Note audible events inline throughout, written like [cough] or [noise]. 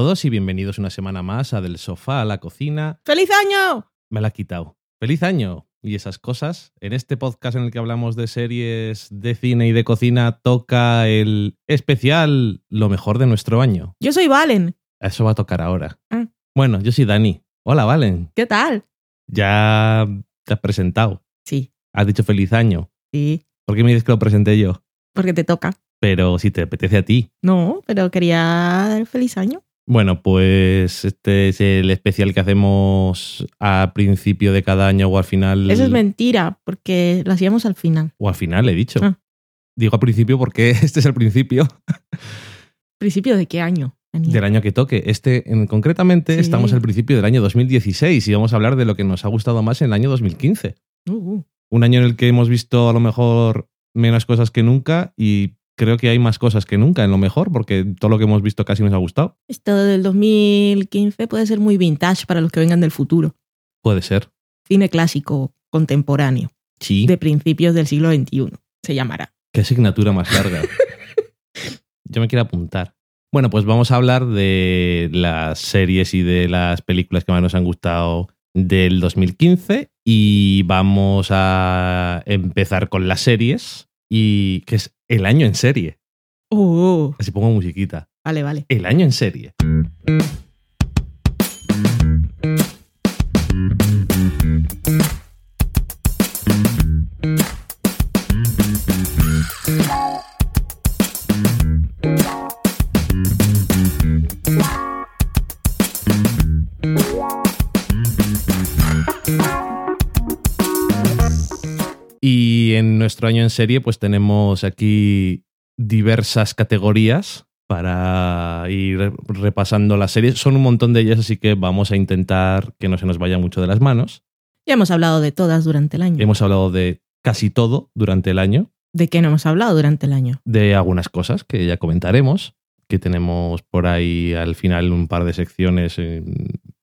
Todos y bienvenidos una semana más a Del Sofá a la Cocina. ¡Feliz año! Me la ha quitado. ¡Feliz año! Y esas cosas. En este podcast en el que hablamos de series de cine y de cocina toca el especial Lo mejor de nuestro año. Yo soy Valen. Eso va a tocar ahora. Ah. Bueno, yo soy Dani. Hola, Valen. ¿Qué tal? Ya te has presentado. Sí, Has dicho feliz año. sí, ¿Por qué me dices que lo presenté yo? porque te toca. Pero si te apetece a ti. No, pero quería dar feliz año. Bueno, pues este es el especial que hacemos a principio de cada año o al final. Eso es mentira, porque lo hacíamos al final. O al final, he dicho. Ah. Digo al principio porque [laughs] este es el principio ¿Principio de qué año? Daniel? del año que toque. Este, en- concretamente, Sí. estamos al principio del año 2016 y vamos a hablar de lo que nos ha gustado más en el año 2015. Uh, uh. Un año en el que hemos visto a lo mejor menos cosas que nunca y creo que hay más cosas que nunca en lo mejor porque todo lo que hemos visto casi nos ha gustado. Esto del 2015 puede ser muy vintage para los que vengan del futuro. Puede ser. Cine clásico contemporáneo, Sí. de principios del siglo XXI, se llamará. Qué asignatura más larga. [laughs] Yo me quiero apuntar. Bueno, pues vamos a hablar de las series y de las películas que más nos han gustado del 2015 y vamos a empezar con las series y que es el año en serie. Uh, uh. Así pongo musiquita. Vale, vale. El año en serie. Nuestro año en serie, pues tenemos aquí diversas categorías para ir re- repasando las series. Son un montón de ellas, así que vamos a intentar que no se nos vaya mucho de las manos. Ya hemos hablado de todas durante el año. Hemos hablado de casi todo durante el año, ¿De qué no hemos hablado durante el año? de algunas cosas que ya comentaremos, que tenemos por ahí al final un par de secciones. eh,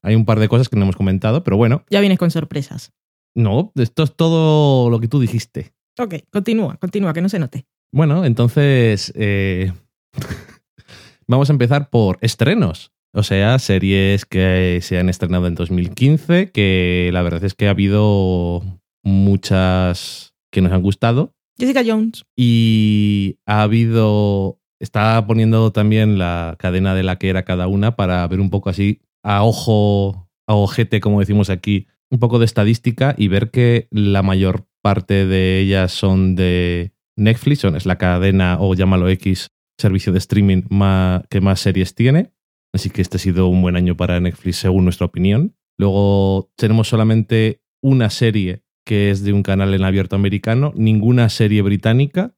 Hay un par de cosas que no hemos comentado, pero bueno, Ya vienes con sorpresas. no, esto es todo lo que tú dijiste. Ok, continúa, continúa, que no se note. Bueno, entonces eh, [laughs] vamos a empezar por estrenos. O sea, series que se han estrenado en 2015, que la verdad es que ha habido muchas que nos han gustado. Jessica Jones. Y ha habido. Está poniendo también la cadena de la que era cada una para ver un poco así a ojo, a ojete, como decimos aquí, un poco de estadística y ver que la mayor parte de ellas son de Netflix, son- es la cadena o llámalo X, servicio de streaming más, que más series tiene. Así que este ha sido un buen año para Netflix, según nuestra opinión. Luego tenemos solamente una serie que es de un canal en abierto americano, ninguna serie británica.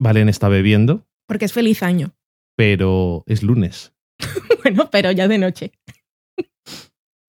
Valen está bebiendo, Porque es feliz año. pero es lunes. [laughs] Bueno, pero ya de noche.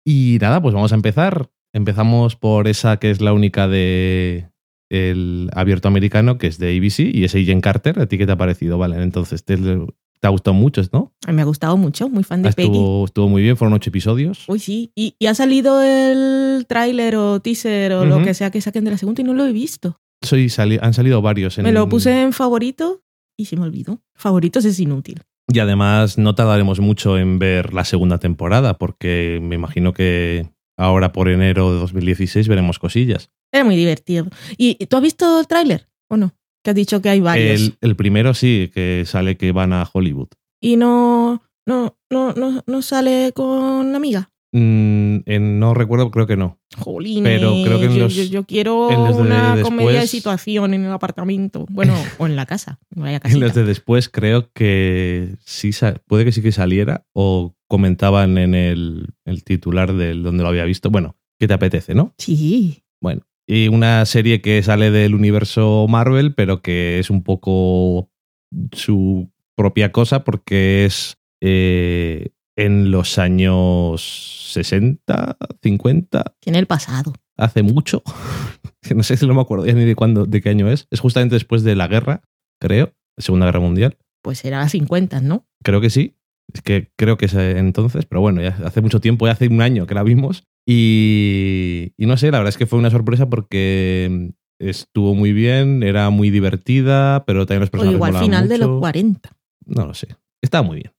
Y nada, pues vamos a empezar. Empezamos por esa que es la única de el abierto americano, que es de ABC, y es Agent Carter. ¿A ti qué te ha parecido? Vale, entonces te, te ha gustado mucho, ¿no? Me ha gustado mucho, muy fan de Ah, Peggy. Estuvo, estuvo muy bien, fueron ocho episodios. Uy, sí. Y, y ha salido el tráiler o teaser o lo que sea que saquen de la segunda y no lo he visto. Soy, sali- han salido varios. En, Me lo puse en favorito y se me olvidó. Favoritos es inútil. Y además no tardaremos mucho en ver la segunda temporada, porque me imagino que ahora por enero de 2016 veremos cosillas. Era muy divertido. ¿Y tú has visto el tráiler o no? Que has dicho que hay varios. El, el primero sí, que sale que van a Hollywood. Y no, no, no, no, no sale con amiga. Mm, en- no recuerdo, creo que no. Jolín, Pero creo que en yo, los- yo- yo quiero en los de una comedia de situación en el apartamento. Bueno, [laughs] o en la casa. Vaya En los de después creo que sí, puede que sí que saliera o comentaban en el, el titular del donde lo había visto. Bueno, ¿qué te apetece, no? Sí. Bueno, y una serie que sale del universo Marvel, pero que es un poco su propia cosa porque es eh, en los años 60, 50, Tiene el pasado. hace mucho. [laughs] No sé si no me acuerdo ya ni de cuándo, de qué año es. Es justamente después de la guerra, creo, Segunda Guerra Mundial. Pues era 50, ¿no? Creo que sí. Es que creo que es eh, entonces, pero bueno, ya hace mucho tiempo, ya hace un año que la vimos. Y, y no sé, la verdad es que fue una sorpresa porque estuvo muy bien, era muy divertida, pero también los O personajes igual molaban final de los mucho. 40. No lo sé. Estaba muy bien.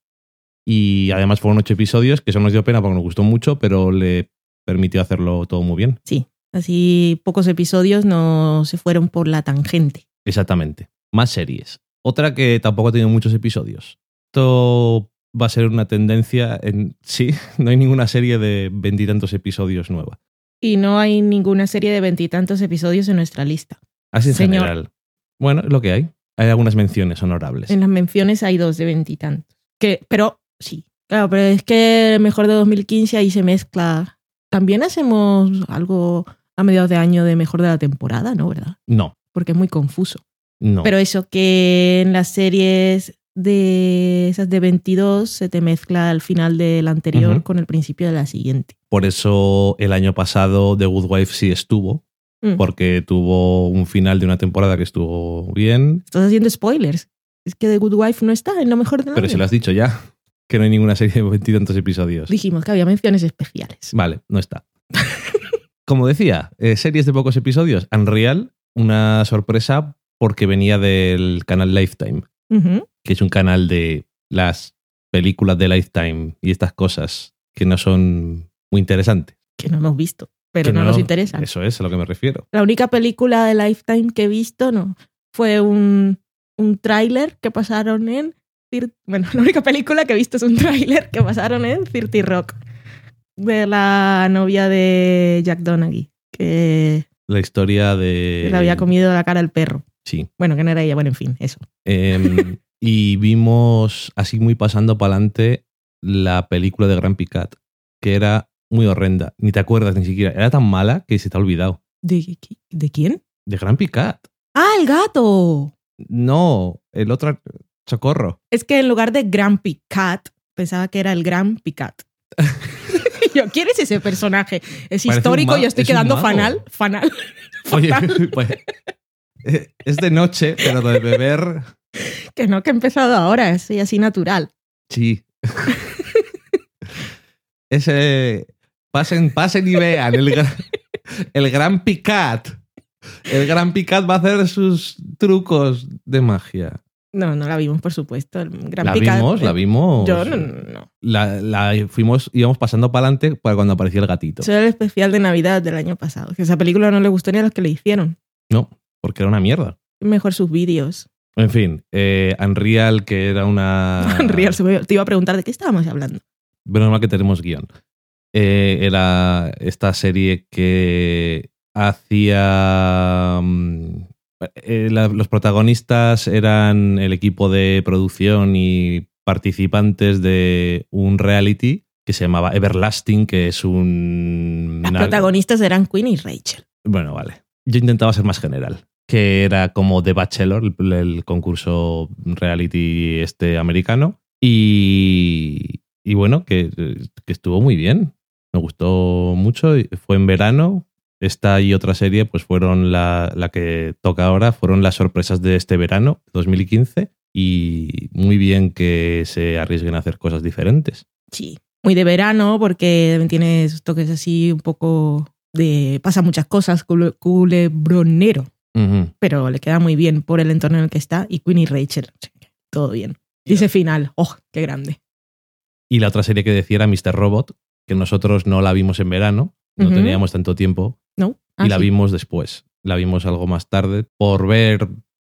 Y además fueron ocho episodios, que eso nos dio pena porque nos gustó mucho, pero le permitió hacerlo todo muy bien. Sí, así pocos episodios no se fueron por la tangente. Exactamente. Más series. Otra que tampoco ha tenido muchos episodios. Esto va a ser una tendencia en... Sí, [laughs] no hay ninguna serie de veintitantos episodios nueva. Y no hay ninguna serie de veintitantos episodios en nuestra lista. Así en Señor. general. Bueno, es lo que hay. Hay algunas menciones honorables. En las menciones hay dos de veintitantos. Que, pero sí, claro, pero es que el mejor de 2015 ahí se mezcla. También hacemos algo a mediados de año de mejor de la temporada, ¿no? ¿Verdad? No, Porque es muy confuso. no. Pero eso, que en las series de esas de 22 se te mezcla el final de la anterior con el principio de la siguiente. Por eso el año pasado The Good Wife sí estuvo, Mm. porque tuvo un final de una temporada que estuvo bien, Estás haciendo spoilers. Es que The Good Wife no está en lo mejor del pero año. si lo has dicho ya, que no hay ninguna serie de veintitantos episodios. Dijimos que había menciones especiales. Vale, no está. Como decía, eh, series de pocos episodios. Unreal, una sorpresa porque venía del canal Lifetime, que es un canal de las películas de Lifetime y estas cosas que no son muy interesantes. Que no hemos visto, pero Que no, nos interesan. Eso es a lo que me refiero. La única película de Lifetime que he visto no fue un, un tráiler que pasaron en... Bueno, [laughs] la única película que he visto es un tráiler que pasaron en 30 Rock de la novia de Jack Donaghy, que La historia de... le había comido la cara al perro. Sí. Bueno, que no era ella, bueno, en fin, eso. Em, [laughs] y vimos así muy pasando para adelante la película de Gran Picat, que era muy horrenda. Ni te acuerdas ni siquiera. Era tan mala que se te ha olvidado. ¿De, ¿de quién? De Gran Picat. ¡Ah, el gato! No, el otro. Socorro. Es que en lugar de Grumpy Cat, pensaba que era el Gran Picat. [laughs] Yo, ¿quién es ese personaje? Es Parece histórico yo estoy es quedando fanal. Fanal. Oye, [laughs] pues. eh, Es de noche, pero de beber. Que no, que he empezado ahora, es así natural. Sí. [laughs] Ese. Pasen, pasen y vean. El, el Gran Picat. El Gran Picat va a hacer sus trucos de magia. No, no la vimos, por supuesto. El Gran La vimos, la vimos. Yo no, no. La, la fuimos, íbamos pasando para adelante para cuando aparecía el gatito. Eso era el especial de Navidad del año pasado. Que esa película no le gustó ni a los que le hicieron. No, porque era una mierda. Mejor sus vídeos. En fin, eh, Unreal, que era una. [laughs] Real, se me- te iba a preguntar de qué estábamos hablando. Menos mal que tenemos guion. Eh, era esta serie que hacía. Eh, la- los protagonistas eran el equipo de producción y participantes de un reality que se llamaba Everlasting, que es un. Las una- protagonistas eran Queen y Rachel. Bueno, vale. Yo intentaba ser más general. Que era como The Bachelor, el, el concurso reality este americano. Y, y bueno, que, que estuvo muy bien. Me gustó mucho. Fue en verano. Esta y otra serie, pues fueron la, la que toca ahora, fueron las sorpresas de este verano, 2015. Y muy bien que se arriesguen a hacer cosas diferentes. Sí. Muy de verano, porque tiene esos toques así un poco de. pasa muchas cosas, cule- culebronero. Ujú. Pero le queda muy bien por el entorno en el que está. Y Queen y Rachel. Todo bien. Y ese final, ¡oh, qué grande! Y la otra serie que decía era Mr. Robot, que nosotros no la vimos en verano, no teníamos tanto tiempo. Y Ah, la sí. vimos después. La vimos algo más tarde por ver.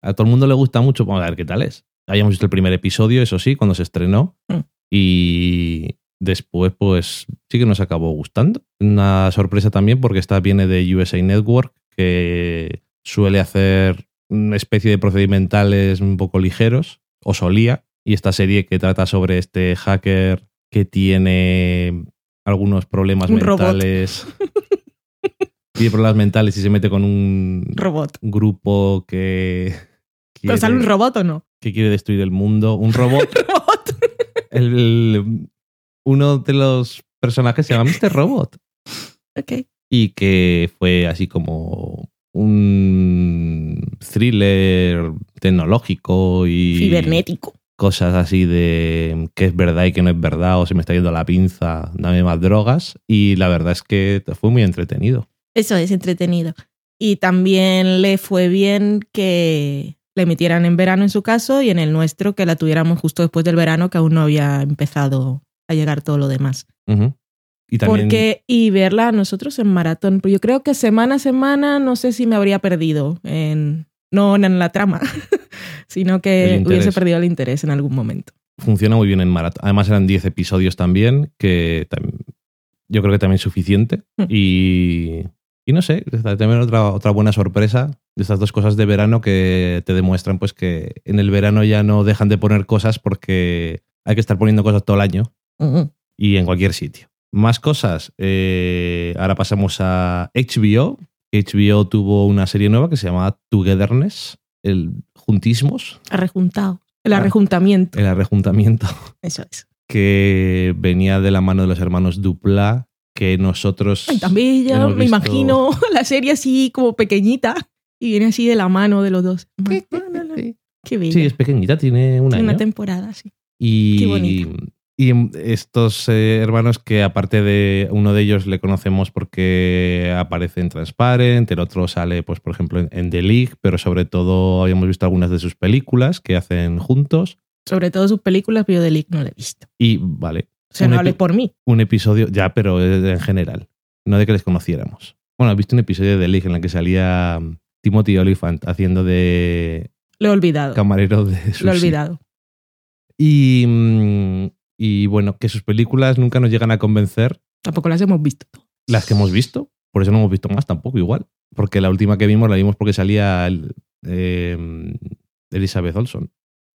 A todo el mundo le gusta mucho, vamos a ver qué tal es. Habíamos visto el primer episodio, eso sí, cuando se estrenó, Mm. y después, pues sí que nos acabó gustando. Una sorpresa también, porque esta viene de USA Network, que suele hacer una especie de procedimentales un poco ligeros, o solía, y esta serie que trata sobre este hacker que tiene algunos problemas Un robot. [laughs] tiene problemas mentales y se mete con un Robot. grupo que ¿Pero quiere, sale un robot o no? que quiere destruir el mundo. Un robot. [laughs] Robot. el- uno de los personajes se llama Mr. Robot. ok. Y que fue así como un thriller tecnológico y Cibernético. cosas así de qué es verdad y qué no es verdad, o se me está yendo la pinza, dame más drogas. Y la verdad es que fue muy entretenido. Eso es entretenido. Y también le fue bien que la emitieran en verano en su caso y en el nuestro que la tuviéramos justo después del verano que aún no había empezado a llegar todo lo demás. Ujú. Y también Porque, y verla nosotros en maratón, pero yo creo que semana a semana no sé si me habría perdido en, no en la trama, [laughs] sino que hubiese perdido el interés en algún momento. funciona muy bien en maratón. Además eran 10 episodios también, que yo creo que también es suficiente. Mm. Y, y no sé, también otra, otra buena sorpresa de estas dos cosas de verano que te demuestran pues que en el verano ya no dejan de poner cosas porque hay que estar poniendo cosas todo el año y en cualquier sitio. Más cosas. eh, ahora pasamos a HBO. HBO tuvo una serie nueva que se llamaba Togetherness, el juntismos, Arrejuntado. El Ah. arrejuntamiento. el arrejuntamiento, Eso es. que venía de la mano de los hermanos Dupla, que nosotros... Ay, también ya me imagino [laughs] la serie así como pequeñita y viene así de la mano de los dos. Qué bello. Sí, es pequeñita, tiene un año. Una temporada, sí. Y, Qué y estos eh, hermanos que aparte de uno de ellos le conocemos porque aparece en Transparent, el otro sale, pues, por ejemplo, en, en The League, pero sobre todo habíamos visto algunas de sus películas que hacen juntos. Sobre todo sus películas, pero yo de League no la he visto. Y vale, O sea, Un no hables por mí. un episodio, ya, pero en general, no de que les conociéramos. Bueno, he visto un episodio de League en el que salía Timothy Olyphant haciendo de Lo he olvidado. camarero de Lo he sushi. olvidado. Y, mm, y bueno, que sus películas nunca nos llegan a convencer, Tampoco las hemos visto. las que hemos visto, por eso no hemos visto más tampoco igual. Porque la última que vimos la vimos porque salía el, eh, Elizabeth Olson.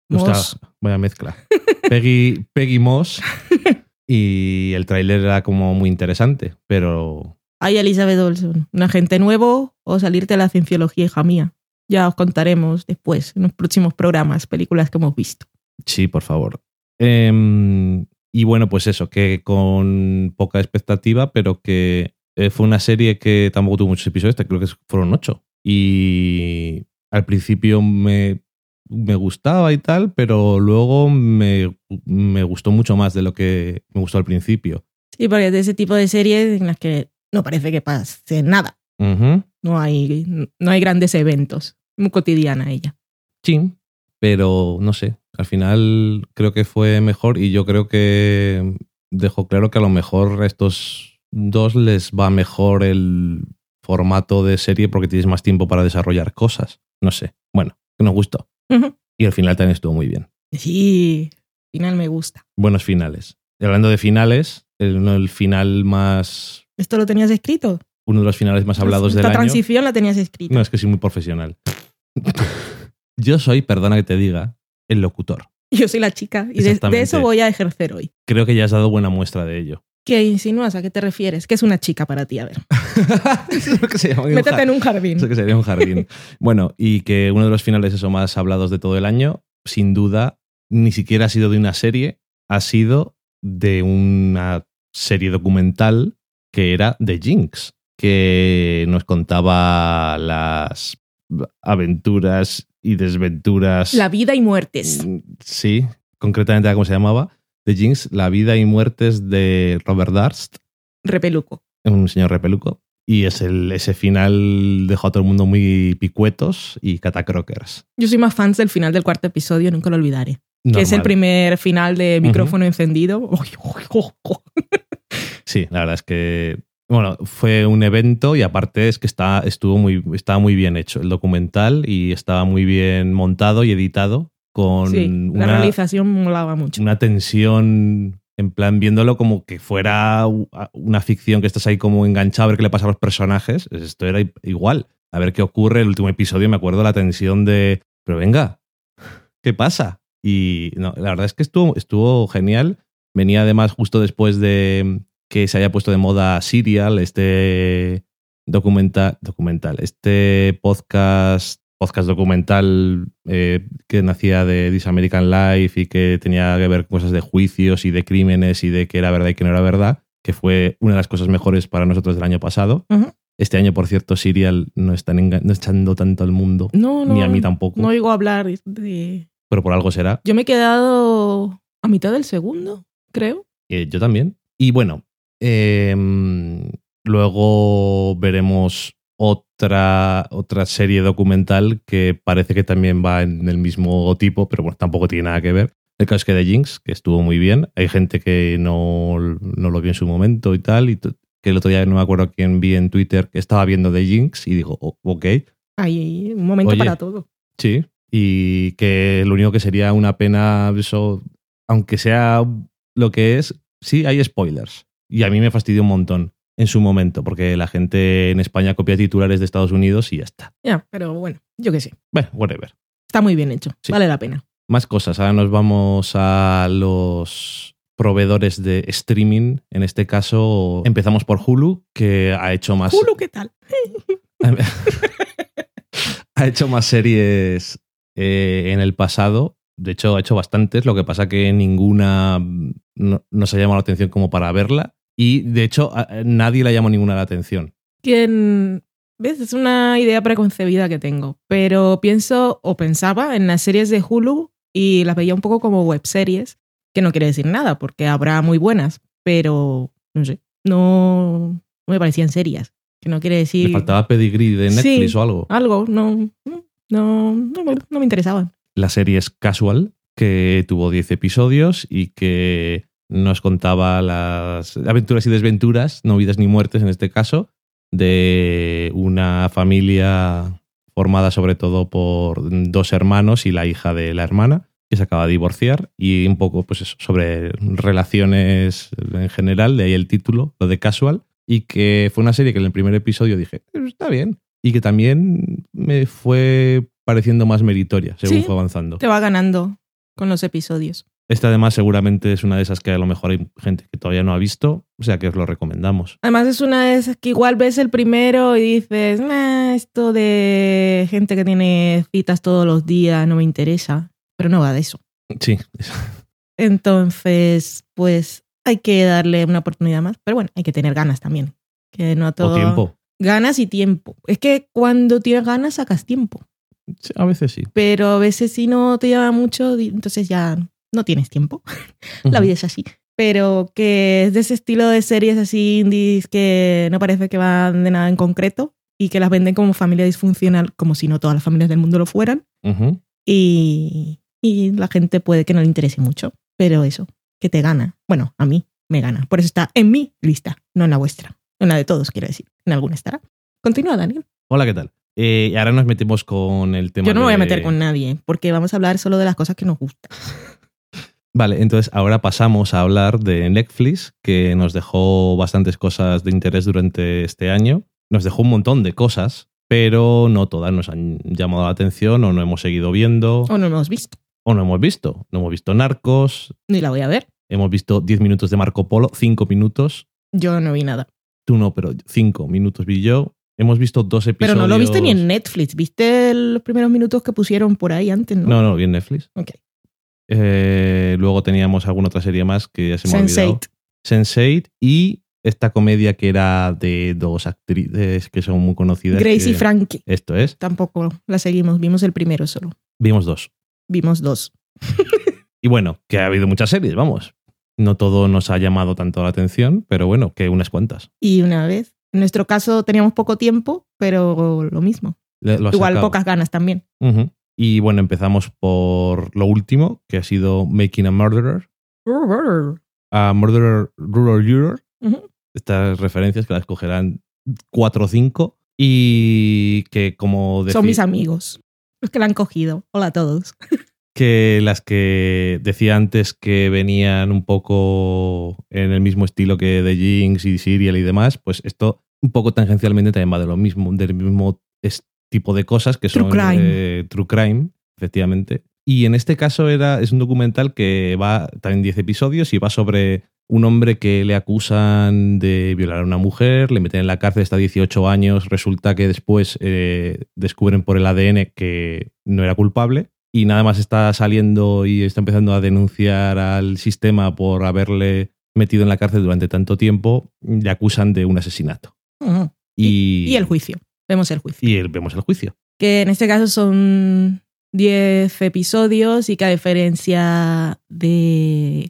Moss. Ostras, vaya mezcla. [laughs] Peggy, Peggy Moss. [laughs] Y el tráiler era como muy interesante, pero Ay, Elizabeth Olson. Un agente nuevo o salirte a la cienciología, hija mía. Ya os contaremos después, en los próximos programas, películas que hemos visto. sí, por favor. Em, y bueno, pues eso, que con poca expectativa, pero que eh, fue una serie que tampoco tuvo muchos episodios, creo que fueron ocho. Y al principio me, me gustaba y tal, pero luego me, me gustó mucho más de lo que me gustó al principio. Sí, porque es de ese tipo de series en las que no parece que pase nada. No hay, no hay grandes eventos. Muy cotidiana ella. Sí, pero no sé. Al final creo que fue mejor y yo creo que dejó claro que a lo mejor a estos dos les va mejor el formato de serie porque tienes más tiempo para desarrollar cosas. No sé. Bueno, que nos gustó. Y al final también estuvo muy bien. Sí, al final me gusta. Buenos finales. Y hablando de finales, el, no, el final más. ¿Esto lo tenías escrito? Uno de los finales más hablados del Esta año. transición la tenías escrita. No, es que soy muy profesional. [laughs] yo soy, perdona que te diga, el locutor. Yo soy la chica y de, de eso voy a ejercer hoy. Creo que ya has dado buena muestra de ello. ¿Qué insinúas? ¿A qué te refieres? ¿Qué es una chica para ti? A ver, [laughs] Eso es lo que se llama métete en un jardín. Eso que sería un jardín. [laughs] bueno, y que uno de los finales eso más hablados de todo el año, sin duda, ni siquiera ha sido de una serie, ha sido de una serie documental que era de Jinx, que nos contaba las aventuras y desventuras. La vida y muertes. Mm, Sí, concretamente cómo se llamaba. De Jinx, la vida y muertes de Robert Darst, Repeluco. un señor repeluco. Y es el, ese final dejó a todo el mundo muy picuetos y catacrockers. Yo soy más fan del final del cuarto episodio, nunca lo olvidaré. Que es el primer final de micrófono encendido. [laughs] Sí, la verdad es que. Bueno, fue un evento y aparte es que está, estuvo muy, estaba muy bien hecho el documental y estaba muy bien montado y editado con Sí, la una, realización molaba mucho. una tensión, en plan, viéndolo como que fuera una ficción que estás ahí como enganchado a ver qué le pasa a los personajes. Esto era igual. A ver qué ocurre. El último episodio me acuerdo la tensión de, pero venga, ¿qué pasa? Y no, la verdad es que estuvo, estuvo genial. Venía además justo después de que se haya puesto de moda Serial, este documental, documental, este podcast, podcast documental eh, que nacía de This American Life y que tenía que ver con cosas de juicios y de crímenes y de que era verdad y que no era verdad, que fue una de las cosas mejores para nosotros del año pasado. Este año, por cierto, Serial no está enga- no echando tanto al mundo, No, no. ni a mí tampoco, No oigo hablar de. pero por algo será. Yo me he quedado a mitad del segundo, creo. Eh, yo también. Y bueno, em, luego veremos otra, otra serie documental que parece que también va en el mismo tipo, pero bueno, tampoco tiene nada que ver. El caso es que de Jinx, que estuvo muy bien. Hay gente que no, no lo vio en su momento y tal, y que el otro día no me acuerdo quién vi en Twitter que estaba viendo de Jinx y digo, oh, ok. Hay un momento Oye. para todo. Sí, y que lo único que sería una pena, eso, aunque sea lo que es, sí hay spoilers. Y a mí me fastidió un montón en su momento, porque la gente en España copia titulares de Estados Unidos y ya está. Ya, pero bueno, yo qué sé. Bueno, whatever. Está muy bien hecho. Sí. Vale la pena. Más cosas. Ahora nos vamos a los proveedores de streaming. En este caso, empezamos por Hulu, que ha hecho más. Hulu, ¿qué tal? [laughs] ha hecho más series eh, en el pasado. De hecho, ha hecho bastantes. Lo que pasa que ninguna no, nos ha llamado la atención como para verla. Y de hecho, a- nadie le llamó ninguna la atención. Quien, ¿ves? Es una idea preconcebida que tengo, pero pienso o pensaba en las series de Hulu y las veía un poco como webseries, que no quiere decir nada, porque habrá muy buenas, pero no sé, no, no me parecían serias, que no quiere Le decir faltaba pedigree de Netflix Sí. o algo. algo, no, no, no, me- no me interesaban. La serie es Casual, que tuvo 10 episodios y que nos contaba las aventuras y desventuras, no vidas ni muertes en este caso, de una familia formada sobre todo por dos hermanos y la hija de la hermana, que se acaba de divorciar, y un poco pues eso, sobre relaciones en general, de ahí el título, lo de Casual, y que fue una serie que en el primer episodio dije, "Eh, está bien, y que también me fue pareciendo más meritoria según Sí. fue avanzando. Te va ganando con los episodios. Esta además seguramente es una de esas que a lo mejor hay gente que todavía no ha visto, o sea que os lo recomendamos. Además es una de esas que igual ves el primero y dices, "Nah, esto de gente que tiene citas todos los días no me interesa, pero no va de eso. Sí, Entonces, pues hay que darle una oportunidad más, pero bueno, hay que tener ganas también. Que no a todo... o tiempo. Ganas y tiempo. Es que cuando tienes ganas sacas tiempo, a veces sí. pero a veces si no te llama mucho, entonces ya no tienes tiempo. [laughs] La vida es así. Pero que es de ese estilo de series así indies que no parece que van de nada en concreto y que las venden como familia disfuncional, como si no todas las familias del mundo lo fueran. Ujú. Y, y la gente puede que no le interese mucho, pero eso, que te gana. Bueno, a mí me gana. Por eso está en mi lista, no en la vuestra. En la de todos, quiero decir. En alguna estará. Continúa, Daniel. Hola, ¿qué tal? Eh, ahora nos metemos con el tema Yo no me voy a de- meter con nadie, porque vamos a hablar solo de las cosas que nos gustan. Vale, entonces ahora pasamos a hablar de Netflix, que nos dejó bastantes cosas de interés durante este año. Nos dejó un montón de cosas, pero no todas nos han llamado la atención o no hemos seguido viendo O no hemos visto. o no hemos visto. No hemos visto Narcos, Ni la voy a ver. hemos visto 10 minutos de Marco Polo, 5 minutos. Yo no vi nada. Tú no, pero 5 minutos vi yo. Hemos visto dos Pero episodios. no lo viste ni en Netflix. ¿Viste los primeros minutos que pusieron por ahí antes? No. No, no, vi en Netflix. Ok. Eh, luego teníamos alguna otra serie más que ya se me ha olvidado. Sense8. Sense8 y esta comedia que era de dos actrices que son muy conocidas. Grace y Frankie. Esto es. Tampoco la seguimos. Vimos el primero solo. Vimos dos. Vimos dos. [laughs] Y bueno, que ha habido muchas series, vamos. No todo nos ha llamado tanto la atención, pero bueno, que unas cuantas. Y una vez. En nuestro caso teníamos poco tiempo, pero lo mismo. Le- lo Igual sacado. pocas ganas también. Ujú. Y bueno, empezamos por lo último, que ha sido Making a Murderer. A Murderer Rural Juror. Estas referencias que las cogerán 4 o 5. Y que como Son mis amigos. Los que la han cogido. Hola a todos. [laughs] que las que decía antes que venían un poco en el mismo estilo que The Jinx y Serial y demás, pues esto un poco tangencialmente también va de lo mismo, del mismo es- tipo de cosas que True son crime. eh, true crime, efectivamente. Y en este caso era, es un documental que va también 10 episodios y va sobre un hombre que le acusan de violar a una mujer, le meten en la cárcel hasta 18 años, resulta que después eh, descubren por el ADN que no era culpable y nada más está saliendo y está empezando a denunciar al sistema por haberle metido en la cárcel durante tanto tiempo, le acusan de un asesinato. Y, Y el juicio. Vemos el juicio. Y el- vemos el juicio. Que en este caso son 10 episodios y que a diferencia de,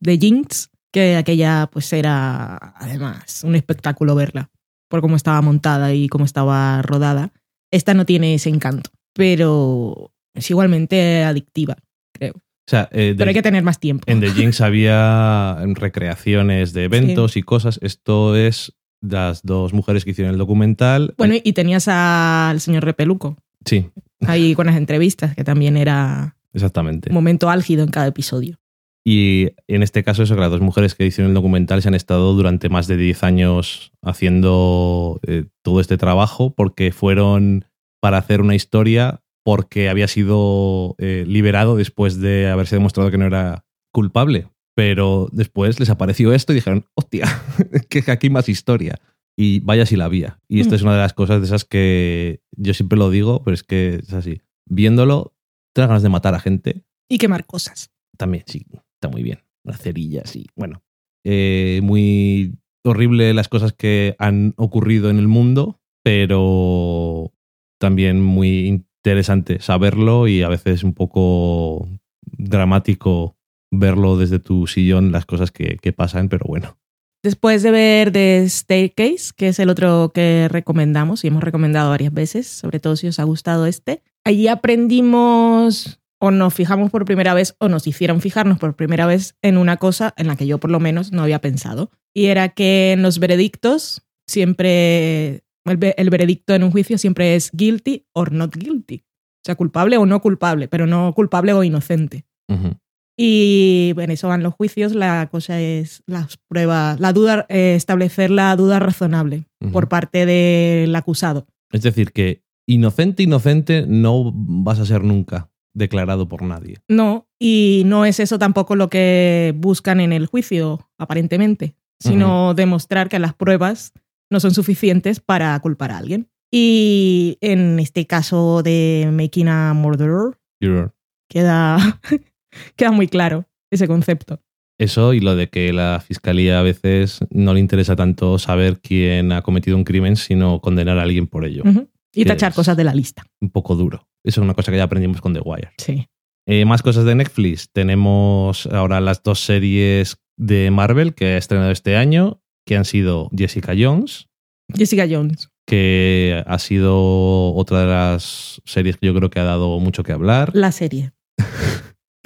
de Jinx, que aquella pues era además un espectáculo verla. por cómo estaba montada y cómo estaba rodada. Esta no tiene ese encanto, pero es igualmente adictiva, creo. O sea, eh, Pero hay que tener más tiempo. en The Jinx había [laughs] recreaciones de eventos y cosas. Esto es las dos mujeres que hicieron el documental. Bueno, y tenías al señor Repeluco sí, ahí [laughs] con las entrevistas, que también era exactamente. un momento álgido en cada episodio. Y en este caso, eso que las dos mujeres que hicieron el documental se han estado durante más de 10 años haciendo eh, todo este trabajo porque fueron para hacer una historia porque había sido eh, liberado después de haberse demostrado que no era culpable. Pero después les apareció esto y dijeron, hostia, [laughs] que aquí hay más historia. Y vaya si la había. Y esta Mm. es una de las cosas de esas que yo siempre lo digo, pero es que es así. Viéndolo, te das ganas de matar a gente Y quemar cosas. también, sí, está muy bien. Las cerillas, sí. Bueno, eh, muy horrible las cosas que han ocurrido en el mundo, pero también muy interesante saberlo y a veces un poco dramático verlo desde tu sillón, las cosas que, que pasan, pero bueno. Después de ver The Staircase, que es el otro que recomendamos y hemos recomendado varias veces, sobre todo si os ha gustado este, allí aprendimos o nos fijamos por primera vez o nos hicieron fijarnos por primera vez en una cosa en la que yo por lo menos no había pensado. Y era que en los veredictos siempre, el, ve- el veredicto en un juicio siempre es guilty or not guilty. O sea, culpable o no culpable, pero no culpable o inocente. Ujú. Y en eso van los juicios. La cosa es las pruebas, la duda, eh, establecer la duda razonable por parte del acusado. Es decir, que inocente, inocente no vas a ser nunca declarado por nadie. No, y no es eso tampoco lo que buscan en el juicio, aparentemente, sino demostrar que las pruebas no son suficientes para culpar a alguien. Y en este caso de Making a Murderer, You're- queda, queda muy claro ese concepto. Eso y lo de que la fiscalía a veces no le interesa tanto saber quién ha cometido un crimen, sino condenar a alguien por ello. Y tachar cosas de la lista. Un poco duro. Eso es una cosa que ya aprendimos con The Wire. Sí. Eh, más cosas de Netflix. Tenemos ahora las dos series de Marvel que ha estrenado este año, que han sido Jessica Jones, Jessica Jones. que ha sido otra de las series que yo creo que ha dado mucho que hablar, La serie. [laughs]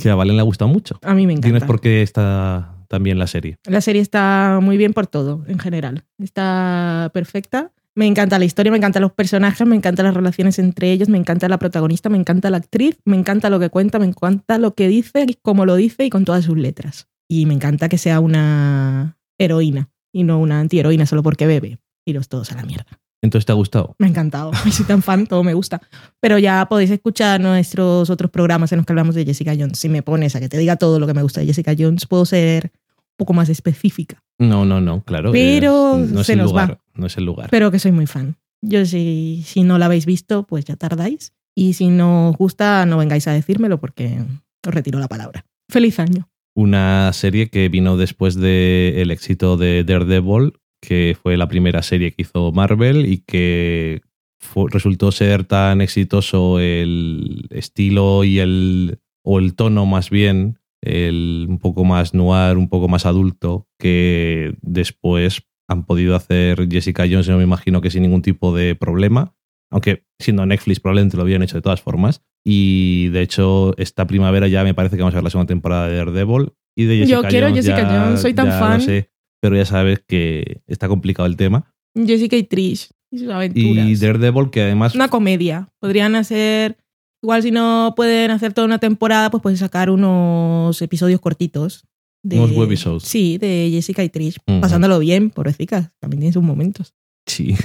que a Valen le ha gustado mucho. A mí me encanta. Tienes por qué está también la serie. La serie está muy bien por todo, en general. Está perfecta. Me encanta la historia, me encantan los personajes, me encantan las relaciones entre ellos, me encanta la protagonista, me encanta la actriz, me encanta lo que cuenta, me encanta lo que dice, cómo lo dice y con todas sus letras. Y me encanta que sea una heroína y no una antiheroína solo porque bebe. Iros todos a la mierda. Entonces te ha gustado. Me ha encantado. [laughs] Soy tan fan, todo me gusta. Pero ya podéis escuchar nuestros otros programas en los que hablamos de Jessica Jones. Si me pones a que te diga todo lo que me gusta de Jessica Jones, puedo ser un poco más específica. No, no, no, claro. Pero no es se el nos lugar. va. No es el lugar. Pero que soy muy fan. Yo si, si no la habéis visto, pues ya tardáis. Y si no os gusta, no vengáis a decírmelo porque os retiro la palabra. Feliz año. Una serie que vino después del éxito de Daredevil, que fue la primera serie que hizo Marvel y que fue- resultó ser tan exitoso el estilo y el o el tono más bien, el un poco más noir, un poco más adulto, que después han podido hacer Jessica Jones, no me imagino que sin ningún tipo de problema, aunque siendo Netflix probablemente lo habían hecho de todas formas. Y de hecho, esta primavera ya me parece que vamos a ver la segunda temporada de Daredevil. Y de Jessica Yo quiero Jones Jessica ya- Jones, soy tan lo fan. sé, pero ya sabes que está complicado el tema. Jessica y Trish y sus aventuras. Y Daredevil, que además Una comedia. Podrían hacer. Igual si no pueden hacer toda una temporada, pues pueden sacar unos episodios cortitos. De, Unos webisodes. Sí, de Jessica y Trish. Pasándolo bien, pobrecicas. También tiene sus momentos. Sí.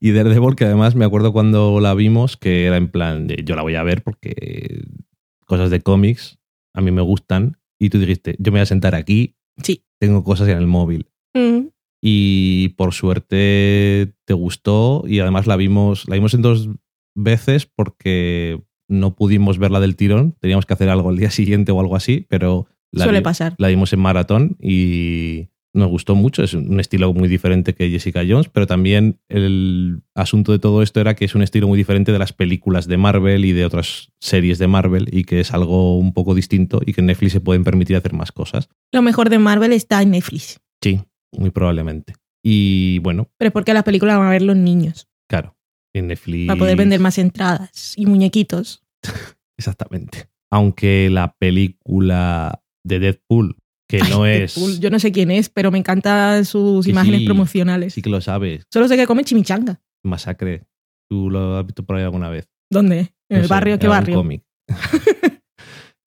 Y Daredevil, que además me acuerdo cuando la vimos, que era en plan de yo la voy a ver porque cosas de cómics a mí me gustan. Y tú dijiste, yo me voy a sentar aquí, Sí. Tengo cosas en el móvil. Mm, Y por suerte te gustó y además la vimos, la vimos en dos veces porque no pudimos verla del tirón, teníamos que hacer algo al día [laughs] siguiente o algo así, pero la, Suele vi- pasar. la vimos en maratón y nos gustó mucho. Es un estilo muy diferente que Jessica Jones, pero también el asunto de todo esto era que es un estilo muy diferente de las películas de Marvel y de otras series de Marvel y que es algo un poco distinto y que en Netflix se pueden permitir hacer más cosas. Lo mejor de Marvel está en Netflix. Sí, muy probablemente. Y bueno, Pero es porque las películas van a ver los niños. claro, en Netflix. Para poder vender más entradas y muñequitos. [laughs] Exactamente. Aunque la película de Deadpool, que no es. Yo no sé quién es, pero me encantan sus Que imágenes sí, promocionales. Sí que lo sabes. Solo sé que come chimichanga. Masacre. ¿Tú lo has visto por ahí alguna vez? ¿Dónde? ¿En No el sé, barrio? ¿Qué barrio? cómic. [laughs]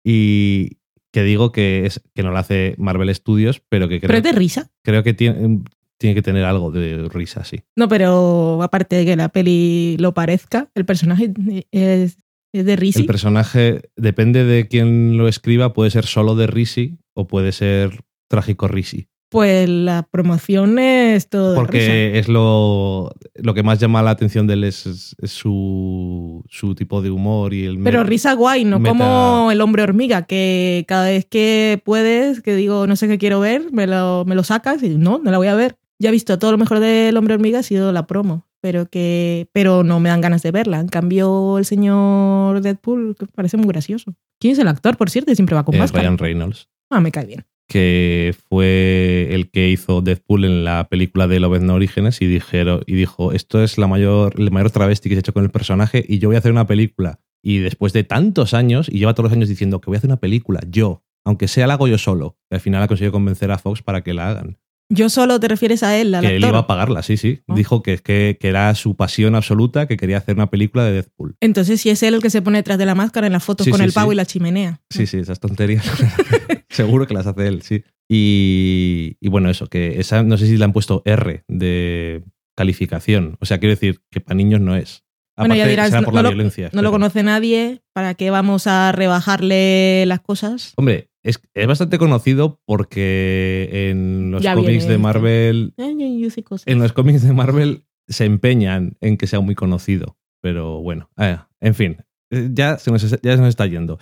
y que digo que, es, que no lo hace Marvel Studios, pero que Pero creo, es de risa. creo que tiene, tiene que tener algo de risa, sí. No, pero aparte de que la peli lo parezca, el personaje es, es de risa. El personaje, depende de quién lo escriba, puede ser solo de Risi o puede ser trágico Risi. Pues la promoción es todo risa. Porque es lo, lo que más llama la atención de él es, es- es su, su tipo de humor y el Pero risa guay, no meta- como el hombre hormiga, que cada vez que puedes, que digo, no sé qué quiero ver, me lo, me lo sacas y no, no la voy a ver. Ya he visto todo lo mejor del hombre hormiga ha sido la promo, pero que pero no me dan ganas de verla. En cambio, el señor Deadpool que parece muy gracioso. ¿Quién es el actor, por cierto? Siempre va con eh, máscara. Ryan Reynolds. Ah, me cae bien. que fue el que hizo Deadpool en la película de Lobezno Orígenes y, dijeron, y dijo, esto es la mayor, el mayor travesti que se ha hecho con el personaje y yo voy a hacer una película. Y después de tantos años, y lleva todos los años diciendo que voy a hacer una película, yo, aunque sea la hago yo solo. Y al final ha conseguido convencer a Fox para que la hagan. Yo solo te refieres a él, al que él iba a pagarla, sí, sí. Ah. Dijo que, que, que era su pasión absoluta, que quería hacer una película de Deadpool. Entonces, si es él el que se pone detrás de la máscara en las fotos Sí, con sí, el pavo y la chimenea. Sí, sí, esas tonterías. [laughs] Seguro que las hace él, sí. Y, y bueno, eso, que esa no sé si le han puesto R de calificación. O sea, quiero decir que para niños no es. Bueno, ya Aparte, dirás, será por no la lo- violencia. No lo conoce nadie, ¿para qué vamos a rebajarle las cosas? Hombre, es, es bastante conocido porque en los Ya cómics de. Marvel. Eh. En los cómics de Marvel se empeñan en que sea muy conocido. Pero bueno, eh, en fin, eh, ya se nos, ya se nos está yendo.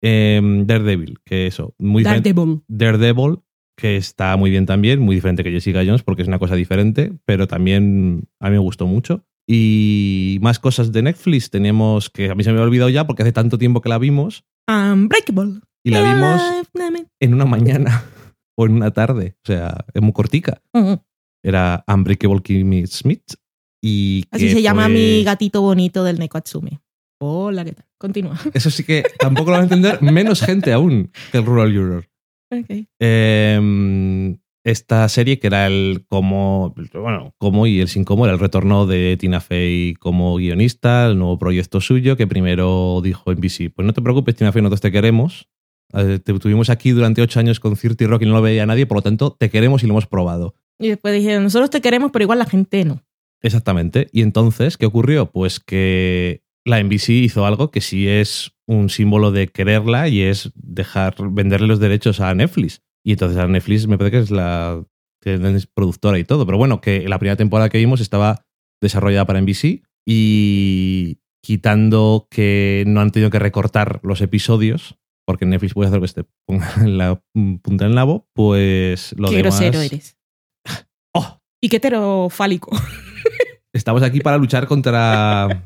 Em, Daredevil, que eso, muy. Daredevil. Daredevil, que está muy bien también, muy diferente que Jessica Jones porque es una cosa diferente, pero también a mí me gustó mucho. Y más cosas de Netflix tenemos que a mí se me había olvidado ya porque hace tanto tiempo que la vimos Unbreakable. Y la vimos en una mañana [laughs] o en una tarde, o sea, es muy cortica. Era Unbreakable Kimmy Smith y Así se llama fue- mi gatito bonito del Nekoatsumi. Hola, ¿qué tal? Continúa. [laughs] Eso sí que tampoco lo van a entender [laughs] menos gente aún que el Rural Juror. Ok. Eh, esta serie que era el como, bueno, como y el sin como era el retorno de Tina Fey como guionista, el nuevo proyecto suyo que primero dijo NBC, pues no te preocupes Tina Fey, nosotros te queremos. Eh, Te tuvimos aquí durante ocho años con Cirti Rock y no lo veía nadie, por lo tanto te queremos y lo hemos probado. Y después dijeron, nosotros te queremos, pero igual la gente no. Exactamente. Y entonces, ¿qué ocurrió? Pues que la NBC hizo algo que sí es un símbolo de quererla y es dejar venderle los derechos a Netflix. Y entonces a Netflix me parece que es la que es productora y todo. Pero bueno, que la primera temporada que vimos estaba desarrollada para NBC y quitando que no han tenido que recortar los episodios, porque Netflix puede hacer que te ponga [laughs] en la punta en el nabo, pues lo qué demás... grosero eres. [laughs] ¡Oh! Y qué heterofálico. [laughs] Estamos aquí para luchar contra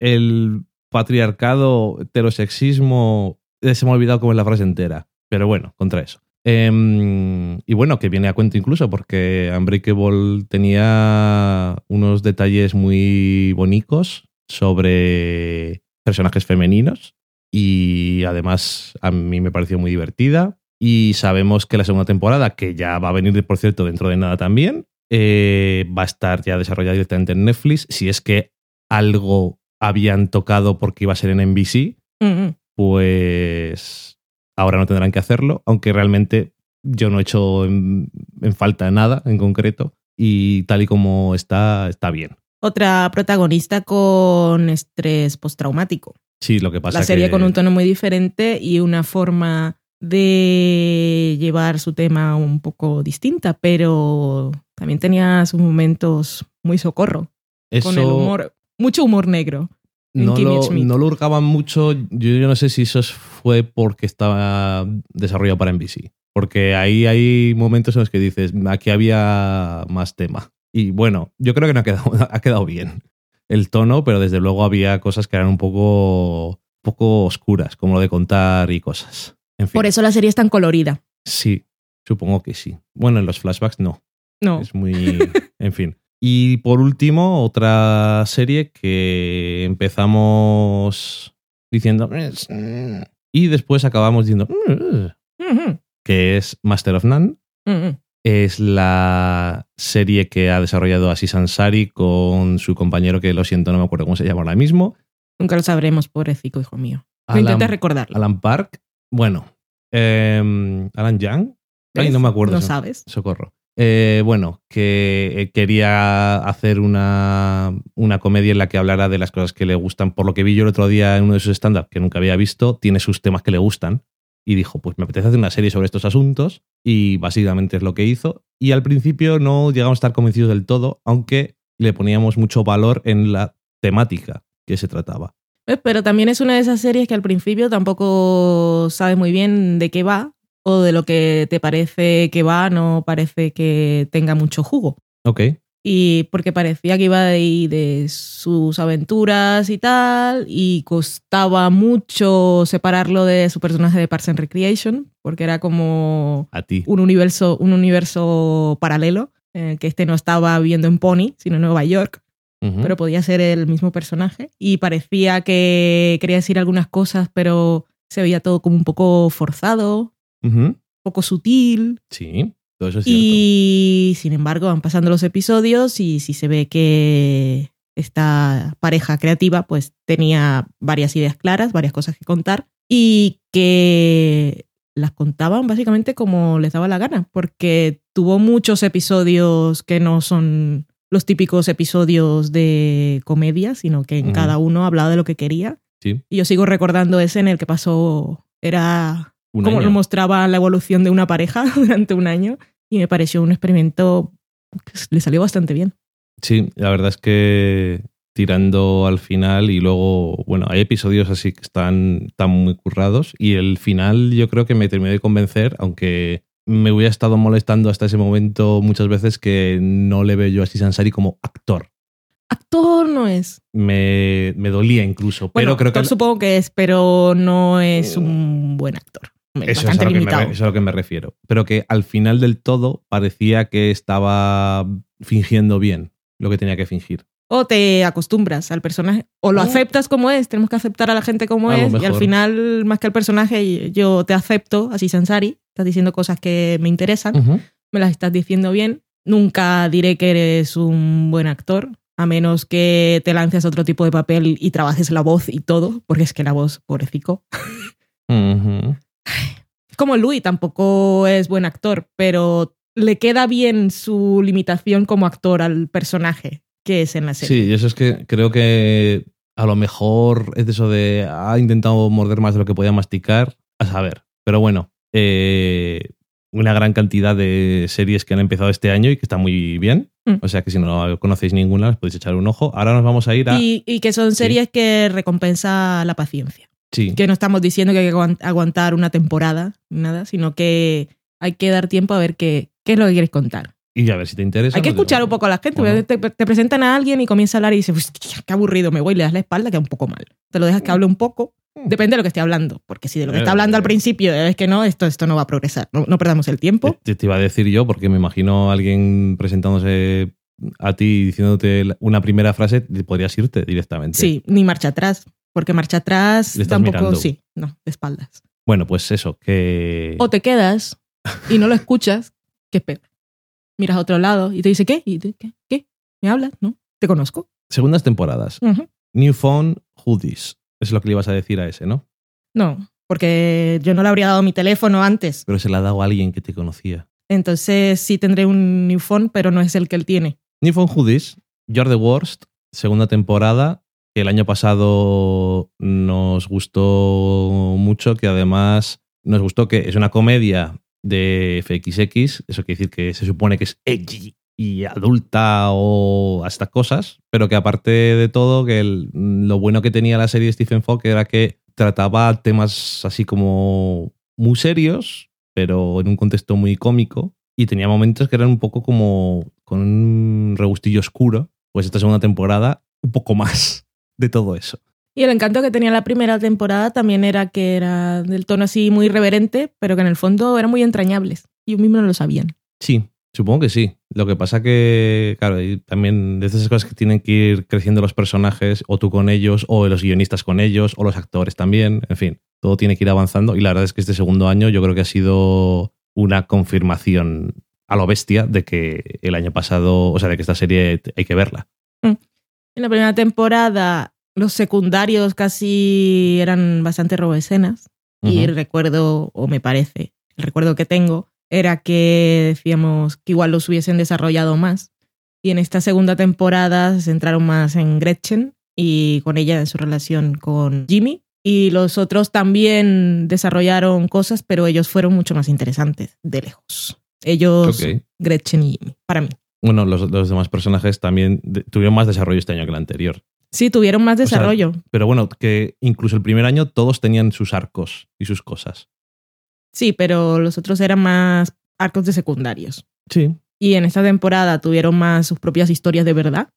el patriarcado, heterosexismo. eh, Se me ha olvidado cómo es la frase entera. Pero bueno, contra eso. Em, y bueno, que viene a cuento incluso porque Unbreakable tenía unos detalles muy bonitos sobre personajes femeninos y además a mí me pareció muy divertida. Y sabemos que la segunda temporada, que ya va a venir, por cierto, dentro de nada también, eh, va a estar ya desarrollada directamente en Netflix. Si es que algo habían tocado porque iba a ser en NBC, Mm, mm. pues ahora no tendrán que hacerlo, aunque realmente yo no he hecho en, en falta nada en concreto y tal y como está, está bien. Otra protagonista con estrés postraumático. Sí, lo que pasa la serie que- con un tono muy diferente y una forma de llevar su tema un poco distinta, pero también tenía sus momentos muy socorro, eso con el humor, mucho humor negro. no lo, no lo hurgaban mucho. Yo, yo no sé si eso fue porque estaba desarrollado para NBC. Porque ahí hay momentos en los que dices, aquí había más tema. Y bueno, yo creo que no ha quedado, [laughs] ha quedado bien el tono, pero desde luego había cosas que eran un poco, poco oscuras, como lo de contar y cosas. En fin, Por eso la serie es tan colorida. sí, supongo que sí. Bueno, en los flashbacks no. No. Es muy. [laughs] en fin. Y por último, otra serie que empezamos diciendo. Y después acabamos diciendo. Ujú, Que es Master of None. Es la serie que ha desarrollado Aziz Ansari con su compañero, que lo siento, no me acuerdo cómo se llama ahora mismo. Nunca lo sabremos, pobrecito hijo mío. Alan- intentes recordarlo. Alan Park. Bueno. em, Alan Young. No me acuerdo. No sabes. Socorro. Eh, bueno, que eh, quería hacer una, una comedia en la que hablara de las cosas que le gustan. Por lo que vi yo el otro día en uno de sus stand-up, que nunca había visto, tiene sus temas que le gustan. Y dijo, pues me apetece hacer una serie sobre estos asuntos. Y básicamente es lo que hizo. Y al principio no llegamos a estar convencidos del todo, aunque le poníamos mucho valor en la temática que se trataba. Pero también es una de esas series que al principio tampoco sabes muy bien de qué va o de lo que te parece que va, no parece que tenga mucho jugo. Ok. Y porque parecía que iba de, ahí de sus aventuras y tal, y costaba mucho separarlo de su personaje de Parks and Recreation, porque era como A ti. un universo, un universo paralelo, el que este no estaba viviendo en Pony, sino en Nueva York pero podía ser el mismo personaje. Y parecía que quería decir algunas cosas, pero se veía todo como un poco forzado, un poco sutil. Sí, todo eso es cierto. Y sin embargo, van pasando los episodios y si se ve que esta pareja creativa pues tenía varias ideas claras, varias cosas que contar y que las contaban básicamente como les daba la gana, porque tuvo muchos episodios que no son los típicos episodios de comedia, sino que en cada uno hablaba de lo que quería. Sí. Y yo sigo recordando ese en el que pasó, era Un como año. nos mostraba la evolución de una pareja [laughs] durante un año y me pareció un experimento que le salió bastante bien. Sí, la verdad es que tirando al final y luego, bueno, hay episodios así que están, muy currados y el final yo creo que me terminó de convencer, aunque me hubiera estado molestando hasta ese momento muchas veces que no le veo yo a Aziz Ansari como actor. Actor no es. Me, me dolía incluso, Bueno, pero creo que... actor supongo que es, pero no es un buen actor. Es Eso es, a lo que me, eso es a lo que me refiero. Pero que al final del todo parecía que estaba fingiendo bien lo que tenía que fingir. O te acostumbras al personaje, o lo Oh. aceptas como es, tenemos que aceptar a la gente como A es, y al final, más que al personaje, yo te acepto, así Sansari, estás diciendo cosas que me interesan, me las estás diciendo bien. Nunca diré que eres un buen actor, a menos que te lances a otro tipo de papel y trabajes la voz y todo, porque es que la voz, pobrecico. Ujú. Como Louis tampoco es buen actor, pero le queda bien su limitación como actor al personaje que es en la serie. Sí, y eso es que creo que a lo mejor es eso de ha intentado morder más de lo que podía masticar, a saber. Pero bueno, eh, una gran cantidad de series que han empezado este año y que están muy bien. Mm. O sea que si no conocéis ninguna, les podéis echar un ojo. Ahora nos vamos a ir a. Y, y que son series que recompensa la paciencia. Sí, Que no estamos diciendo que hay que aguant- aguantar una temporada, nada, sino que hay que dar tiempo a ver qué, qué es lo que quieres contar. y a ver si te interesa. Hay que nos escuchar un poco a la gente. ¿O no? Te, te presentan a alguien y comienza a hablar y dices, "Uy, qué aburrido, me voy, le das la espalda, queda un poco mal. Te lo dejas que hable un poco. Mm. Depende de lo que esté hablando, porque si de lo que Eh, está hablando al eh. principio es que no, esto, esto no va a progresar. No, no perdamos el tiempo. Te, te iba a decir yo, porque me imagino a alguien presentándose a ti y diciéndote una primera frase, podrías irte directamente. Sí, ni marcha atrás, porque marcha atrás tampoco, mirando. sí, no, de espaldas. Bueno, pues eso, que. O te quedas y no lo escuchas, que es peor. Miras a otro lado y te dice, ¿qué? ¿Y te- ¿Qué? ¿Qué? ¿Me hablas? ¿No? ¿Te conozco? Segundas temporadas. New Phone Hoodies. Es lo que le ibas a decir a ese, ¿no? No, porque yo no le habría dado mi teléfono antes. Pero se la ha dado a alguien que te conocía. Entonces sí tendré un new phone, pero no es el que él tiene. New Phone Hoodies, You're the Worst, segunda temporada, que el año pasado nos gustó mucho, que además nos gustó que es una comedia de FXX, eso quiere decir que se supone que es edgy y adulta o hasta cosas, pero que aparte de todo, que lo bueno que tenía la serie de Stephen Falk era que trataba temas así como muy serios, pero en un contexto muy cómico, y tenía momentos que eran un poco como con un regustillo oscuro, pues esta segunda temporada un poco más de todo eso. Y el encanto que tenía la primera temporada también era que era del tono así muy irreverente, pero que en el fondo eran muy entrañables. Y ellos mismos no lo sabían. Sí, Supongo que sí. Lo que pasa que, claro, y también de esas cosas que tienen que ir creciendo los personajes, o tú con ellos, o los guionistas con ellos, o los actores también, en fin, todo tiene que ir avanzando. Y la verdad es que este segundo año yo creo que ha sido una confirmación a lo bestia de que el año pasado, o sea, de que esta serie hay que verla. En la primera temporada, los secundarios casi eran bastante roboescenas. Y Ujú. recuerdo, o me parece, el recuerdo que tengo, era que decíamos que igual los hubiesen desarrollado más. Y en esta segunda temporada se centraron más en Gretchen y con ella en su relación con Jimmy. Y los otros también desarrollaron cosas, pero ellos fueron mucho más interesantes, de lejos. Ellos. Gretchen y Jimmy, para mí. Bueno, los, los demás personajes también tuvieron más desarrollo este año que el anterior. Sí, tuvieron más sea, desarrollo. Pero bueno, que incluso el primer año todos tenían sus arcos y sus cosas. Sí, pero los otros eran más arcos de secundarios. Sí. Y en esta temporada tuvieron más sus propias historias de verdad,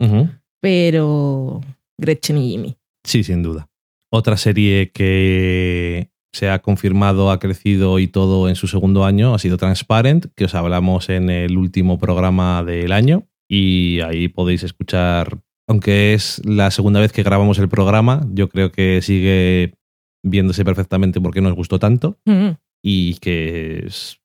pero Gretchen y Jimmy. Sí, sin duda. Otra serie que se ha confirmado, ha crecido y todo en su segundo año ha sido Transparent, que os hablamos en el último programa del año. Y ahí podéis escuchar, aunque es la segunda vez que grabamos el programa, yo creo que sigue viéndose perfectamente por qué nos gustó tanto. Mm. Y que es-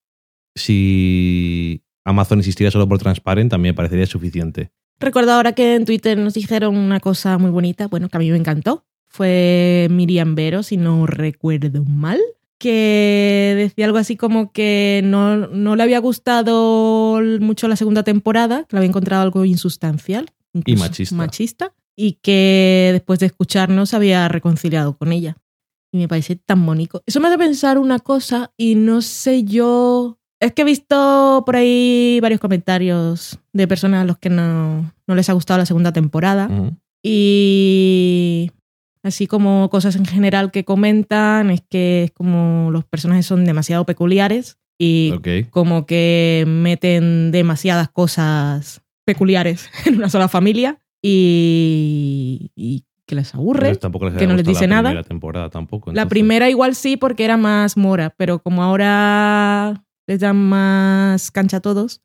si Amazon existiera solo por Transparent, también me parecería suficiente. Recuerdo ahora que en Twitter nos dijeron una cosa muy bonita, bueno, que a mí me encantó. Fue Miriam Vero, si no recuerdo mal, que decía algo así como que no, no le había gustado mucho la segunda temporada, que le había encontrado algo insustancial. incluso machista. Machista. Y que después de escucharnos había reconciliado con ella. Y me parece tan bonito. Eso me hace pensar una cosa y no sé yo... Es que he visto por ahí varios comentarios de personas a los que no, no les ha gustado la segunda temporada. Y así como cosas en general que comentan, es que es como los personajes son demasiado peculiares y Ok. como que meten demasiadas cosas peculiares [laughs] en una sola familia y, y que les aburre. Les que no les dice la nada. primera temporada tampoco. La primera igual sí porque era más mora, pero como ahora les dan más cancha a todos,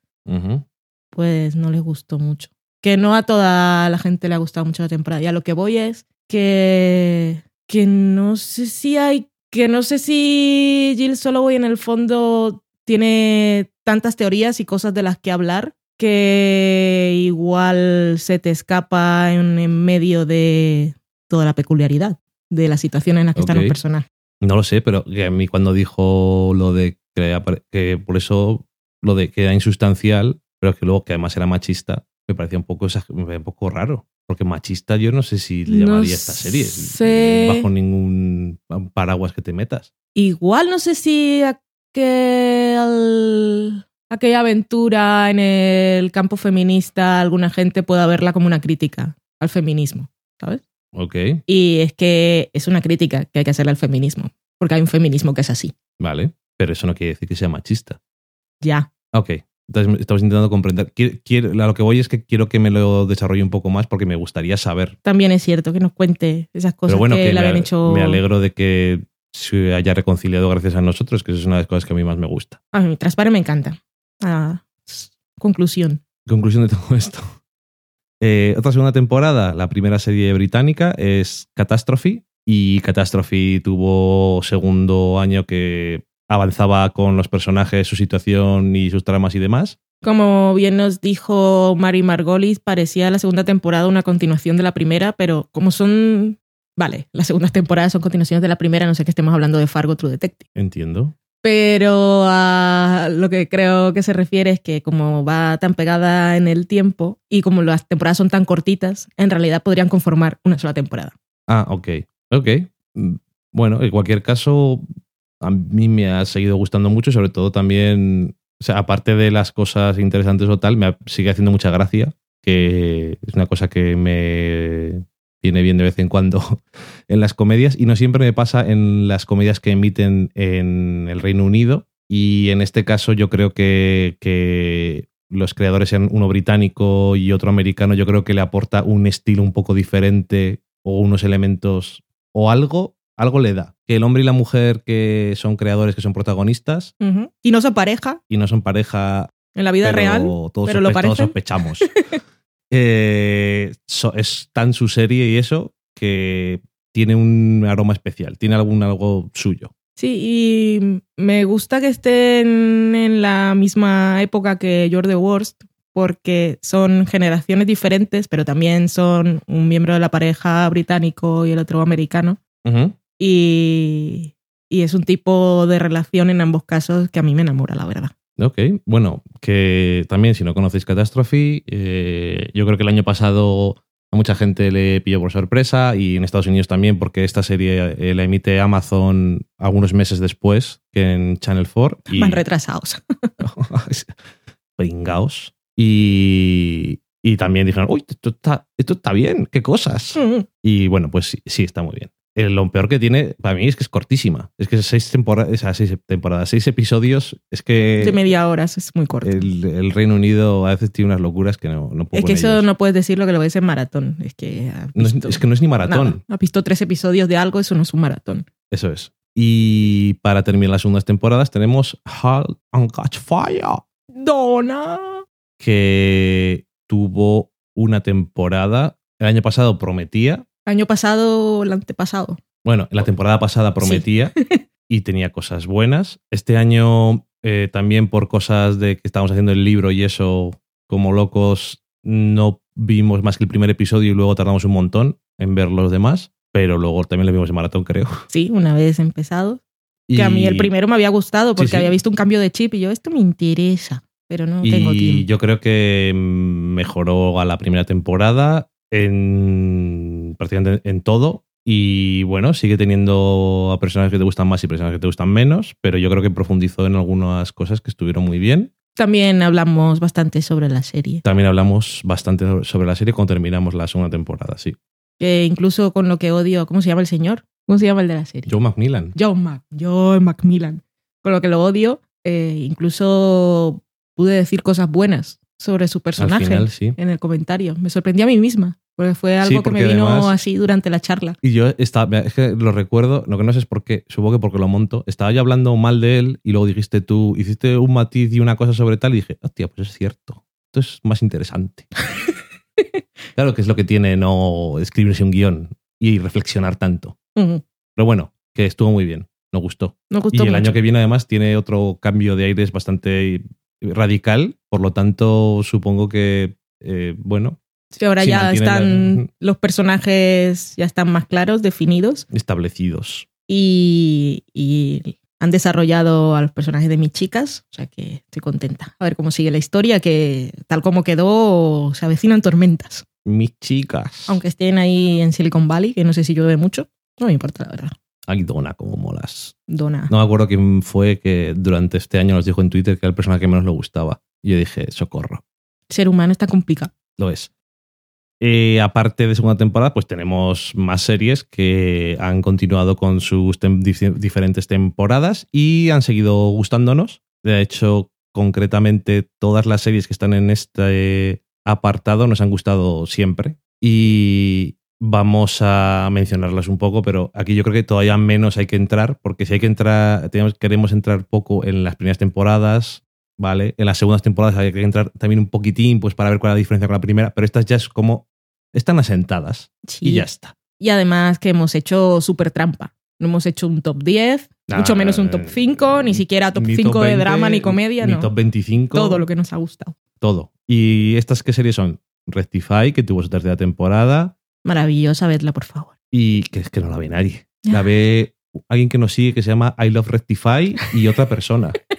pues no les gustó mucho. Que no a toda la gente le ha gustado mucho la temporada. Y a lo que voy es que, que no sé si hay, que no sé si Jill Soloway en el fondo tiene tantas teorías y cosas de las que hablar que igual se te escapa en, en medio de toda la peculiaridad de la situación en la que están los personajes. No lo sé, pero que a mí cuando dijo lo de que, que por eso lo de que era insustancial, pero que luego que además era machista, me parecía un poco, un poco raro. Porque machista yo no sé si le No llamaría esta serie sé. bajo ningún paraguas que te metas. Igual no sé si aquel, aquella aventura en el campo feminista alguna gente pueda verla como una crítica al feminismo, ¿sabes? Ok, Y es que es una crítica que hay que hacerle al feminismo, porque hay un feminismo que es así. vale. Pero eso no quiere decir que sea machista. Ya. Ok, estamos intentando comprender. Quiero, quiero- a lo que voy es que quiero que me lo desarrolle un poco más porque me gustaría saber. También es cierto que nos cuente esas cosas Pero bueno, que, que, le habían hecho. me alegro de que se haya reconciliado gracias a nosotros, que eso es una de las cosas que a mí más me gusta. A mí, Traspare me encanta. Ah, conclusión. Conclusión de todo esto. Eh, otra segunda temporada, la primera serie británica es Catastrophe y Catastrophe tuvo segundo año que avanzaba con los personajes, su situación y sus tramas y demás. Como bien nos dijo Mari Margolis, parecía la segunda temporada una continuación de la primera, pero como son. Vale, las segundas temporadas son continuaciones de la primera, no sé que estemos hablando de Fargo True Detective. Entiendo. Pero a lo que creo que se refiere es que como va tan pegada en el tiempo y como las temporadas son tan cortitas, en realidad podrían conformar una sola temporada. Ah, ok. Ok. Mm, Bueno, en cualquier caso, a mí me ha seguido gustando mucho, sobre todo también, aparte de las cosas interesantes o tal, me sigue haciendo mucha gracia, que es una cosa que me viene bien de vez en cuando [laughs] en las comedias y no siempre me pasa en las comedias que emiten en el Reino Unido y en este caso yo creo que, que los creadores sean uno británico y otro americano, yo creo que le aporta un estilo un poco diferente o unos elementos o algo, algo le da. Que el hombre y la mujer que son creadores, que son protagonistas. Y no son pareja, y no son pareja, En la vida pero real, todos, pero lo todos sospechamos. [laughs] Eh, so- es tan su serie y eso que tiene un aroma especial, tiene algún algo suyo. Sí, y me gusta que estén en la misma época que You're the Worst, porque son generaciones diferentes, pero también son un miembro de la pareja británico y el otro americano. Ujú. Y, y es un tipo de relación en ambos casos que a mí me enamora, la verdad. Ok, bueno, que también si no conocéis Catastrophe, eh, yo creo que el año pasado a mucha gente le pilló por sorpresa y en Estados Unidos también porque esta serie eh, la emite Amazon algunos meses después que en Channel 4. Y, Van retrasados. [laughs] Pringaos. Y, y también dijeron, uy, esto está, esto está bien, qué cosas. Mm, Y bueno, pues sí, sí, está muy bien. Eh, lo peor que tiene, para mí, es que es cortísima. Es que seis temporadas, o sea, seis temporadas, seis episodios, es que De media hora, es muy corto. el, el Reino Unido a veces tiene unas locuras que no, no puedo es que eso ellos. no puedes decir lo que lo ves en maratón. Es que No es, que no es ni maratón. nada. Has visto tres episodios de algo, eso no es un maratón. Eso es. Y para terminar las segundas temporadas tenemos Halt and Catch Fire, ¡Dona! que tuvo una temporada. El año pasado prometía. Año pasado, el antepasado. Bueno, la temporada pasada prometía [laughs] y tenía cosas buenas. Este año, eh, también por cosas de que estábamos haciendo el libro y eso, como locos, no vimos más que el primer episodio y luego tardamos un montón en ver los demás. Pero luego también lo vimos en maratón, creo. [laughs] Sí, una vez empezado. Que a mí el Y- primero me había gustado porque Sí, sí. había visto un cambio de chip y yo, esto me interesa, pero no Y tengo tiempo. yo creo que mejoró a la primera temporada en prácticamente en todo. Y bueno, sigue teniendo a personajes que te gustan más y personajes que te gustan menos, pero yo creo que profundizó en algunas cosas que estuvieron muy bien. También hablamos bastante sobre la serie. También hablamos bastante sobre la serie cuando terminamos la segunda temporada, sí. Que incluso con lo que odio, ¿cómo se llama el señor? ¿Cómo se llama el de la serie? Joe Macmillan. John Mac, John Macmillan. Con lo que lo odio, eh, incluso pude decir cosas buenas sobre su personaje final, sí. en el comentario. Me sorprendí a mí misma, porque fue algo que porque me vino además- así durante la charla. Y yo estaba, es que lo recuerdo, lo que no sé es por qué, supongo que porque lo monto. Estaba yo hablando mal de él y luego dijiste tú, hiciste un matiz y una cosa sobre tal y dije, hostia, pues es cierto. Esto es más interesante. [laughs] claro que es lo que tiene no escribirse un guion y reflexionar tanto. Pero bueno, que estuvo muy bien, nos gustó. Me Y gustó el mucho. año que viene además tiene otro cambio de aires bastante radical, por lo tanto supongo que, eh, bueno, Sí, ahora ya están la- los personajes ya están más claros, definidos establecidos. y, y han desarrollado a los personajes de mis chicas, o sea que estoy contenta. A ver cómo sigue la historia, que tal como quedó se avecinan tormentas. Mis chicas. Aunque estén ahí en Silicon Valley, que no sé si llueve mucho, no me importa la verdad. Ay, Dona, como molas. Dona. No me acuerdo quién fue que durante este año nos dijo en Twitter que era el personaje que menos le gustaba. Y yo dije, socorro. Ser humano está complicado. Lo es. Eh, aparte de segunda temporada, pues tenemos más series que han continuado con sus diferentes temporadas y han seguido gustándonos. De hecho, concretamente, todas las series que están en este apartado nos han gustado siempre. Y vamos a mencionarlas un poco, pero aquí yo creo que todavía menos hay que entrar, porque si hay que entrar, queremos entrar poco en las primeras temporadas, ¿vale? En las segundas temporadas hay que entrar también un poquitín, pues para ver cuál es la diferencia con la primera, pero estas ya es como, están asentadas Sí. y ya está. Y además que hemos hecho súper trampa. No hemos hecho un top 10, Ah, mucho menos un top 5, ni siquiera top Ni 5 de 20, drama ni comedia, ni no. top 25. Todo lo que nos ha gustado. Todo. ¿Y estas qué series son? Rectify, que tuvo su tercera temporada, Maravillosa, vedla, por favor. y que es que no la ve nadie. La ve alguien que nos sigue que se llama I Love Rectify y otra persona. [laughs]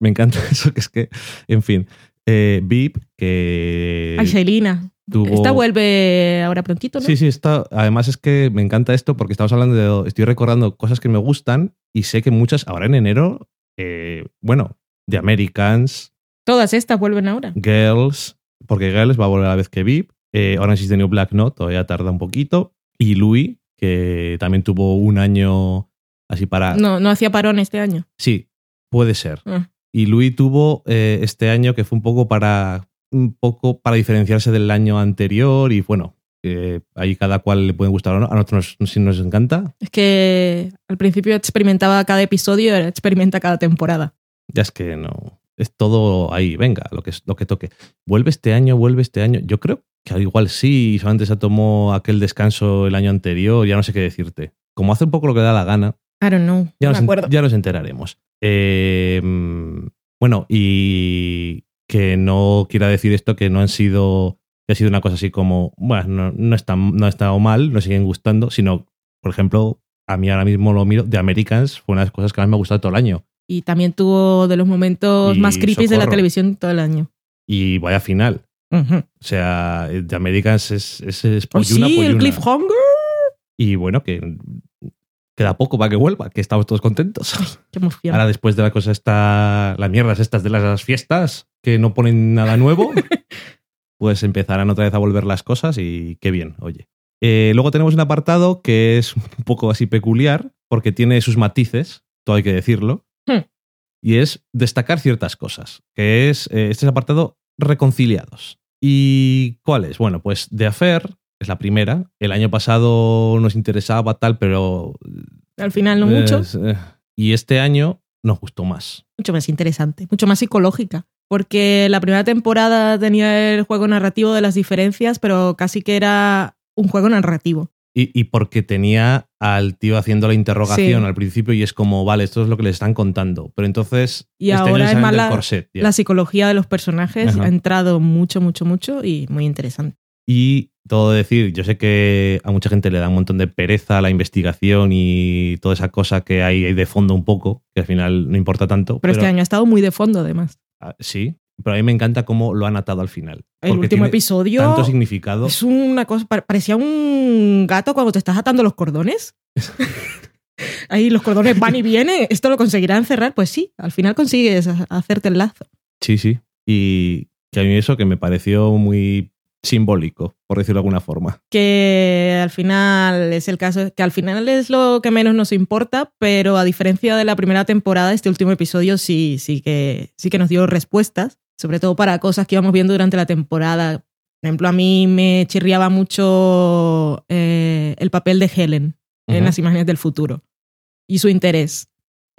Me encanta [laughs] eso, que es que, en fin. Eh, Vip, que Ay, Selina. tuvo... Esta vuelve ahora prontito, ¿no? Sí, sí, está. Además es que me encanta esto porque estamos hablando de. Estoy recordando cosas que me gustan y sé que muchas ahora en enero, eh, bueno, The Americans, Todas estas vuelven ahora. Girls, porque Girls va a volver a la vez que VIP, eh, Orange is the New Black no, todavía tarda un poquito, y Louis, que también tuvo un año así para. No, no hacía parón este año. Sí, puede ser. Ah. Y Louis tuvo eh, este año que fue un poco para un poco para diferenciarse del año anterior y bueno, que ahí cada cual le puede gustar o no. A nosotros nos, sí nos encanta. Es que al principio experimentaba cada episodio ahora experimenta cada temporada. Ya es que no. es todo ahí, venga, lo que, lo que toque. Vuelve este año, vuelve este año. Yo creo que al igual sí, solamente se tomó aquel descanso el año anterior, ya no sé qué decirte. Como hace un poco lo que da la gana, I don't know. ya, no nos, me acuerdo. ya nos enteraremos. Eh, bueno, y que no quiera decir esto que no han sido, que ha sido una cosa así como, bueno, no, no, está, no ha estado mal, nos siguen gustando, sino, por ejemplo, a mí ahora mismo lo miro, The Americans fue una de las cosas que más me ha gustado todo el año. Y también tuvo de los momentos Y más creepy de la televisión todo el año. Y vaya final. O sea, The Americans es, es, es polluna, sí, el cliffhanger. Y bueno, que queda poco para que vuelva, que estamos todos contentos. Qué emoción. Ahora después de la cosa esta, las mierdas estas de las fiestas, que no ponen nada nuevo, [laughs] pues empezarán otra vez a volver las cosas y qué bien, oye. Eh, luego tenemos un apartado que es un poco así peculiar, porque tiene sus matices, todo hay que decirlo, Hmm. y es destacar ciertas cosas, que es, eh, este es apartado reconciliados. ¿Y cuál es? Bueno, pues The Affair es la primera. El año pasado nos interesaba tal, pero... Al final no mucho. es, eh, y este año nos gustó más. mucho más interesante, mucho más psicológica. Porque la primera temporada tenía el juego narrativo de las diferencias, pero casi que era un juego narrativo. Y, y porque tenía al tío haciendo la interrogación Sí. al principio y es como, vale, esto es lo que le están contando. Pero entonces, Y este ahora es más la- corset, ya. La psicología de los personajes Ajá. ha entrado mucho, mucho, mucho y muy interesante. Y todo decir, yo sé que a mucha gente le da un montón de pereza la investigación y toda esa cosa que hay de fondo un poco, que al final no importa tanto. Pero, este año ha estado muy de fondo, además. ah, Sí, pero a mí me encanta cómo lo han atado al final. El último tiene episodio Tanto significado. es una cosa, pa- parecía un gato cuando te estás atando los cordones. [laughs] Ahí los cordones van y vienen. ¿Esto lo conseguirán cerrar? Pues sí, al final consigues ha- hacerte el lazo. Sí, sí. Y que a mí eso que me pareció muy simbólico, por decirlo de alguna forma. que al final es el caso, que al final es lo que menos nos importa, pero a diferencia de la primera temporada, este último episodio sí, sí que, sí que nos dio respuestas, sobre todo para cosas que íbamos viendo durante la temporada. Por ejemplo, a mí me chirriaba mucho eh, el papel de Helen en Ujú. las imágenes del futuro y su interés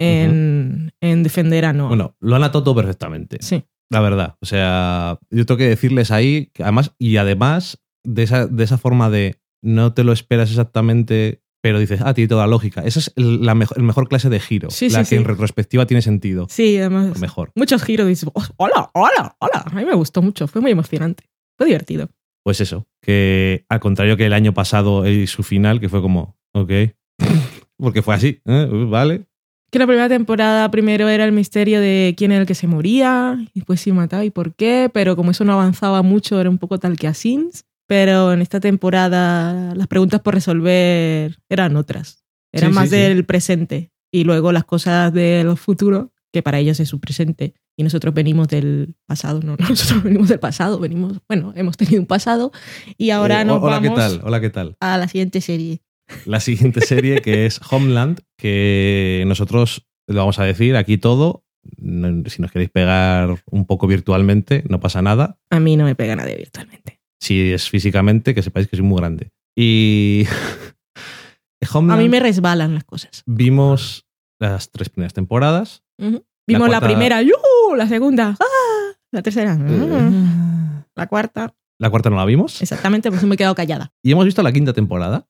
en, en defender a Noah. Bueno, lo han atado perfectamente. sí. La verdad. O sea, yo tengo que decirles ahí, que además, y además, de esa, de esa forma de no te lo esperas exactamente, pero dices, ah, tiene toda la lógica. Esa es la mejor, el mejor clase de giro. Sí, la sí, que en retrospectiva tiene sentido. Sí, además. Lo mejor. Muchos giros dices, "Oh, hola, hola, hola. A mí me gustó mucho, fue muy emocionante. Fue divertido. Pues eso, que al contrario que el año pasado y su final, que fue como, ok. [laughs] Porque fue así, ¿eh? Vale. Que la primera temporada primero era el misterio de quién era el que se moría, y después si mataba y por qué, pero como eso no avanzaba mucho, era un poco tal que a Sims. Pero en esta temporada las preguntas por resolver eran otras. Eran Sí, más sí, sí. del presente. Y luego las cosas del futuro, que para ellos es su presente. Y nosotros venimos del pasado. No, [laughs] nosotros venimos del pasado. Venimos, bueno, hemos tenido un pasado. Y ahora Eh, nos hola, ¿qué vamos tal? Hola, ¿qué tal? a la siguiente serie. La siguiente serie que es Homeland, que nosotros lo vamos a decir aquí todo. No- Si nos queréis pegar un poco virtualmente, no pasa nada. A mí no me pega nadie virtualmente. Si es físicamente, que sepáis que soy muy grande. Y [laughs] A Homeland mí me resbalan las cosas. vimos las tres primeras temporadas. Vimos la, cuarta- primera, ¡yujú! La segunda, ¡ah! La tercera, ¡ah! La cuarta, La cuarta no la vimos. exactamente, pues me he quedado callada. Y hemos visto la quinta temporada.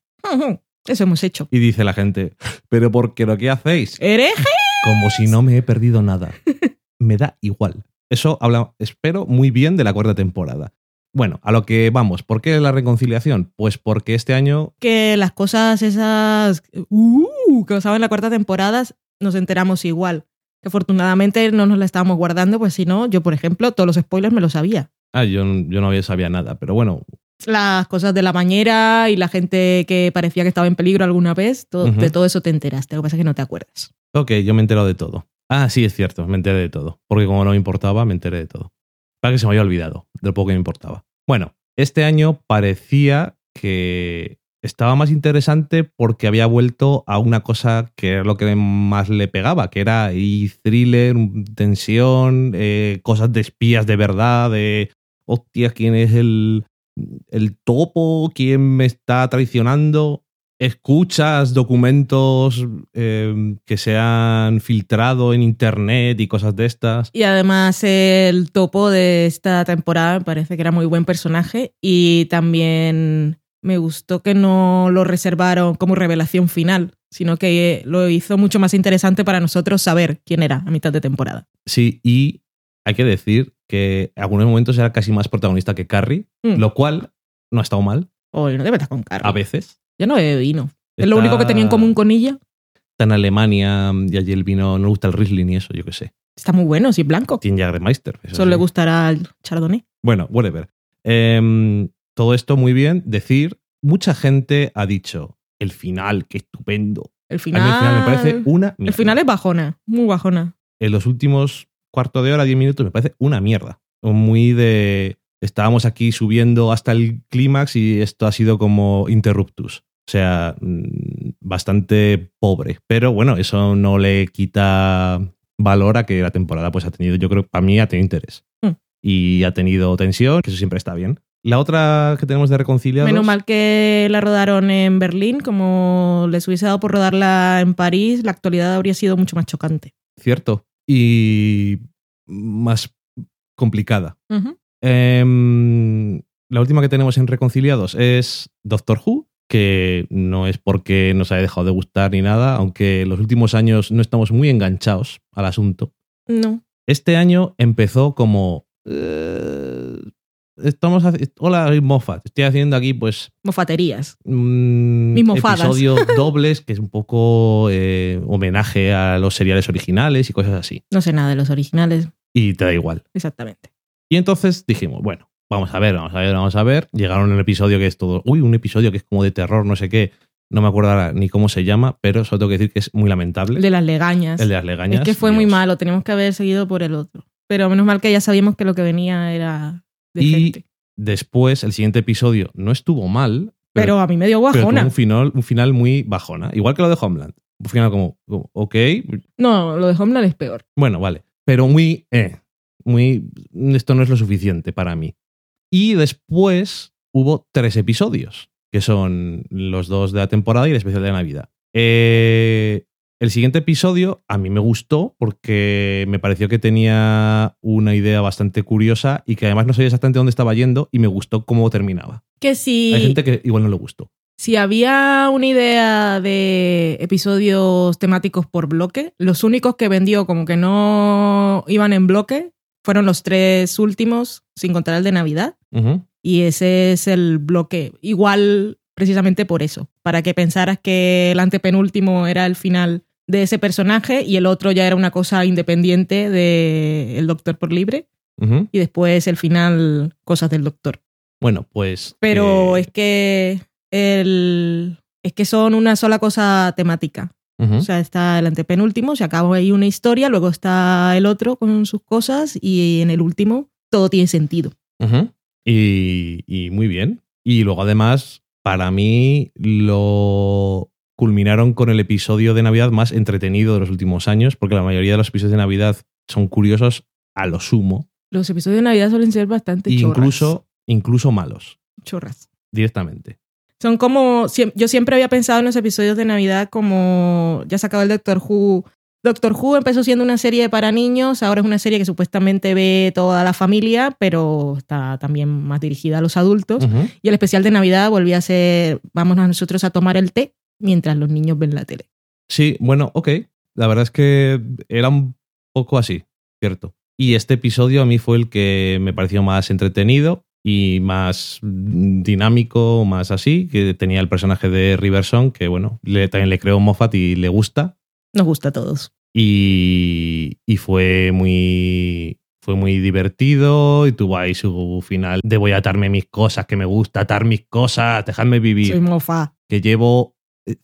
Eso hemos hecho. Y dice la gente, pero ¿por qué lo que hacéis? ¡Hereje! Como si no me he perdido nada. [laughs] Me da igual. Eso habla, espero, muy bien de la cuarta temporada. Bueno, a lo que vamos. ¿Por qué la reconciliación? Pues porque este año Que las cosas esas uh, que pasaban en la cuarta temporada nos enteramos igual. Que afortunadamente no nos la estábamos guardando, pues si no, yo, por ejemplo, todos los spoilers me los sabía. Ah, yo, yo no había sabía nada, pero bueno, Las cosas de la bañera y la gente que parecía que estaba en peligro alguna vez, de todo eso te enteraste. Lo que pasa es que no te acuerdas. ok, yo me he enterado de todo. Ah, sí, es cierto, me enteré de todo. Porque como no me importaba, me enteré de todo. Para que se me había olvidado de lo poco que me importaba. Bueno, este año parecía que estaba más interesante porque había vuelto a una cosa que era lo que más le pegaba, que era y thriller, tensión, eh, cosas de espías de verdad, de hostia, ¿quién es el, el topo? ¿Quién me está traicionando? escuchas documentos eh, que se han filtrado en internet y cosas de estas. Y además el topo de esta temporada me parece que era muy buen personaje y también me gustó que no lo reservaron como revelación final, sino que lo hizo mucho más interesante para nosotros saber quién era a mitad de temporada. Sí, y hay que decir que en algunos momentos era casi más protagonista que Carrie, Mm. lo cual no ha estado mal Oye, no te metas con Carrie. a veces. Ya no bebe vino. Es lo único que tenía en común con ella. Está en Alemania y allí el vino no le gusta el Riesling y eso, yo qué sé. Está muy bueno, si es blanco. Tiene Jagermeister. eso Solo le gustará el chardonnay. Bueno, whatever. Em, todo esto muy bien. Decir, mucha gente ha dicho, el final, qué estupendo. El A final, mí el final me parece una mierda. el final es bajona, muy bajona. En los últimos cuarto de hora, diez minutos, me parece una mierda. Muy de... Estábamos aquí subiendo hasta el clímax y esto ha sido como interruptus. O sea, mm, bastante pobre. Pero bueno, eso no le quita valor a que la temporada pues ha tenido, yo creo, para mí ha tenido interés. Mm. Y ha tenido tensión, que eso siempre está bien. La otra que tenemos de reconciliados... Menos mal que la rodaron en Berlín, como les hubiese dado por rodarla en París, la actualidad habría sido mucho más chocante. Cierto. Y más complicada. Em, la última que tenemos en Reconciliados es Doctor Who, que no es porque nos haya dejado de gustar ni nada, aunque en los últimos años no estamos muy enganchados al asunto. No. Este año empezó como... eh, estamos Hola, soy Moffat. Estoy haciendo aquí, pues, Mofaterías. mm, Mis mofadas. episodios [laughs] dobles, que es un poco eh, homenaje a los seriales originales y cosas así. No sé nada de los originales, Y te da igual. exactamente. Y entonces dijimos, bueno, vamos a ver, vamos a ver, vamos a ver. Llegaron un episodio que es todo, uy, un episodio que es como de terror, no sé qué, no me acuerdo ahora ni cómo se llama, pero solo tengo que decir que es muy lamentable. El de las legañas. El de las legañas. es que fue muy malo, teníamos que haber seguido por el otro. Pero menos mal que ya sabíamos que lo que venía era Y después, el siguiente episodio no estuvo mal, Pero, pero, a mí me dio guajona. un final, un final muy bajona, igual que lo de Homeland. Un final como, como, ok, No, lo de Homeland es peor. bueno, vale, pero muy, eh, muy, esto no es lo suficiente para mí. Y después hubo tres episodios, que son los dos de la temporada y el especial de Navidad. Eh, el siguiente episodio a mí me gustó porque me pareció que tenía una idea bastante curiosa y que además no sabía exactamente dónde estaba yendo y me gustó cómo terminaba. Que si, Hay gente que igual no le gustó. si había una idea de episodios temáticos por bloque, los únicos que vendió como que no iban en bloque fueron los tres últimos, sin contar el de Navidad. Y ese es el bloque. Igual, precisamente por eso. Para que pensaras que el antepenúltimo era el final de ese personaje y el otro ya era una cosa independiente de El Doctor por Libre. Y después el final, cosas del Doctor. Bueno, pues... Pero eh, es que el. Es que son una sola cosa temática. O sea, está el antepenúltimo, se acaba ahí una historia, luego está el otro con sus cosas y en el último todo tiene sentido. Y, y muy bien. Y luego además, para mí, lo culminaron con el episodio de Navidad más entretenido de los últimos años, porque la mayoría de los episodios de Navidad son curiosos a lo sumo, Los episodios de Navidad suelen ser bastante e chorras. incluso, incluso malos, chorras. directamente. Son como. Yo siempre había pensado en los episodios de Navidad como. Ya se acabó el Doctor Who. Doctor Who empezó siendo una serie para niños, ahora es una serie que supuestamente ve toda la familia, pero está también más dirigida a los adultos. Y el especial de Navidad volvía a ser. Vamos a nosotros a tomar el té mientras los niños ven la tele. Sí, bueno, ok. La verdad es que era un poco así, cierto. Y este episodio a mí fue el que me pareció más entretenido y más dinámico, más así, que tenía el personaje de Riverson, que bueno, le- también le creo Moffat y le gusta. Nos gusta a todos. Y, y fue muy fue muy divertido y tuvo ahí su final de voy a atarme mis cosas, que me gusta atar mis cosas, dejarme vivir Soy mofa. que llevo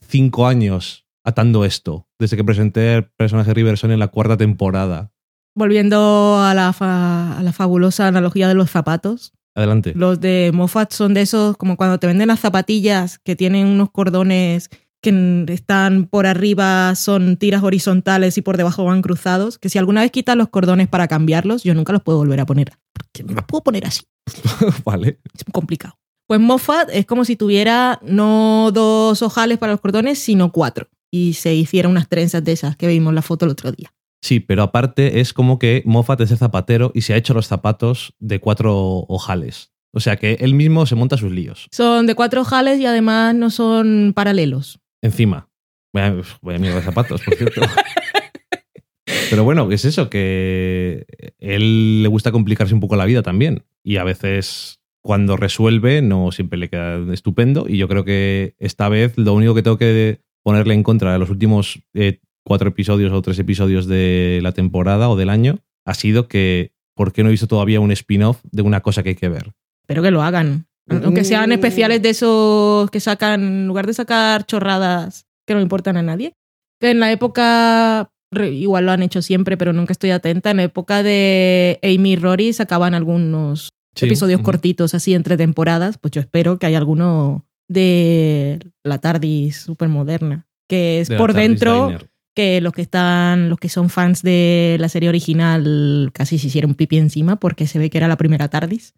cinco años atando esto, desde que presenté el personaje de Riverson en la cuarta temporada. Volviendo a la, fa- a la fabulosa analogía de los zapatos. Adelante. Los de Moffat son de esos, como cuando te venden las zapatillas que tienen unos cordones que están por arriba, son tiras horizontales y por debajo van cruzados. Que si alguna vez quitas los cordones para cambiarlos, yo nunca los puedo volver a poner. Porque no los puedo poner así. [laughs] vale. Es muy complicado. Pues Moffat es como si tuviera no dos ojales para los cordones, sino cuatro. Y se hiciera unas trenzas de esas que vimos en la foto el otro día. Sí, pero aparte es como que Moffat es el zapatero y se ha hecho los zapatos de cuatro ojales. O sea que él mismo se monta sus líos. Son de cuatro ojales y además no son paralelos. Encima. Vaya, vaya mierda de zapatos, por cierto. [laughs] Pero bueno, ¿qué es eso? Que él le gusta complicarse un poco la vida también. Y a veces cuando resuelve no siempre le queda estupendo. Y yo creo que esta vez lo único que tengo que ponerle en contra de los últimos eh, cuatro episodios o tres episodios de la temporada o del año ha sido que ¿por qué no he visto todavía un spin-off de una cosa que hay que ver? Pero que lo hagan. Aunque sean especiales de esos que sacan, en lugar de sacar chorradas que no importan a nadie. Que en la época, igual lo han hecho siempre, pero nunca estoy atenta, en la época de Amy y Rory sacaban algunos Sí, episodios cortitos así entre temporadas, pues yo espero que haya alguno de la TARDIS super moderna, que es De por dentro Diner. que los que están, los que son fans de la serie original casi se hicieron pipí encima porque se ve que era la primera TARDIS,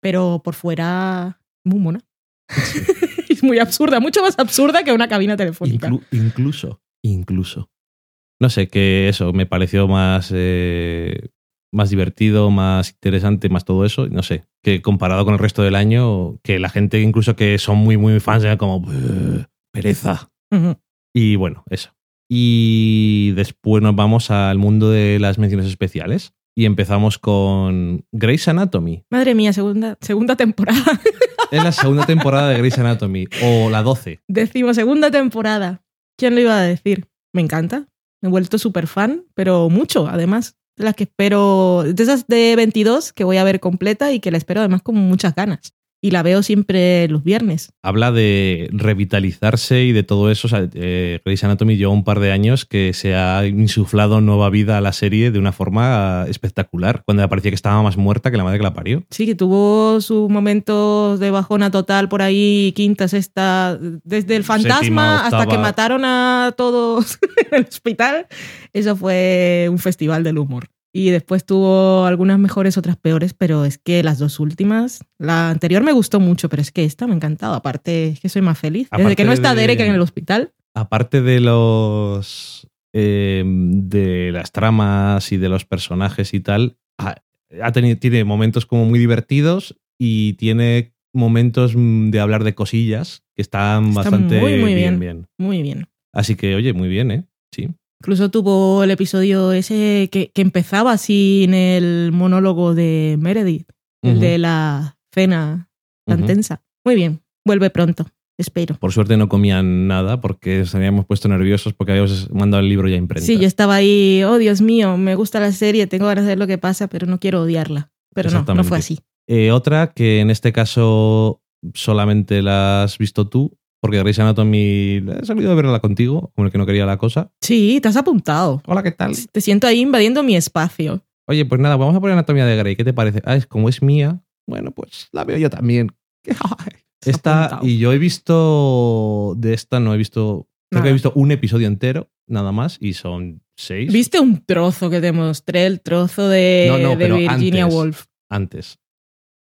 pero por fuera muy mona. [laughs] es muy absurda, mucho más absurda que una cabina telefónica. Inclu- incluso, incluso. No sé, que eso me pareció más, eh, más divertido, más interesante, más todo eso. No sé, que comparado con el resto del año, que la gente incluso que son muy, muy fans, era como "Buh, pereza. Y bueno, eso. Y después nos vamos al mundo de las menciones especiales. Y empezamos con Grey's Anatomy. Madre mía, segunda, segunda temporada. [laughs] Es la segunda temporada de Grey's Anatomy, o la 12. Decimos segunda temporada. ¿Quién lo iba a decir? Me encanta. Me he vuelto súper fan, pero mucho, además. Las que espero, de esas de 22 que voy a ver completa y que la espero además con muchas ganas. Y la veo siempre los viernes. habla de revitalizarse y de todo eso. O sea, eh, Grey's Anatomy lleva un par de años que se ha insuflado nueva vida a la serie de una forma espectacular. Cuando parecía que estaba más muerta que la madre que la parió. Sí, que tuvo sus momentos de bajona total por ahí, quinta, sexta, desde el fantasma Séptima, hasta que mataron a todos [laughs] en el hospital. Eso fue un festival del humor. Y después tuvo algunas mejores, otras peores, pero es que las dos últimas, la anterior me gustó mucho, pero es que esta me ha encantado. Aparte, es que soy más feliz. Desde Aparte que no está de- Derek en el hospital. Aparte de los. eh, de las tramas y de los personajes y tal, ha, ha tenido, tiene momentos como muy divertidos y tiene momentos mm, de hablar de cosillas que están Está bastante muy, muy bien, bien. bien. Muy bien. Así que, oye, muy bien, ¿eh? Sí. Incluso tuvo el episodio ese que, que empezaba así en el monólogo de Meredith, el de la cena tan tensa. Muy bien, vuelve pronto, espero. Por suerte no comían nada porque nos habíamos puesto nerviosos porque habíamos mandado el libro ya a imprenta. Sí, yo estaba ahí, oh Dios mío, me gusta la serie, tengo ganas de ver lo que pasa, pero no quiero odiarla. Pero no, no fue así. Eh, otra que en este caso solamente la has visto tú, porque Grey's Anatomy he salido de verla contigo, como el que no quería la cosa. Sí, te has apuntado. Hola, ¿qué tal? Te siento ahí invadiendo mi espacio. Oye, pues nada, vamos a poner Anatomía de Grey. ¿Qué te parece? Ah, es como es mía. Bueno, pues la veo yo también. [laughs] Esta, y yo he visto de esta, no he visto, creo que he visto un episodio entero, nada más, y son seis. ¿Viste un trozo que te mostré? El trozo de, No, no, de Virginia antes. Woolf. antes.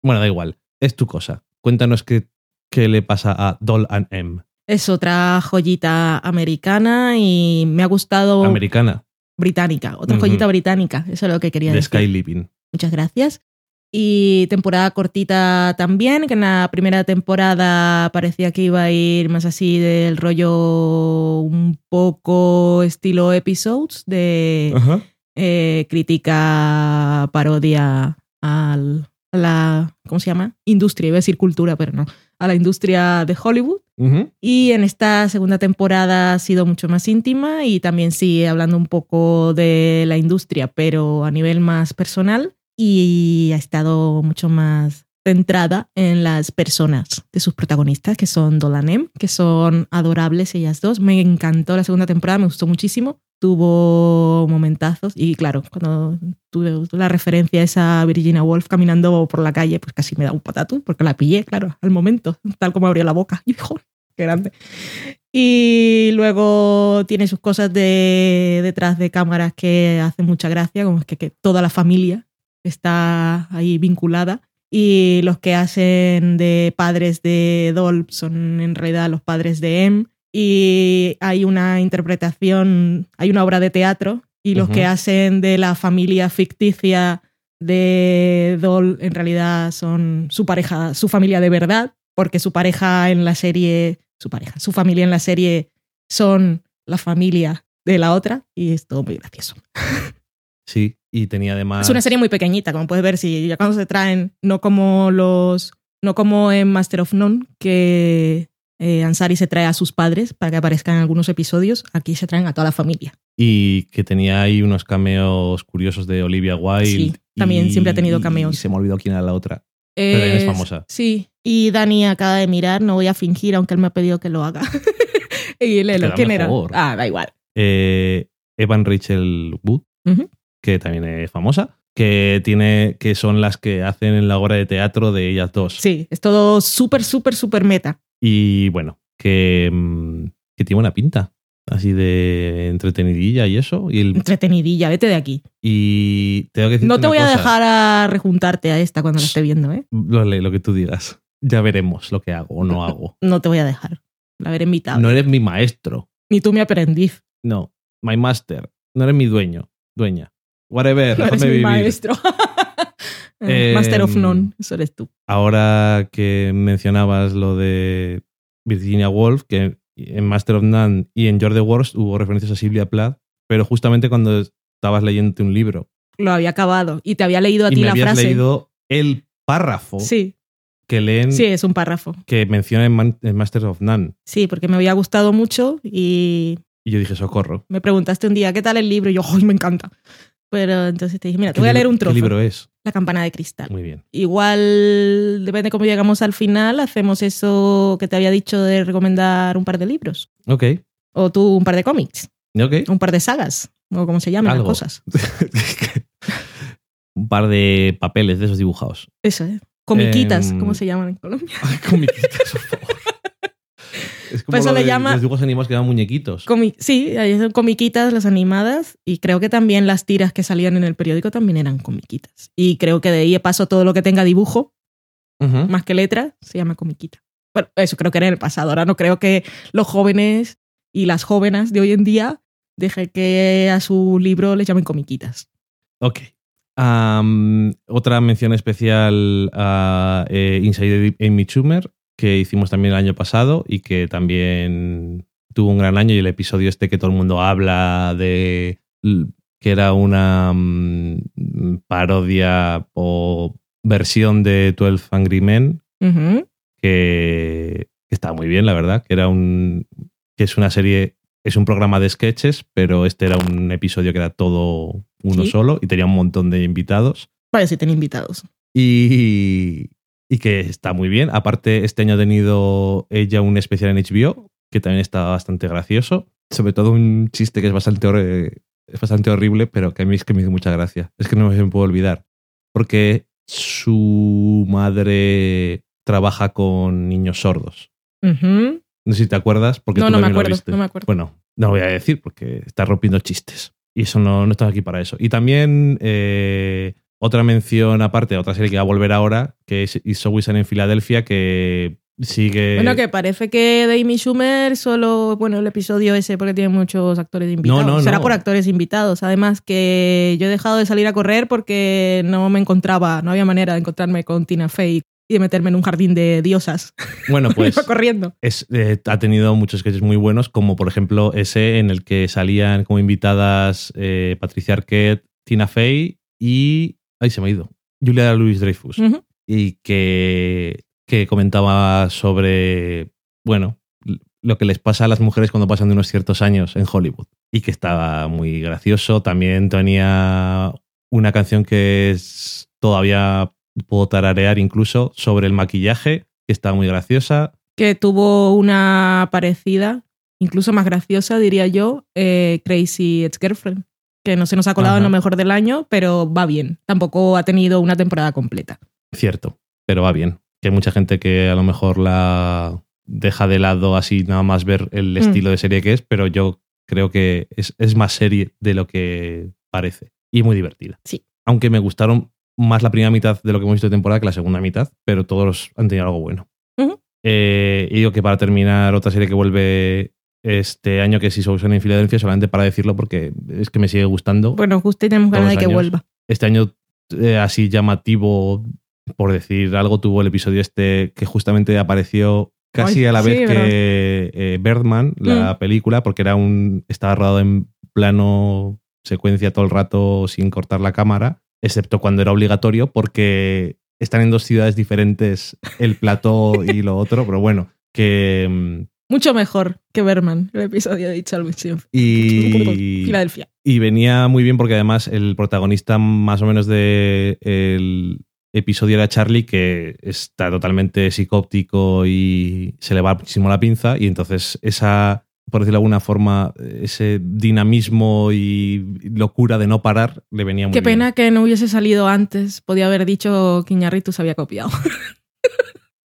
Bueno, da igual. Es tu cosa. Cuéntanos qué, qué le pasa a Doll and M. Es otra joyita americana y me ha gustado Americana, británica, otra joyita británica, eso es lo que quería de decir. Sky Living. Muchas gracias. Y temporada cortita también, que en la primera temporada parecía que iba a ir más así del rollo un poco estilo episodes de eh, crítica, parodia al, a la, ¿cómo se llama? Industria, iba a decir cultura, pero no, a la industria de Hollywood. Y en esta segunda temporada ha sido mucho más íntima y también sigue hablando un poco de la industria, pero a nivel más personal y ha estado mucho más centrada en las personas de sus protagonistas, que son Dolanem, que son adorables ellas dos. Me encantó la segunda temporada, me gustó muchísimo. Tuvo momentazos y claro, cuando tuve la referencia a esa Virginia Woolf caminando por la calle, pues casi me da un patatú, porque la pillé, claro, al momento, tal como abrió la boca. [laughs] Y dijo, qué grande. Y luego tiene sus cosas de detrás de cámaras que hacen mucha gracia, como es que, que toda la familia está ahí vinculada Y los que hacen de padres de Dolph son en realidad los padres de Em. Y hay una interpretación, hay una obra de teatro. Y los que hacen de la familia ficticia de Doll en realidad son su pareja, su familia de verdad, porque su pareja en la serie, su pareja, su familia en la serie son la familia de la otra y es todo muy gracioso. [laughs] Sí, y tenía además. Es una serie muy pequeñita, como puedes ver, si ya cuando se traen, no como los, no como en Master of None, que eh, Ansari se trae a sus padres para que aparezcan en algunos episodios, aquí se traen a toda la familia. Y que tenía ahí unos cameos curiosos de Olivia Wilde. Sí, también y- siempre ha tenido cameos. Y se me olvidó quién era la otra. Pero también es famosa. Sí, y Dani acaba de mirar, no voy a fingir, aunque él me ha pedido que lo haga. [laughs] y Queda ¿quién era? Ah, da igual. Eh, Evan Rachel Wood, Ujú. que también es famosa. Que tiene. que son las que hacen en la obra de teatro de ellas dos. Sí, es todo súper, súper, súper meta. Y bueno, que, mm, que tiene buena pinta. Así de entretenidilla y eso. Y, el, Entretenidilla, vete de aquí. y tengo que No te voy a cosa. dejar a rejuntarte a esta cuando la esté viendo, ¿eh? Lo, lo que tú digas. Ya veremos lo que hago o no hago. No te voy a dejar. La veré invitado. No eres mi maestro. Ni tú mi aprendiz. No. My master. No eres mi dueño. Dueña. Whatever. No eres mi vivir. maestro. [laughs] Eh, Master of None, eso eres tú. Ahora que mencionabas lo de Virginia Woolf, que en Master of None y en George the Worst hubo referencias a Sylvia Plath, pero justamente cuando estabas leyendo un libro Lo había acabado. Y te había leído a y ti me la habías frase. leído el párrafo Sí, que leen sí, es un párrafo. que menciona en, Man- en Master of None. Sí, porque me había gustado mucho y Y yo dije, socorro. me preguntaste un día, ¿qué tal el libro? Y yo, ¡ay, me encanta! Pero entonces te dije, mira, te ¿Qué voy a leer un trozo. ¿Qué libro es? La campana de cristal. Muy bien. Igual, depende de cómo llegamos al final, hacemos eso que te había dicho de recomendar un par de libros. Ok. O tú un par de cómics. Ok. Un par de sagas. O como se llaman las Algo. cosas. [laughs] un par de papeles de esos dibujados. Eso, ¿eh? Comiquitas, Em, como se llaman en Colombia. [laughs] Comiquitas, por favor. Es como Pues lo le de llama- los dibujos animados que eran muñequitos. Comi- sí, ahí son comiquitas las animadas y creo que también las tiras que salían en el periódico también eran comiquitas. Y creo que de ahí paso todo lo que tenga dibujo, más que letra, se llama comiquita. Bueno, eso creo que era en el pasado. Ahora no creo que los jóvenes y las jóvenes de hoy en día dejen que a su libro les llamen comiquitas. Ok. Otra mención especial a eh, Inside Amy Schumer, que hicimos también el año pasado y que también tuvo un gran año. Y el episodio este que todo el mundo habla de que era una mm, parodia o versión de 12 Angry Men, que, que estaba muy bien, la verdad, que era un que es una serie, es un programa de sketches, pero este era un episodio que era todo uno Sí. solo y tenía un montón de invitados Vale, si tienen invitados. y, y que está muy bien. Aparte, este año ha tenido ella un especial en HBO que también está bastante gracioso, sobre todo un chiste que es bastante, hor- es bastante horrible, pero que a mí es que me hizo mucha gracia. Es que no me puedo olvidar, porque su madre trabaja con niños sordos. No sé si te acuerdas, porque No, tú no me lo acuerdo, viste. no me acuerdo. Bueno, no lo voy a decir porque está rompiendo chistes. Y eso no, no aquí para eso. Y también eh, otra mención aparte, otra serie que va a volver ahora, que es It's Always en Filadelfia, que sigue. Bueno, que parece que de Amy Schumer solo, bueno, el episodio ese porque tiene muchos actores invitados. no, Será no. por actores invitados. Además que yo he dejado de salir a correr porque no me encontraba, no había manera de encontrarme con Tina Fey y de meterme en un jardín de diosas. Bueno, [laughs] pues Iba corriendo. es, eh, ha tenido muchos sketches muy buenos, como por ejemplo ese en el que salían como invitadas eh, Patricia Arquette, Tina Fey y. Ay, se me ha ido. Julia Louis Dreyfus. Y que, que comentaba sobre, bueno, lo que les pasa a las mujeres cuando pasan de unos ciertos años en Hollywood. Y que estaba muy gracioso. También tenía una canción que es todavía puedo tararear incluso sobre el maquillaje, que está muy graciosa. Que tuvo una parecida, incluso más graciosa, diría yo, eh, Crazy Ex Girlfriend. Que no se nos ha colado en lo mejor del año, pero va bien. Tampoco ha tenido una temporada completa. Cierto, pero va bien. Que hay mucha gente que a lo mejor la deja de lado así nada más ver el Mm. estilo de serie que es, pero yo creo que es, es más serie de lo que parece. Y muy divertida. Sí. Aunque me gustaron más la primera mitad de lo que hemos visto de temporada que la segunda mitad, pero todos han tenido algo bueno. Eh, y digo que para terminar, otra serie que vuelve este año, que es Sousan en Filadelfia, solamente para decirlo porque es que me sigue gustando. Bueno, justo tenemos Todos ganas de que años. vuelva. Este año, eh, así llamativo, por decir algo, tuvo el episodio este que justamente apareció casi Ay, a la sí, vez que eh, Birdman, la película, porque era un estaba rodado en plano secuencia todo el rato sin cortar la cámara, excepto cuando era obligatorio, porque están en dos ciudades diferentes el plató y lo otro, pero bueno, que... Mucho mejor que Berman, el episodio de Chalmers Y, Filadelfia. y venía muy bien porque además el protagonista más o menos del el episodio era Charlie, que está totalmente psicóptico y se le va muchísimo la pinza. Y entonces esa, por decirlo de alguna forma, ese dinamismo y locura de no parar le venía muy Qué bien. pena que no hubiese salido antes. Podía haber dicho que Iñárritu se había copiado. [laughs]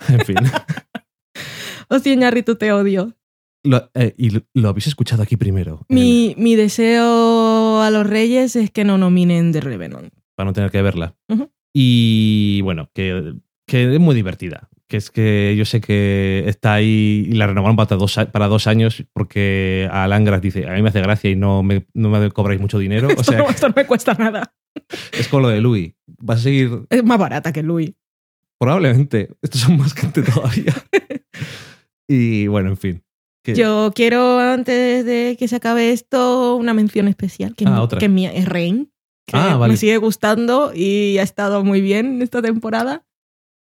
En fin. [laughs] [laughs] Hostia, Iñárritu, te odio. Lo- eh, y lo, habéis escuchado aquí primero. en el- Mi, mi deseo a los reyes es que no nominen The Revenant. para no tener que verla. Ujú. Y bueno, que, que es muy divertida. Que es que yo sé que está ahí y la renovaron para dos, a- para dos años porque Alan Gras dice, a mí me hace gracia y no me, no me cobráis mucho dinero. [laughs] O Esto, sea, no, esto no me cuesta nada. [laughs] es como lo de Louis. Vas a seguir, Es más barata que Louis. probablemente, estos son más gente todavía. Y bueno, en fin. Que- Yo quiero, antes de que se acabe esto, una mención especial. Que, Ah, otra. que mía es Rain. Que Ah, vale. me sigue gustando y ha estado muy bien esta temporada.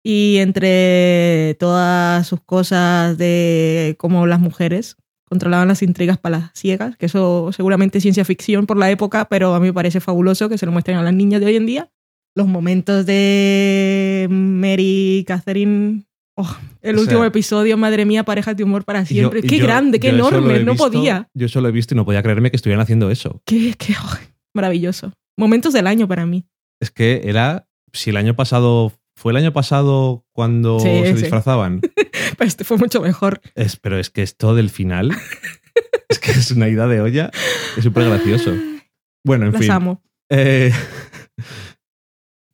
Y entre todas sus cosas de cómo las mujeres controlaban las intrigas para las ciegas, que eso seguramente es ciencia ficción por la época, pero a mí me parece fabuloso que se lo muestren a las niñas de hoy en día. Los momentos de Mary Catherine. Oh, el O último sea, episodio, madre mía, parejas de humor para yo- siempre. qué yo- grande, qué enorme, no visto- podía. Yo eso lo he visto y no podía creerme que estuvieran haciendo eso. Qué, qué oh, maravilloso. Momentos del año para mí. Es que era, si el año pasado, fue el año pasado cuando Sí, se sí. disfrazaban. [laughs] Pero este fue mucho mejor. Es, pero es que esto del final es que es una ida de olla. Es súper gracioso. [laughs] Bueno, en Las fin. amo. Eh,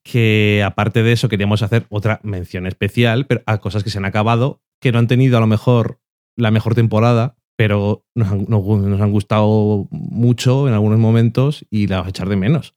que aparte de eso queríamos hacer otra mención especial pero a cosas que se han acabado, que no han tenido a lo mejor la mejor temporada, pero nos han, nos- nos han gustado mucho en algunos momentos y la vas a echar de menos.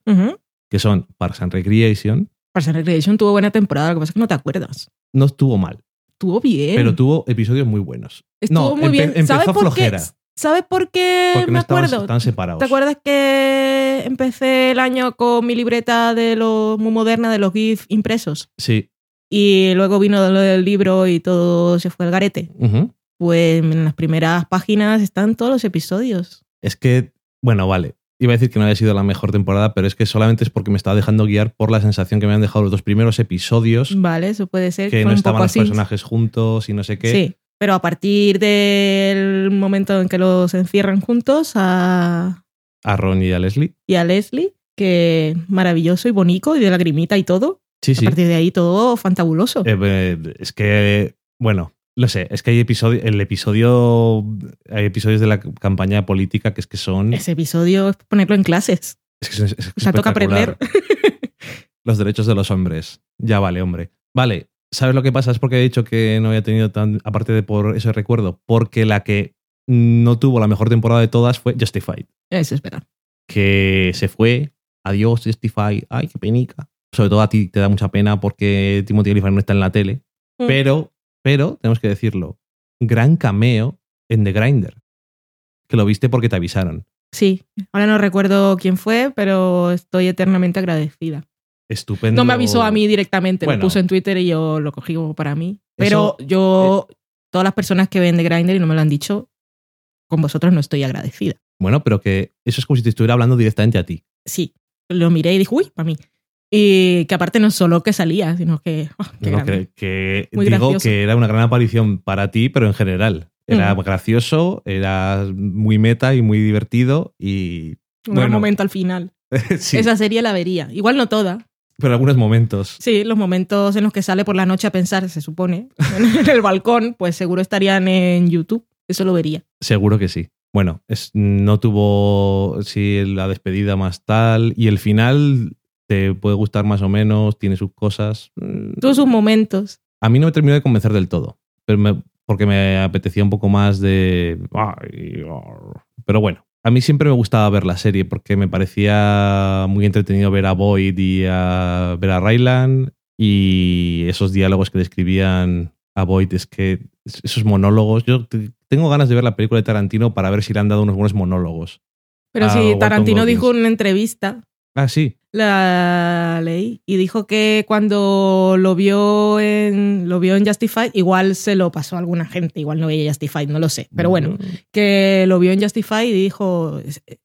Que son Parks and Recreation. Parks and Recreation tuvo buena temporada, lo que pasa es que no te acuerdas. No estuvo mal, Estuvo bien. pero tuvo episodios muy buenos. Estuvo no, muy bien. empezó ¿Sabes por flojera. qué? ¿Sabes por qué Porque me no estaban, acuerdo? estaban separados. ¿Te acuerdas que empecé el año con mi libreta de lo muy moderna de los GIF impresos? Sí. Y luego vino lo del libro y todo se fue al garete. Ujú. Pues en las primeras páginas están todos los episodios. Es que, bueno, vale. Iba a decir que no había sido la mejor temporada, pero es que solamente es porque me estaba dejando guiar por la sensación que me han dejado los dos primeros episodios, Vale, eso puede ser. que fue no un estaban los así. personajes juntos y no sé qué. Sí, pero a partir del momento en que los encierran juntos a, A Ron y a Leslie. y a Leslie, que maravilloso y bonito y de lagrimita y todo. Sí, sí. A partir de ahí todo fantabuloso. Eh, eh, es que, bueno, lo sé, es que hay episodios, el episodio, hay episodios de la campaña política que es que son... Ese episodio es ponerlo en clases. Es que es- es O sea, toca aprender. [laughs] Los derechos de los hombres. Ya vale, hombre. Vale, ¿sabes lo que pasa? Es porque he dicho que no había tenido tan. Aparte de por ese recuerdo, porque la que no tuvo la mejor temporada de todas fue Justified. Es verdad. Que se fue. Adiós, Justified. Ay, qué penica. Sobre todo a ti te da mucha pena porque Timothy Olyphant no está en la tele. Mm. Pero, pero, tenemos que decirlo. Gran cameo en The Grinder. Que lo viste porque te avisaron. Sí, ahora no recuerdo quién fue, pero estoy eternamente agradecida. Estupendo. No me avisó a mí directamente, Bueno. lo puso en Twitter y yo lo cogí como para mí. Pero yo, eh, todas las personas que ven de Grindr y no me lo han dicho, con vosotros no estoy agradecida. Bueno, pero que eso es como si te estuviera hablando directamente a ti. Sí, lo miré y dije, uy, para mí. Y que aparte no solo que salía, sino que... [laughs] oh, qué No, grande. que, que Muy digo gracioso. que era una gran aparición para ti, pero en general. Era Mm. gracioso, era muy meta y muy divertido y... Un gran bueno. momento al final. [laughs] sí, Esa serie la vería. Igual no toda. Pero algunos momentos. Sí, los momentos en los que sale por la noche a pensar, se supone, [laughs] en el balcón, pues seguro estarían en YouTube. Eso lo vería. Seguro que sí. Bueno, es, no tuvo sí, la despedida más tal y el final te puede gustar más o menos, tiene sus cosas. Mm, Todos sus momentos. A mí no me terminó de convencer del todo, pero me- porque me apetecía un poco más de... Pero bueno, a mí siempre me gustaba ver la serie porque me parecía muy entretenido ver a Boyd y a ver a Ryland y esos diálogos que describían a Boyd, es que esos monólogos, yo te- tengo ganas de ver la película de Tarantino para ver si le han dado unos buenos monólogos. Pero a sí, Walton Tarantino dijo en una entrevista, Ah, sí. La leí, y dijo que cuando lo vio en lo vio en Justified, igual se lo pasó a alguna gente, igual no veía Justified, no lo sé. Pero bueno, que lo vio en Justified y dijo,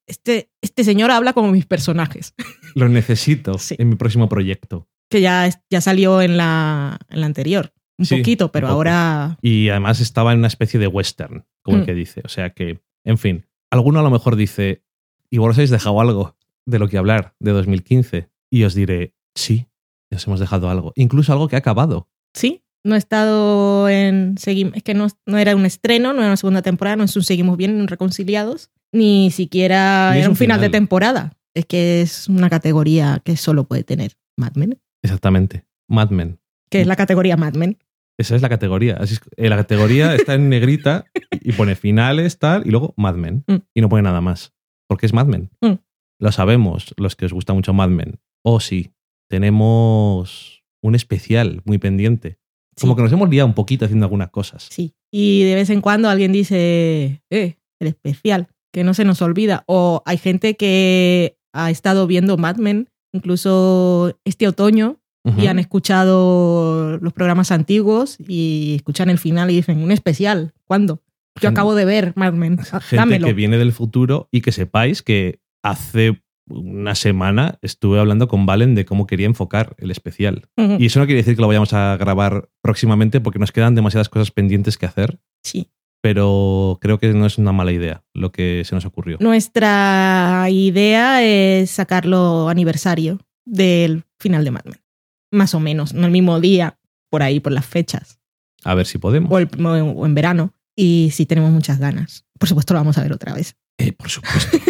este, este señor habla como mis personajes, [laughs] Lo necesito Sí. en mi próximo proyecto. que ya, ya salió en la, en la anterior. Un Sí, poquito, pero un ahora... Y además estaba en una especie de western, como el Mm. que dice. O sea que, en fin, alguno a lo mejor dice, igual os habéis dejado algo de lo que hablar de 2015. Y os diré, sí, nos hemos dejado algo. Incluso algo que ha acabado. Sí, no he estado en... Es que no, no era un estreno, no era una segunda temporada, no es un Seguimos Bien, Reconciliados, ni siquiera Ni era un final, de temporada. Es que es una categoría que solo puede tener Mad Men, Exactamente. Mad Men. que es la categoría Mad Men. Esa es la categoría. Así es- eh, la categoría está en negrita [laughs] y pone finales, tal, y luego Mad Men. Mm. Y no pone nada más. Porque es Mad Men. Mm. Lo sabemos, los que os gusta mucho Mad Men. Oh, sí. Tenemos un especial muy pendiente. Como Sí. que nos hemos liado un poquito haciendo algunas cosas. Sí. Y de vez en cuando alguien dice, eh, el especial, que no se nos olvida. O hay gente que ha estado viendo Mad Men, incluso este otoño, y han escuchado los programas antiguos y escuchan el final y dicen, un especial, ¿cuándo? Yo Gente- acabo de ver Mad Men, Gente dámelo. que viene del futuro y que sepáis que hace una semana estuve hablando con Valen de cómo quería enfocar el especial. Y eso no quiere decir que lo vayamos a grabar próximamente porque nos quedan demasiadas cosas pendientes que hacer. Sí. pero creo que no es una mala idea lo que se nos ocurrió. Nuestra idea es sacarlo aniversario del final de Mad Men. Más o menos, no el mismo día, por ahí, por las fechas. A ver si podemos. o, el- o en verano. Y si tenemos muchas ganas. Por supuesto, lo vamos a ver otra vez. Eh, por supuesto. [laughs]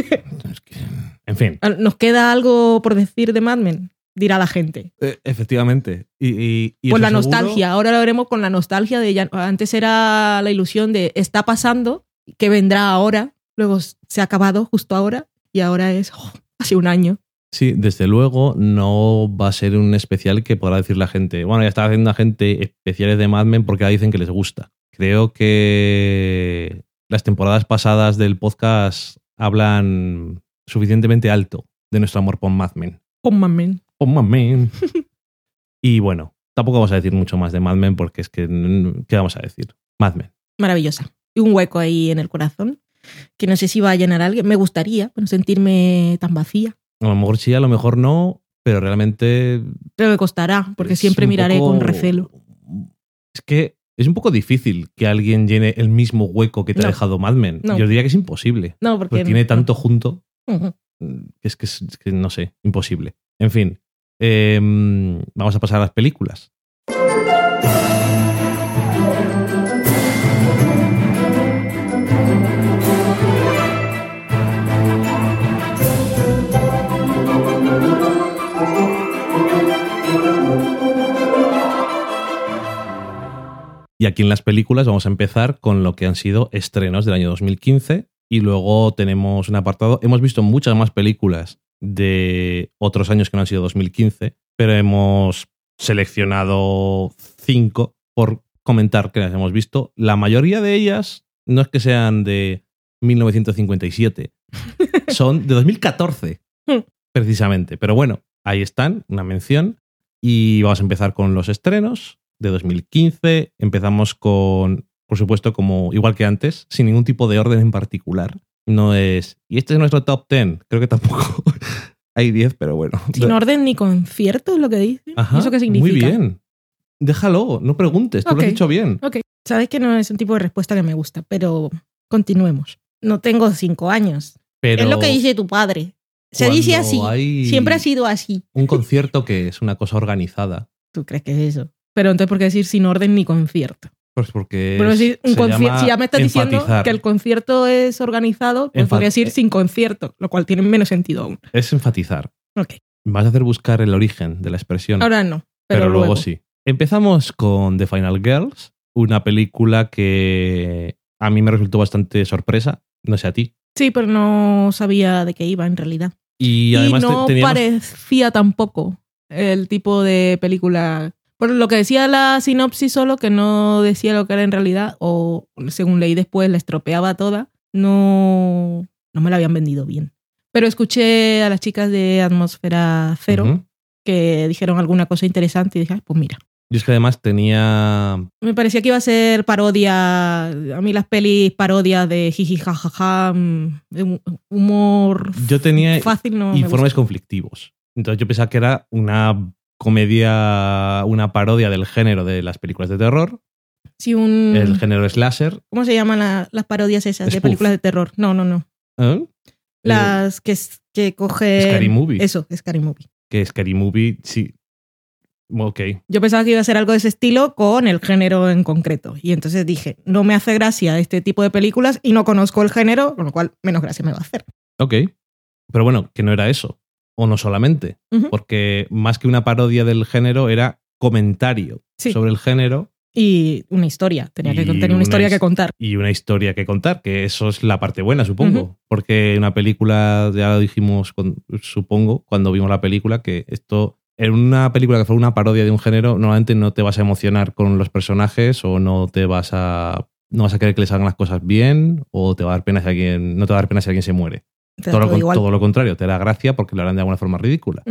Es que- en fin, Ah, ¿Nos queda algo por decir de Mad Men? Dirá la gente. eh, efectivamente. Y, y- eso la seguro- nostalgia. Ahora lo veremos con la nostalgia de ya. Antes era la ilusión de está pasando, que vendrá ahora. Luego se ha acabado justo ahora. Y ahora es oh, hace un año. Sí, desde luego no va a ser un especial que podrá decir la gente. Bueno, ya está haciendo la gente especiales de Mad Men porque ya dicen que les gusta. Creo que las temporadas pasadas del podcast hablan suficientemente alto de nuestro amor por Mad Men. Oh, Mad Men. Oh, Mad Men. [laughs] y bueno, tampoco vamos a decir mucho más de Mad Men porque es que, ¿qué vamos a decir? Mad Men. Maravillosa. Y un hueco ahí en el corazón. Que no sé si va a llenar a alguien. Me gustaría no sentirme tan vacía. A lo mejor sí, a lo mejor no, pero realmente Pero me costará, porque siempre miraré poco- con recelo. Es que es un poco difícil que alguien llene el mismo hueco que te ha dejado Mad Men. No. Yo diría que es imposible. No, porque Porque tiene tanto junto que es que, es, es que no sé, imposible. En fin, em, vamos a pasar a las películas. Y aquí en las películas vamos a empezar con lo que han sido estrenos del año 2015 y luego tenemos un apartado. Hemos visto muchas más películas de otros años que no han sido 2015, pero hemos seleccionado cinco por comentar que las hemos visto. La mayoría de ellas no es que sean de 1957, [laughs] son de 2014, Hmm. precisamente. Pero bueno, ahí están, una mención. Y vamos a empezar con los estrenos de 2015. Empezamos con, por supuesto, como igual que antes, sin ningún tipo de orden en particular. No es. Y este es nuestro top 10. Creo que tampoco [laughs] hay 10, pero bueno. Sin orden ni concierto es lo que dicen. Ajá, ¿Y ¿Eso qué significa? Muy bien. Déjalo, no preguntes, tú lo has dicho bien. Ok, sabes que no es un tipo de respuesta que me gusta, pero continuemos. No tengo cinco años. Pero es lo que dice tu padre. Se dice así. Siempre ha sido así. Un concierto que es una cosa organizada. [laughs] ¿Tú crees que es eso? Pero entonces, ¿por qué decir sin orden ni concierto? Pues porque. Pero es- decir un se conci- llama si ya me estás diciendo que el concierto es organizado, pues Enfa- podría decir sin concierto, lo cual tiene menos sentido aún. Es enfatizar. Ok. Vas a hacer buscar el origen de la expresión. Ahora no, pero, pero, luego, sí. Empezamos con The Final Girls, una película que a mí me resultó bastante sorpresa. No sé a ti. Sí, pero no sabía de qué iba en realidad. Y además no teníamos- parecía tampoco el tipo de película. Por lo que decía la sinopsis solo, que no decía lo que era en realidad, o según leí después, la estropeaba toda, no, no me la habían vendido bien. Pero escuché a las chicas de Atmósfera Cero Ujú. que dijeron alguna cosa interesante y dije, "Ay, pues mira. Yo es que además tenía. Me parecía que iba a ser parodia. A mí las pelis parodias de jiji jajaja, mm, de humor Yo tenía fácil no me informes conflictivos. Entonces yo pensaba que era una comedia, una parodia del género de las películas de terror, Sí, un, el género slasher. ¿Cómo se llaman la- las parodias esas de películas de terror? No, no, no. ¿eh? Las que, que cogen. Scary Movie. Eso, Scary Movie. que Scary Movie, sí. Ok. Yo pensaba que iba a ser algo de ese estilo con el género en concreto. Y entonces dije, no me hace gracia este tipo de películas y no conozco el género, con lo cual menos gracia me va a hacer. Ok. Pero bueno, que no era eso. O no solamente. Porque más que una parodia del género, era comentario Sí. sobre el género Y una historia. Tenía que contar una una historia his- que contar. y una historia que contar, que eso es la parte buena, supongo. Porque una película, ya lo dijimos, con- supongo, cuando vimos la película, que esto, en una película que fue una parodia de un género, normalmente no te vas a emocionar con los personajes o no te vas a. No vas a querer que les hagan las cosas bien o te va a dar pena si alguien. No te va a dar pena si alguien se muere. Todo lo, todo con- igual. todo lo contrario, te da gracia porque lo harán de alguna forma ridícula.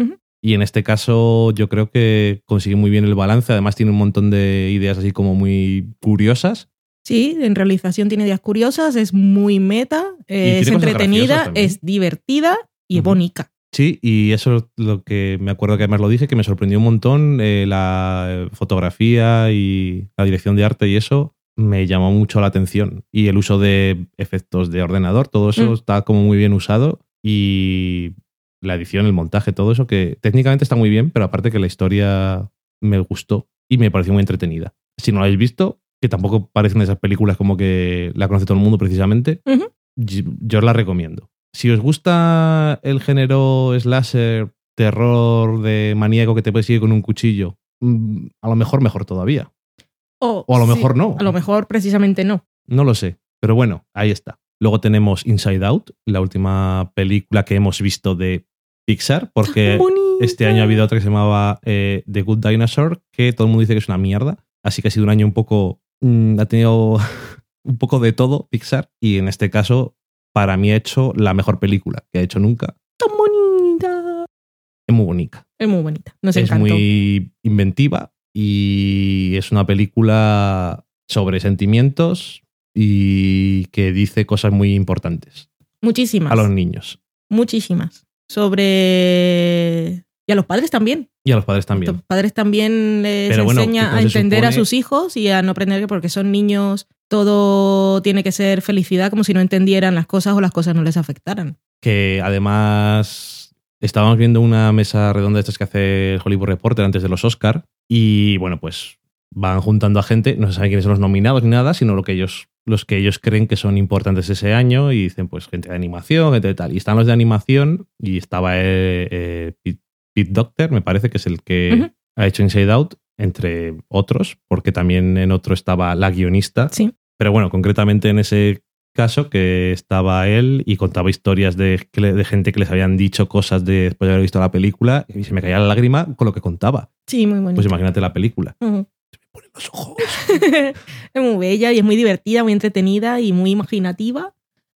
Y en este caso yo creo que consigue muy bien el balance. Además tiene un montón de ideas así como muy curiosas. Sí, en realización tiene ideas curiosas, es muy meta, tiene es entretenida, es divertida y es Ujú. bonita. Sí, y eso es lo que me acuerdo que además lo dije, que me sorprendió un montón eh, la fotografía y la dirección de arte y eso me llamó mucho la atención. Y el uso de efectos de ordenador, todo eso Mm. está como muy bien usado y la edición, el montaje, todo eso que técnicamente está muy bien, pero aparte que la historia me gustó y me pareció muy entretenida. Si no la habéis visto, que tampoco parecen esas películas como que la conoce todo el mundo precisamente, yo la recomiendo. Si os gusta el género slasher, terror de maníaco que te persigue con un cuchillo, mm, a lo mejor mejor todavía. O a lo sí, mejor no. A lo mejor precisamente no. No lo sé. Pero bueno, ahí está. Luego tenemos Inside Out, la última película que hemos visto de Pixar, porque este año ha habido otra que se llamaba eh, The Good Dinosaur, que todo el mundo dice que es una mierda. Así que ha sido un año un poco. mm, ha tenido [laughs] un poco de todo Pixar. Y en este caso, para mí ha hecho la mejor película que ha hecho nunca. Tan bonita. Es muy bonita. Es muy bonita. Nos es encantó. muy inventiva y es una película sobre sentimientos y que dice cosas muy importantes Muchísimas. a los niños Muchísimas. Sobre. Y a los padres también. y a los padres también. Los padres también les Pero enseña a entender a sus hijos y a no aprender que porque son niños todo tiene que ser felicidad, como si no entendieran las cosas o las cosas no les afectaran. Que además estábamos viendo una mesa redonda de estas que hace el Hollywood Reporter antes de los Oscar y bueno, pues van juntando a gente, no se sabe quiénes son los nominados ni nada, sino lo que ellos los que ellos creen que son importantes ese año y dicen pues gente de animación, gente de tal. Y están los de animación y estaba eh, eh, Pete, Pete Docter, me parece que es el que ha hecho Inside Out, entre otros, porque también en otro estaba la guionista. Sí. Pero bueno, concretamente en ese caso que estaba él y contaba historias de, de gente que les habían dicho cosas de, después de haber visto la película y se me caía la lágrima con lo que contaba. Sí, muy bonito. Pues imagínate la película. Ujú. Ponen los ojos. [laughs] es muy bella y es muy divertida, muy entretenida y muy imaginativa.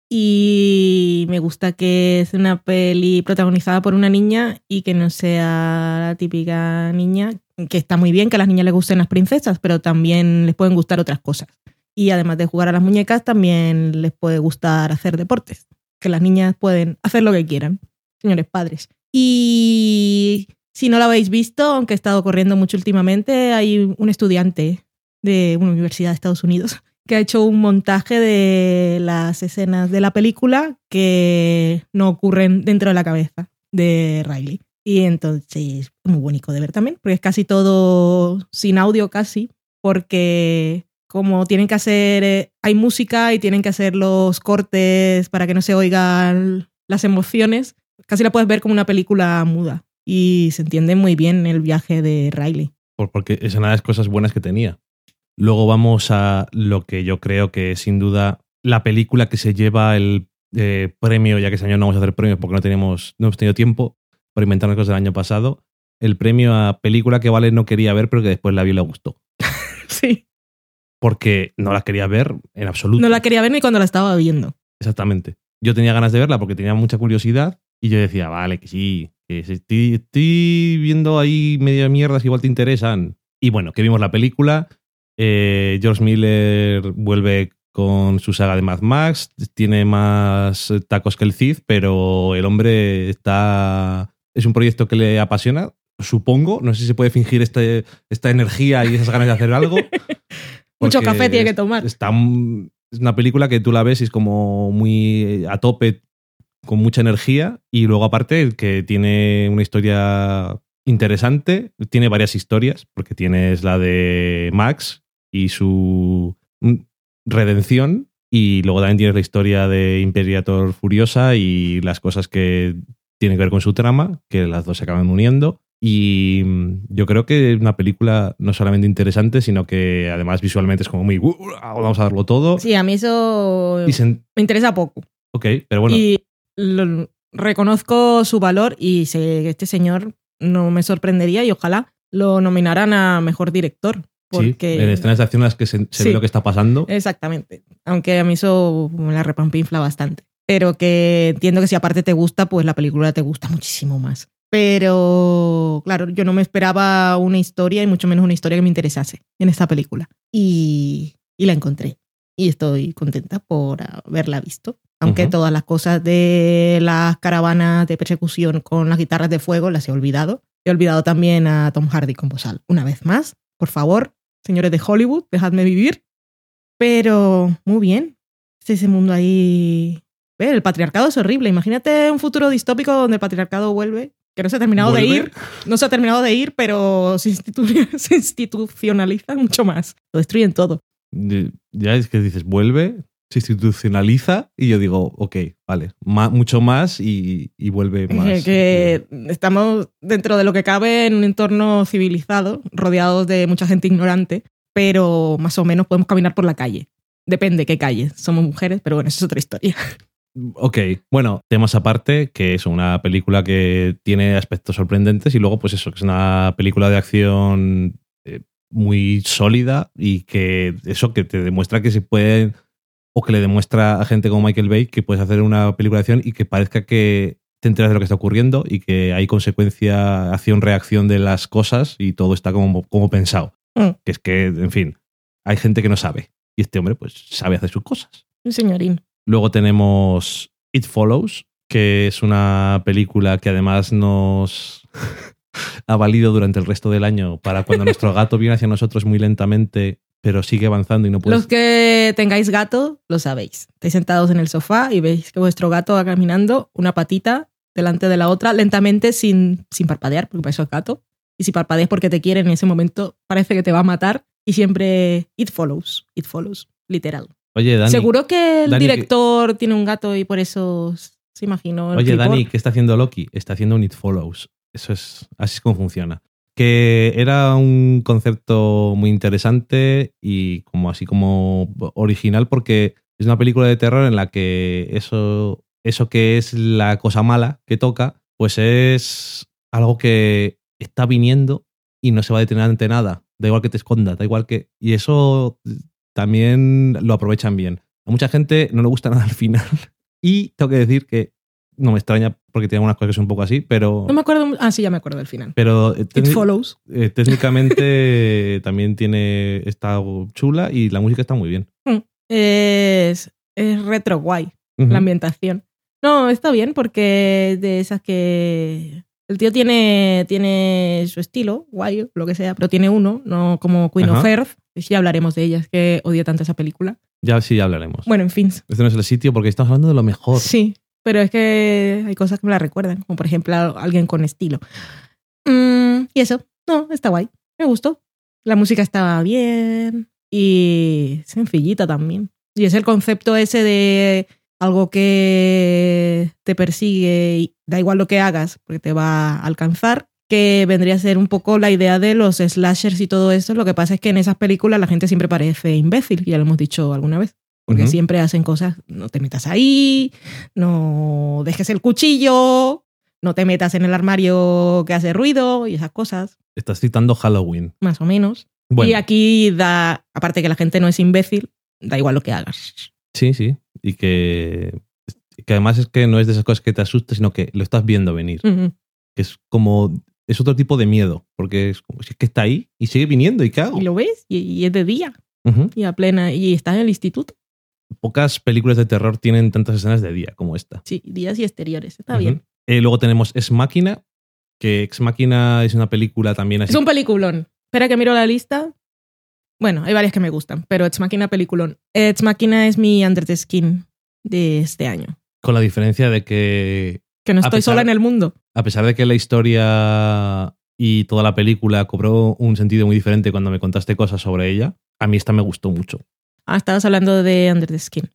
Y me gusta que es una peli protagonizada por una niña y que no sea la típica niña, que está muy bien que a las niñas les gusten las princesas, pero también les pueden gustar otras cosas. Y además de jugar a las muñecas, también les puede gustar hacer deportes, que las niñas pueden hacer lo que quieran, señores padres. Y si no la habéis visto, aunque he estado corriendo mucho últimamente, hay un estudiante de una universidad de Estados Unidos [laughs] que ha hecho un montaje de las escenas de la película que no ocurren dentro de la cabeza de Riley. Y entonces, muy bonito de ver también, porque es casi todo sin audio casi, porque como tienen que hacer, eh, hay música y tienen que hacer los cortes para que no se oigan las emociones, casi la puedes ver como una película muda. y se entiende muy bien el viaje de Riley. Por- porque es una de las cosas buenas que tenía. Luego vamos a lo que yo creo que es sin duda la película que se lleva el eh, premio, ya que este año no vamos a hacer premios porque no, tenemos, no hemos tenido tiempo por inventarnos cosas del año pasado. El premio a película que Vale no quería ver, pero que después la vio y le gustó. [laughs] Sí. Porque no la quería ver en absoluto. No la quería ver ni cuando la estaba viendo. Exactamente. Yo tenía ganas de verla porque tenía mucha curiosidad y yo decía, vale, que sí, que estoy, estoy viendo ahí medio mierdas que igual te interesan. Y bueno, que vimos la película. eh, George Miller vuelve con su saga de Mad Max, tiene más tacos que el Cid, pero el hombre está... Es un proyecto que le apasiona, supongo. No sé si se puede fingir este, esta energía y esas ganas de hacer algo. [laughs] Mucho café tiene que tomar. Está, es una película que tú la ves y es como muy a tope, con mucha energía. Y luego, aparte, que tiene una historia interesante. Tiene varias historias, porque tienes la de Max y su mm, redención. Y luego también tienes la historia de Imperator Furiosa y las cosas que tienen que ver con su trama, que las dos se acaban uniendo. Y mm, yo creo que es una película no solamente interesante, sino que además visualmente es como muy. "Uh, vamos a darlo todo. Sí, a mí eso Y se- me interesa poco. ok, pero bueno. Y lo- reconozco su valor y sé que este señor no me sorprendería y ojalá lo nominaran a mejor director. Porque Sí, en escenas de acción en las que se, se Sí. ve lo que está pasando. Exactamente. Aunque a mí eso me la repampinfla bastante. Pero que entiendo que si aparte te gusta, pues la película te gusta muchísimo más. Pero, claro, yo no me esperaba una historia y mucho menos una historia que me interesase en esta película. Y, y la encontré. Y estoy contenta por haberla visto. Aunque Ujú. todas las cosas de las caravanas de persecución con las guitarras de fuego las he olvidado. He olvidado también a Tom Hardy con Bozal. Una vez más, por favor, señores de Hollywood, dejadme vivir. Pero muy bien. Es ese mundo ahí. El patriarcado es horrible. Imagínate un futuro distópico donde el patriarcado vuelve. Que no se ha terminado de ir. No se ha terminado de ir, pero se, institu- [laughs] se institucionaliza mucho más. Lo destruyen todo. Ya es que dices, vuelve, se institucionaliza y yo digo, ok, vale, ma- mucho más y, y vuelve más. Que estamos dentro de lo que cabe en un entorno civilizado, rodeados de mucha gente ignorante, pero más o menos podemos caminar por la calle. Depende qué calle. Somos mujeres, pero bueno, eso es otra historia. [laughs] Ok, bueno, temas aparte, que es una película que tiene aspectos sorprendentes y luego pues eso, que es una película de acción eh, muy sólida y que eso que te demuestra que se puede, o que le demuestra a gente como Michael Bay que puedes hacer una película de acción y que parezca que te enteras de lo que está ocurriendo y que hay consecuencia, acción-reacción de las cosas y todo está como, como pensado. Mm. Que es que, en fin, hay gente que no sabe y este hombre pues sabe hacer sus cosas. Un señorín. Luego tenemos It Follows, que es una película que además nos [laughs] ha valido durante el resto del año para cuando nuestro [laughs] gato viene hacia nosotros muy lentamente, pero sigue avanzando y no puede. Los que tengáis gato, lo sabéis. Estáis sentados en el sofá y veis que vuestro gato va caminando una patita delante de la otra lentamente sin, sin parpadear, porque para eso es gato. Y si parpadeas porque te quiere en ese momento, parece que te va a matar. Y siempre it follows, it follows, literal. Oye, Dani. Seguro que el Dani, que- director tiene un gato y por eso se imaginó. el Oye, clipboard. Dani, ¿qué está haciendo Loki? Está haciendo un It Follows. Eso es, así es como funciona. Que era un concepto muy interesante y como así como original porque es una película de terror en la que eso, eso que es la cosa mala que toca, pues es algo que está viniendo y no se va a detener ante nada. Da igual que te esconda, da igual que... Y eso también lo aprovechan bien. A mucha gente no le gusta [laughs] nada al final. Y tengo que decir que no me extraña porque tiene algunas cosas que son un poco así, pero, No me acuerdo. Ah, sí, ya me acuerdo del final. pero eh, It follows. eh, [laughs] técnicamente también tiene está chula y la música está muy bien. Es, es retro guay. La ambientación. No, está bien porque de esas que el tío tiene, tiene su estilo, guay, lo que sea, pero tiene uno, no como Queen of. Earth. Y sí hablaremos de ella, es que odio tanto esa película. Ya sí ya hablaremos. Bueno, en fin, Este no es el sitio porque estamos hablando de lo mejor. sí, pero es que hay cosas que me la recuerdan, como por ejemplo alguien con estilo. Mm, y eso, no, está guay, me gustó. La música estaba bien y sencillita también. Y es el concepto ese de algo que te persigue y da igual lo que hagas, porque te va a alcanzar, que vendría a ser un poco la idea de los slashers y todo eso. Lo que pasa es que en esas películas la gente siempre parece imbécil, ya lo hemos dicho alguna vez. Porque siempre hacen cosas, no te metas ahí, no dejes el cuchillo, no te metas en el armario que hace ruido y esas cosas, Estás citando Halloween. más o menos. Bueno, Y aquí da, aparte que la gente no es imbécil, da igual lo que hagas. sí, sí. Y que, que además es que no es de esas cosas que te asustes, sino que lo estás viendo venir. Que es como. Es otro tipo de miedo. Porque es, como, si es que está ahí y sigue viniendo. ¿Y qué hago? Y lo ves, y, y es de día, y a plena, y estás en el instituto. Pocas películas de terror tienen tantas escenas de día como esta. Sí, días y exteriores, está bien. Eh, luego tenemos Ex Máquina, que Ex Máquina es una película también así. Es un peliculón. Espera que miro la lista. Bueno, hay varias que me gustan, pero Ex Machina peliculón. Ex Machina es mi Under the Skin de este año. Con la diferencia de que, Que no estoy pesar- sola en el mundo. a pesar de que la historia y toda la película cobró un sentido muy diferente cuando me contaste cosas sobre ella, a mí esta me gustó mucho. Ah, estabas hablando de Under the Skin.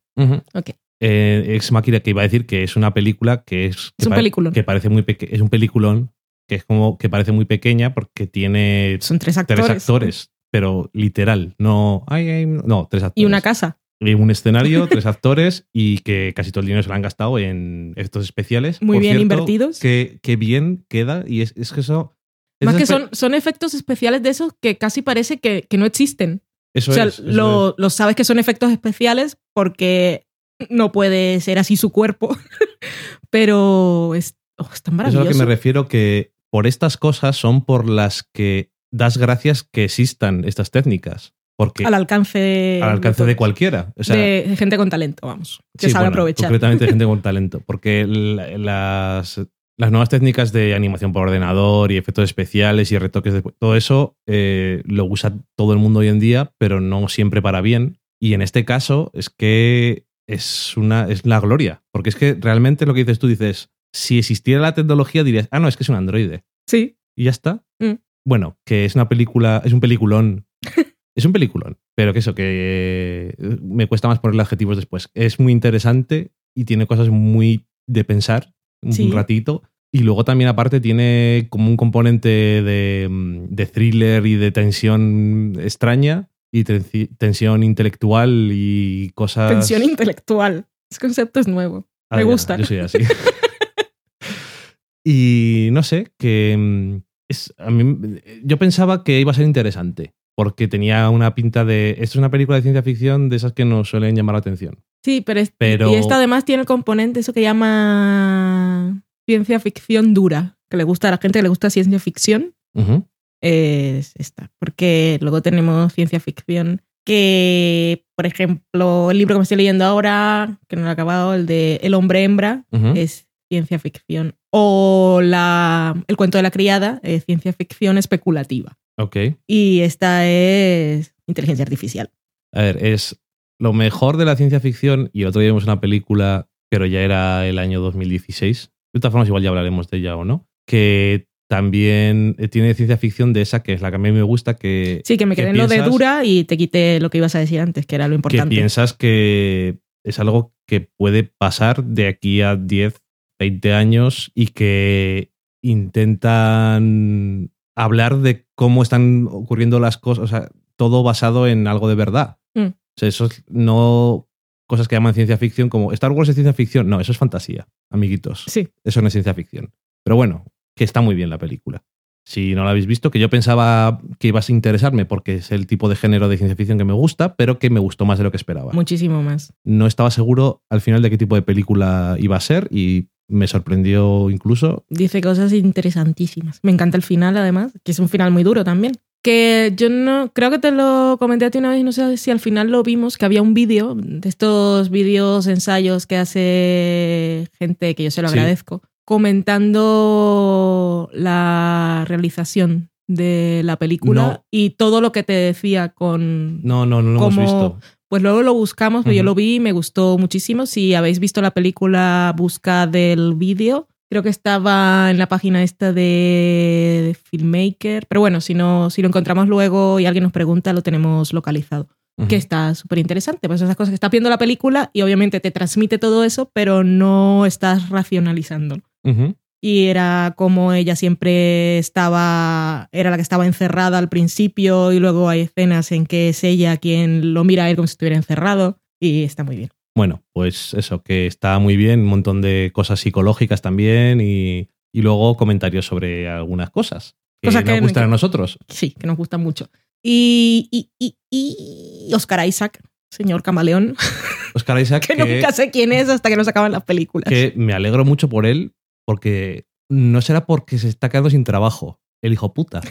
Ok. Eh, Ex Máquina, que iba a decir que es una película que es. que Es un pare- peliculón. Que parece muy Es un peliculón que es como que parece muy pequeña porque tiene Son tres actores. tres actores, pero literal, no. Ay, ay, no, tres actores. Y una casa. Y un escenario, [laughs] tres actores y que casi todo el dinero se lo han gastado en efectos especiales. Muy Por bien cierto, invertidos. Que, que bien queda y es, es que eso. Más que son, son efectos especiales de esos que casi parece que, que no existen. Eso o sea, es, eso lo, lo sabes que son efectos especiales porque no puede ser así su cuerpo. [laughs] Pero es, oh, es tan es. Eso es a maravilloso. lo que me refiero que por estas cosas son por las que das gracias que existan estas técnicas. Porque al alcance, al alcance de todos. cualquiera. O sea, de, de gente con talento, vamos. Que Sí, sabe bueno, aprovechar. Concretamente de [laughs] gente con talento. Porque la- las, las nuevas técnicas de animación por ordenador y efectos especiales y retoques de todo eso eh, lo usa todo el mundo hoy en día, pero no siempre para bien. Y en este caso es que es una es la gloria. Porque es que realmente lo que dices tú dices, si existiera la tecnología dirías, ah, no, es que es un androide. Sí, Y ya está. Mm. Bueno, que es una película, es un peliculón. [laughs] es un peliculón, pero que eso, que eh, me cuesta más ponerle adjetivos después. Es muy interesante y tiene cosas muy de pensar un Sí. ratito. Y luego también aparte tiene como un componente de, mm, de thriller y de tensión extraña y tensi- tensión intelectual y cosas... tensión intelectual. Ese concepto es nuevo. Ah, me ya, gusta. Yo soy así. [laughs] [laughs] y no sé, que mm, es, a mí, yo pensaba que iba a ser interesante, porque tenía una pinta de... Esto es una película de ciencia ficción de esas que nos suelen llamar la atención. Sí, pero, es- Pero- y esta además tiene el componente, eso que llama ciencia ficción dura, que le gusta a la gente que le gusta ciencia ficción, es esta. Porque luego tenemos ciencia ficción que, por ejemplo, el libro que me estoy leyendo ahora, que no lo he acabado, el de El hombre hembra, es ciencia ficción. O la, el cuento de la criada ciencia ficción especulativa. Ok. Y esta es inteligencia artificial. A ver, es lo mejor de la ciencia ficción y el otro día vimos una película, pero ya era el año 2016. De todas formas, igual ya hablaremos de ella o no. Que también eh, tiene ciencia ficción de esa, que es la que a mí me gusta, que, Sí, que me ¿Qué quedé en lo de dura y te quité lo que ibas a decir antes, que era lo que importante. piensas que es algo que puede pasar de aquí a 10, 20 años y que intentan hablar de cómo están ocurriendo las cosas, o sea, todo basado en algo de verdad. Mm. O sea, eso es no cosas que llaman ciencia ficción como Star Wars es ciencia ficción. No, eso es fantasía, amiguitos. Sí, Eso no es ciencia ficción. Pero bueno, que está muy bien la película. Si no la habéis visto, que yo pensaba que ibas a interesarme porque es el tipo de género de ciencia ficción que me gusta, pero que me gustó más de lo que esperaba. muchísimo más. No estaba seguro al final de qué tipo de película iba a ser y me sorprendió incluso. Dice cosas interesantísimas. Me encanta el final, además, que es un final muy duro también. Que yo no, creo que te lo comenté a ti una vez, no sé si al final lo vimos, que había un vídeo, de estos vídeos, ensayos que hace gente, que yo se lo Sí. agradezco, comentando la realización de la película No. y todo lo que te decía con, No, no, no lo hemos visto. Pues luego lo buscamos, pero yo lo vi y me gustó muchísimo. Si habéis visto la película, busca del vídeo. Creo que estaba en la página esta de Filmmaker. Pero bueno, si no, si lo encontramos luego y alguien nos pregunta, lo tenemos localizado. Que está súper interesante. Pues esas cosas que estás viendo la película y obviamente te transmite todo eso, pero no estás racionalizando. Y era como ella siempre estaba, era la que estaba encerrada al principio y luego hay escenas en que es ella quien lo mira a él como si estuviera encerrado y está muy bien. Bueno, pues eso, que está muy bien, un montón de cosas psicológicas también y, y luego comentarios sobre algunas cosas que Cosas nos que- gustan a nosotros. Sí, que nos gusta mucho. Y, y, y, y Oscar Isaac, señor camaleón, Oscar Isaac, [laughs] que, nunca sé quién es hasta que nos acaban las películas. que me alegro mucho por él, porque no será porque se está quedando sin trabajo, el hijo puta.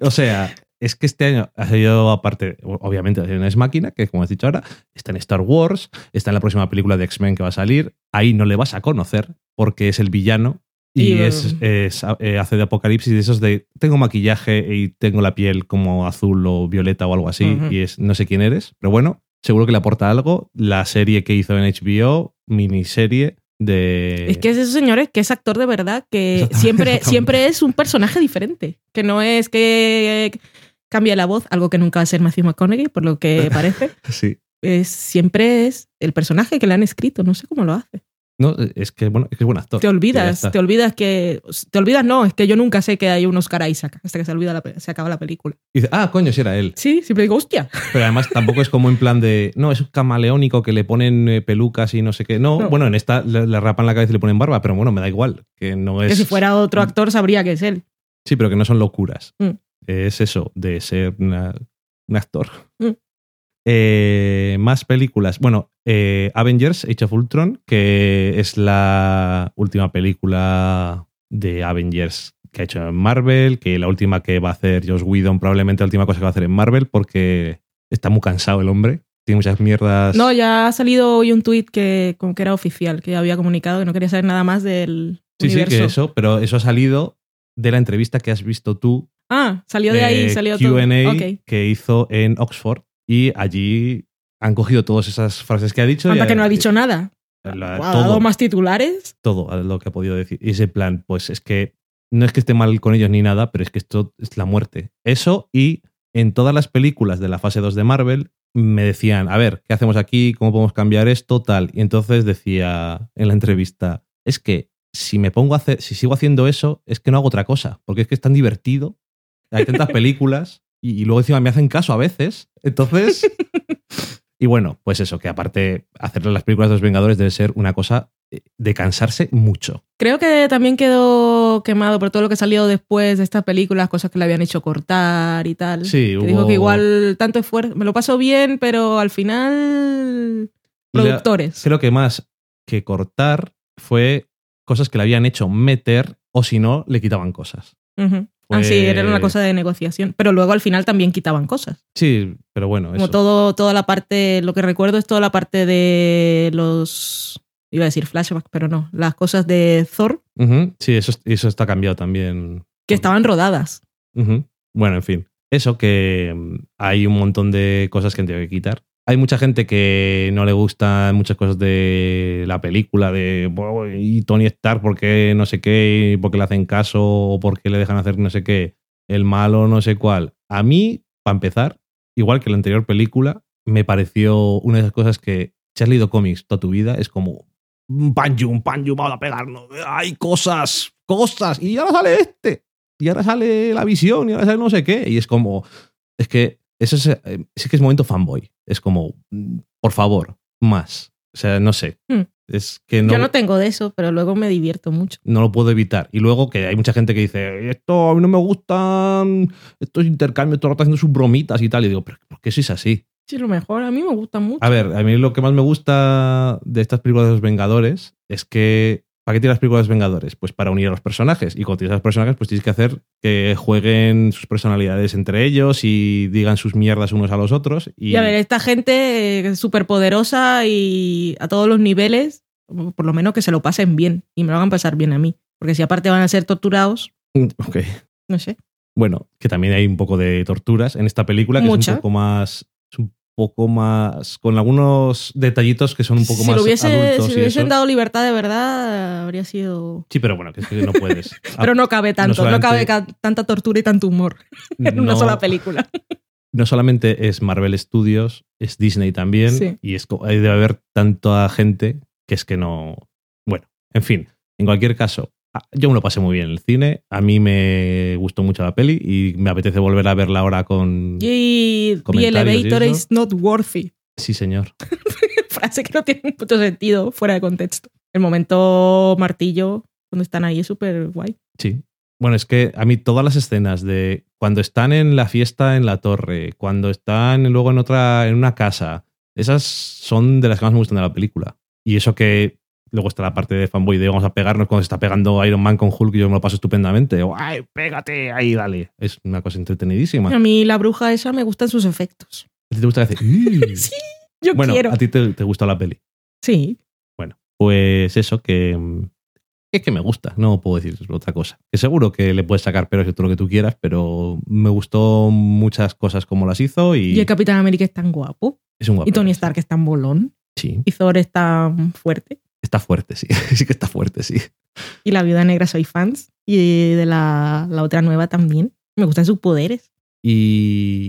o sea, es que este año ha salido, aparte, obviamente, en Es Máquina, que como has dicho ahora, está en Star Wars, está en la próxima película de X-Men que va a salir. Ahí no le vas a conocer, porque es el villano. Y, Y, es, es, eh, hace de apocalipsis de esos de tengo maquillaje y tengo la piel como azul o violeta o algo así y es no sé quién eres, pero bueno, seguro que le aporta algo. La serie que hizo en HBO, miniserie de... Es que es esos señores que es actor de verdad, que siempre, siempre es un personaje diferente. Que no es que cambia la voz, algo que nunca va a ser Matthew McConaughey, por lo que parece. [laughs] Sí. Es, siempre es el personaje que le han escrito, no sé cómo lo hace. No, es que, bueno, es que es buen actor. Te olvidas, te olvidas que. Te olvidas, no, es que yo nunca sé que hay un Oscar Isaac hasta que se, olvida la se acaba la película. Y dice, ah, coño, si era él. Sí, siempre digo, hostia. Pero además tampoco es como en plan de, no, es un camaleónico que le ponen eh, pelucas y no sé qué. No, No. bueno, en esta le, le rapan la cabeza y le ponen barba, pero bueno, me da igual. Que no es. Que si fuera otro actor sabría que es él. Sí, pero que no son locuras. Mm. Es eso, de ser una- un actor. Mm. Eh, más películas. Bueno, eh, Avengers, Age of Ultron, que es la última película de Avengers que ha hecho en Marvel, que la última que va a hacer Josh Whedon, probablemente la última cosa que va a hacer en Marvel, porque está muy cansado el hombre. Tiene muchas mierdas. No, ya ha salido hoy un tuit que, como que era oficial, que había comunicado que no quería saber nada más del sí, sí, que eso, pero eso ha salido de la entrevista que has visto tú Ah, salió de ahí, salió todo. Q&A Ok. que hizo en Oxford y allí han cogido todas esas frases que ha dicho. Anda y que no ha dicho nada. la- Ha dado todo, más titulares. todo lo que ha podido decir. Y ese plan, pues es que no es que esté mal con ellos ni nada, pero es que esto es la muerte. Eso y en todas las películas de la fase 2 de Marvel me decían, a ver, ¿qué hacemos aquí? ¿Cómo podemos cambiar esto? Tal. Y entonces decía en la entrevista, es que si me pongo a hacer, si sigo haciendo eso, es que no hago otra cosa, porque es que es tan divertido. Hay tantas [laughs] películas y, y luego encima me hacen caso a veces. Entonces, [laughs] y bueno, pues eso, que aparte hacer las películas de los Vengadores debe ser una cosa eh, de cansarse mucho. Creo que también quedó quemado por todo lo que salió después de estas películas, cosas que le habían hecho cortar y tal. Sí, que hubo- dijo que igual tanto esfuerzo, me lo paso bien, pero al final La- productores. Creo que más que cortar fue cosas que le habían hecho meter o si no, le quitaban cosas. Fue- sí, era una cosa de negociación. Pero luego al final también quitaban cosas. Sí, pero bueno, Como eso. todo, toda la parte, lo que recuerdo es toda la parte de los. Iba a decir flashbacks, pero no. Las cosas de Thor Sí, eso, eso está cambiado también. que estaban rodadas. Bueno, en fin. Eso que mm, hay un montón de cosas que han tenido que quitar. Hay mucha gente que no le gustan muchas cosas de la película, de "Buah, y Tony Stark, ¿por qué no sé qué? y ¿Por qué le hacen caso? ¿O por qué le dejan hacer no sé qué? El malo, no sé cuál. A mí, para empezar, igual que la anterior película, me pareció una de esas cosas que, si has leído cómics toda tu vida, es como un panju, un panju, vamos a pegarnos. Hay cosas, cosas. Y ahora sale este. Y ahora sale la visión y ahora sale no sé qué. Y es como, es que eso es, eh, sí que es momento fanboy. Es como, mm, por favor, más. O sea, no sé. Hmm. Es que no, Yo no tengo de eso, pero luego me divierto mucho. no lo puedo evitar. Y luego que hay mucha gente que dice, esto a mí no me gustan estos intercambios, todo el rato haciendo sus bromitas y tal. Y digo, pero ¿por qué sois así? Sí, lo mejor. A mí me gusta mucho. A ver, a mí lo que más me gusta de estas películas de los Vengadores es que. ¿Para qué tienes las películas de Vengadores? Pues para unir a los personajes. Y cuando tienes a los personajes, pues tienes que hacer que jueguen sus personalidades entre ellos y digan sus mierdas unos a los otros. Y, Y a ver, esta gente es súper poderosa y a todos los niveles, por lo menos que se lo pasen bien y me lo hagan pasar bien a mí. Porque si aparte van a ser torturados, Ok. no sé. Bueno, que también hay un poco de torturas en esta película, que es un poco más. Es un poco más. con algunos detallitos que son un poco si más lo hubiese, adultos si le hubiesen dado libertad de verdad, habría sido. Sí, pero bueno, que es que no puedes. [laughs] Pero no cabe tanto, no, cabe ca- tanta tortura y tanto humor [laughs] en una sola película. [laughs] no solamente es Marvel Studios, es Disney también, Sí. y es, debe haber tanta gente que es que no. Bueno, en fin, en cualquier caso, yo me lo pasé muy bien en el cine, a mí me gustó mucho la peli y me apetece volver a verla ahora con. Y The y elevator is not worthy. Sí, señor. [laughs] Frase que no tiene un puto sentido fuera de contexto. El momento martillo, cuando están ahí, es súper guay. Sí. Bueno, es que a mí todas las escenas de cuando están en la fiesta en la torre, cuando están luego en otra, en una casa, esas son de las que más me gustan de la película. Y eso que luego está la parte de fanboy de vamos a pegarnos cuando se está pegando Iron Man con Hulk y yo me lo paso estupendamente. O, ¡ay, pégate! Ahí, dale. Es una cosa entretenidísima. A mí la bruja esa me gustan sus efectos. ¿A ti te gusta? "Uh"? [laughs] Sí, yo Bueno, quiero. a ti te, te gusta la peli. Sí. Pues eso, que es que me gusta, no puedo decir otra cosa. Que seguro que le puedes sacar peros y todo lo que tú quieras, pero me gustó muchas cosas como las hizo y, Y el Capitán América es tan guapo. es un guapo. Y Tony Stark es tan bolón. Sí, Y Thor es tan fuerte. Está fuerte, sí. [laughs] sí que está fuerte, sí. Y la Viuda Negra soy fans. Y de la, la otra nueva también. Me gustan sus poderes. Y,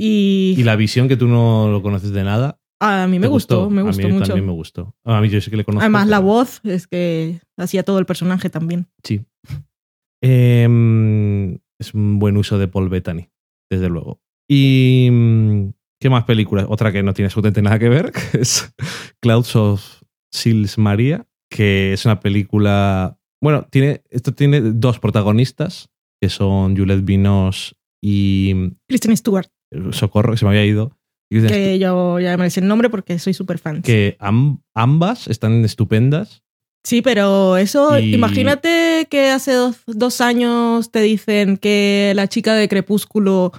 Y, y la visión que tú no lo conoces de nada. a mí me ¿te gustó, me gustó a mí mucho. también me gustó. A mí yo sí que le conozco. Además, la voz es que hacía todo el personaje también. Sí. Em, es un buen uso de Paul Bettany, desde luego. Y. mm, ¿Qué más películas? Otra que no tiene absolutamente nada que ver, [laughs] que es Clouds of Sils Maria, que es una película. Bueno, tiene, esto tiene dos protagonistas, que son Juliette Binoche y Kristen Stewart, Socorro, que se me había ido. Kristen que yo ya me el nombre porque soy súper fan. que am- ambas están estupendas. Sí, pero eso, Y- imagínate que hace dos, dos años te dicen que la chica de Crepúsculo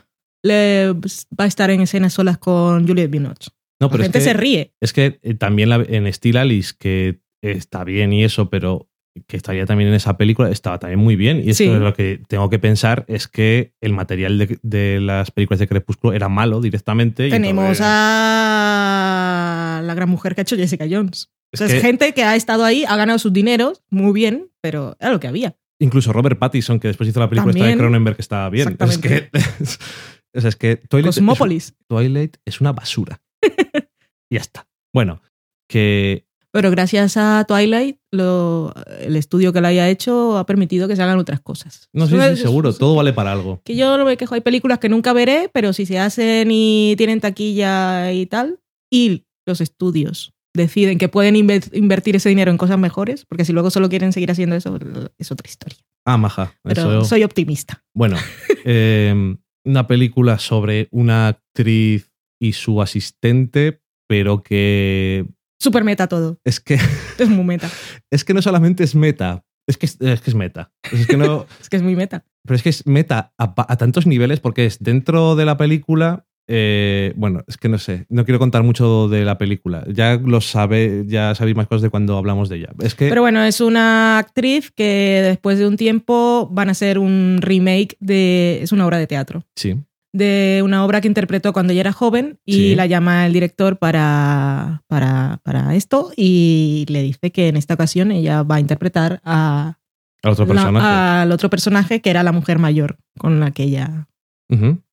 le va a estar en escenas solas con Juliette Binoche. No, La pero es gente que, se ríe. es que eh, también la- en Steel Alice, que está bien y eso, pero que estaría también en esa película, estaba también muy bien. Y esto Sí. es lo que tengo que pensar es que el material de, de las películas de Crepúsculo era malo directamente. y Tenemos entonces- a la gran mujer que ha hecho Jessica Jones. es O sea, es que gente que ha estado ahí, ha ganado sus dineros, muy bien, pero era lo que había. Incluso Robert Pattinson, que después hizo la película esta de También. Cronenberg, que estaba bien. Es que, [laughs] o sea, es que Twilight, es. Twilight es una basura. [laughs] y ya está. Bueno, que Pero gracias a Twilight, lo- el estudio que lo haya hecho ha permitido que se hagan otras cosas. no si es- seguro, todo vale para algo. Que yo no me quejo, hay películas que nunca veré, pero si se hacen y tienen taquilla y tal, y los estudios deciden que pueden inve- invertir ese dinero en cosas mejores, porque si luego solo quieren seguir haciendo eso, es otra historia. Ah, maja. Pero eso- soy optimista. Bueno, [laughs] eh, una película sobre una actriz y su asistente, pero que Super meta todo. es que, [laughs] Es muy meta. es que no solamente es meta, es que es, es que es meta. Es que no, [laughs] Es que es muy meta. pero es que es meta a tantos niveles porque es dentro de la película. eh, bueno, es que no sé, no quiero contar mucho de la película. Ya lo sabe, ya sabéis más cosas de cuando hablamos de ella. Es que Pero bueno, es una actriz que después de un tiempo van a hacer un remake de. Es una obra de teatro. sí, De una obra que interpretó cuando ella era joven y Sí. la llama el director para, para, para esto y le dice que en esta ocasión ella va a interpretar a, al otro la- personaje. al otro personaje que era la mujer mayor con la que ella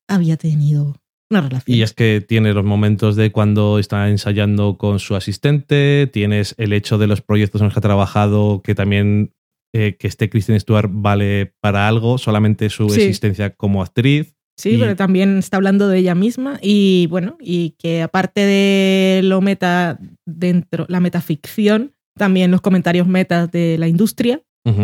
había tenido una relación. Y es que tiene los momentos de cuando está ensayando con su asistente, tienes el hecho de los proyectos en los que ha trabajado, que también eh, que esté Kristen Stewart vale para algo, solamente su Sí. existencia como actriz. Sí, Y- pero también está hablando de ella misma y bueno, y que aparte de lo meta dentro, la metaficción, también los comentarios metas de la industria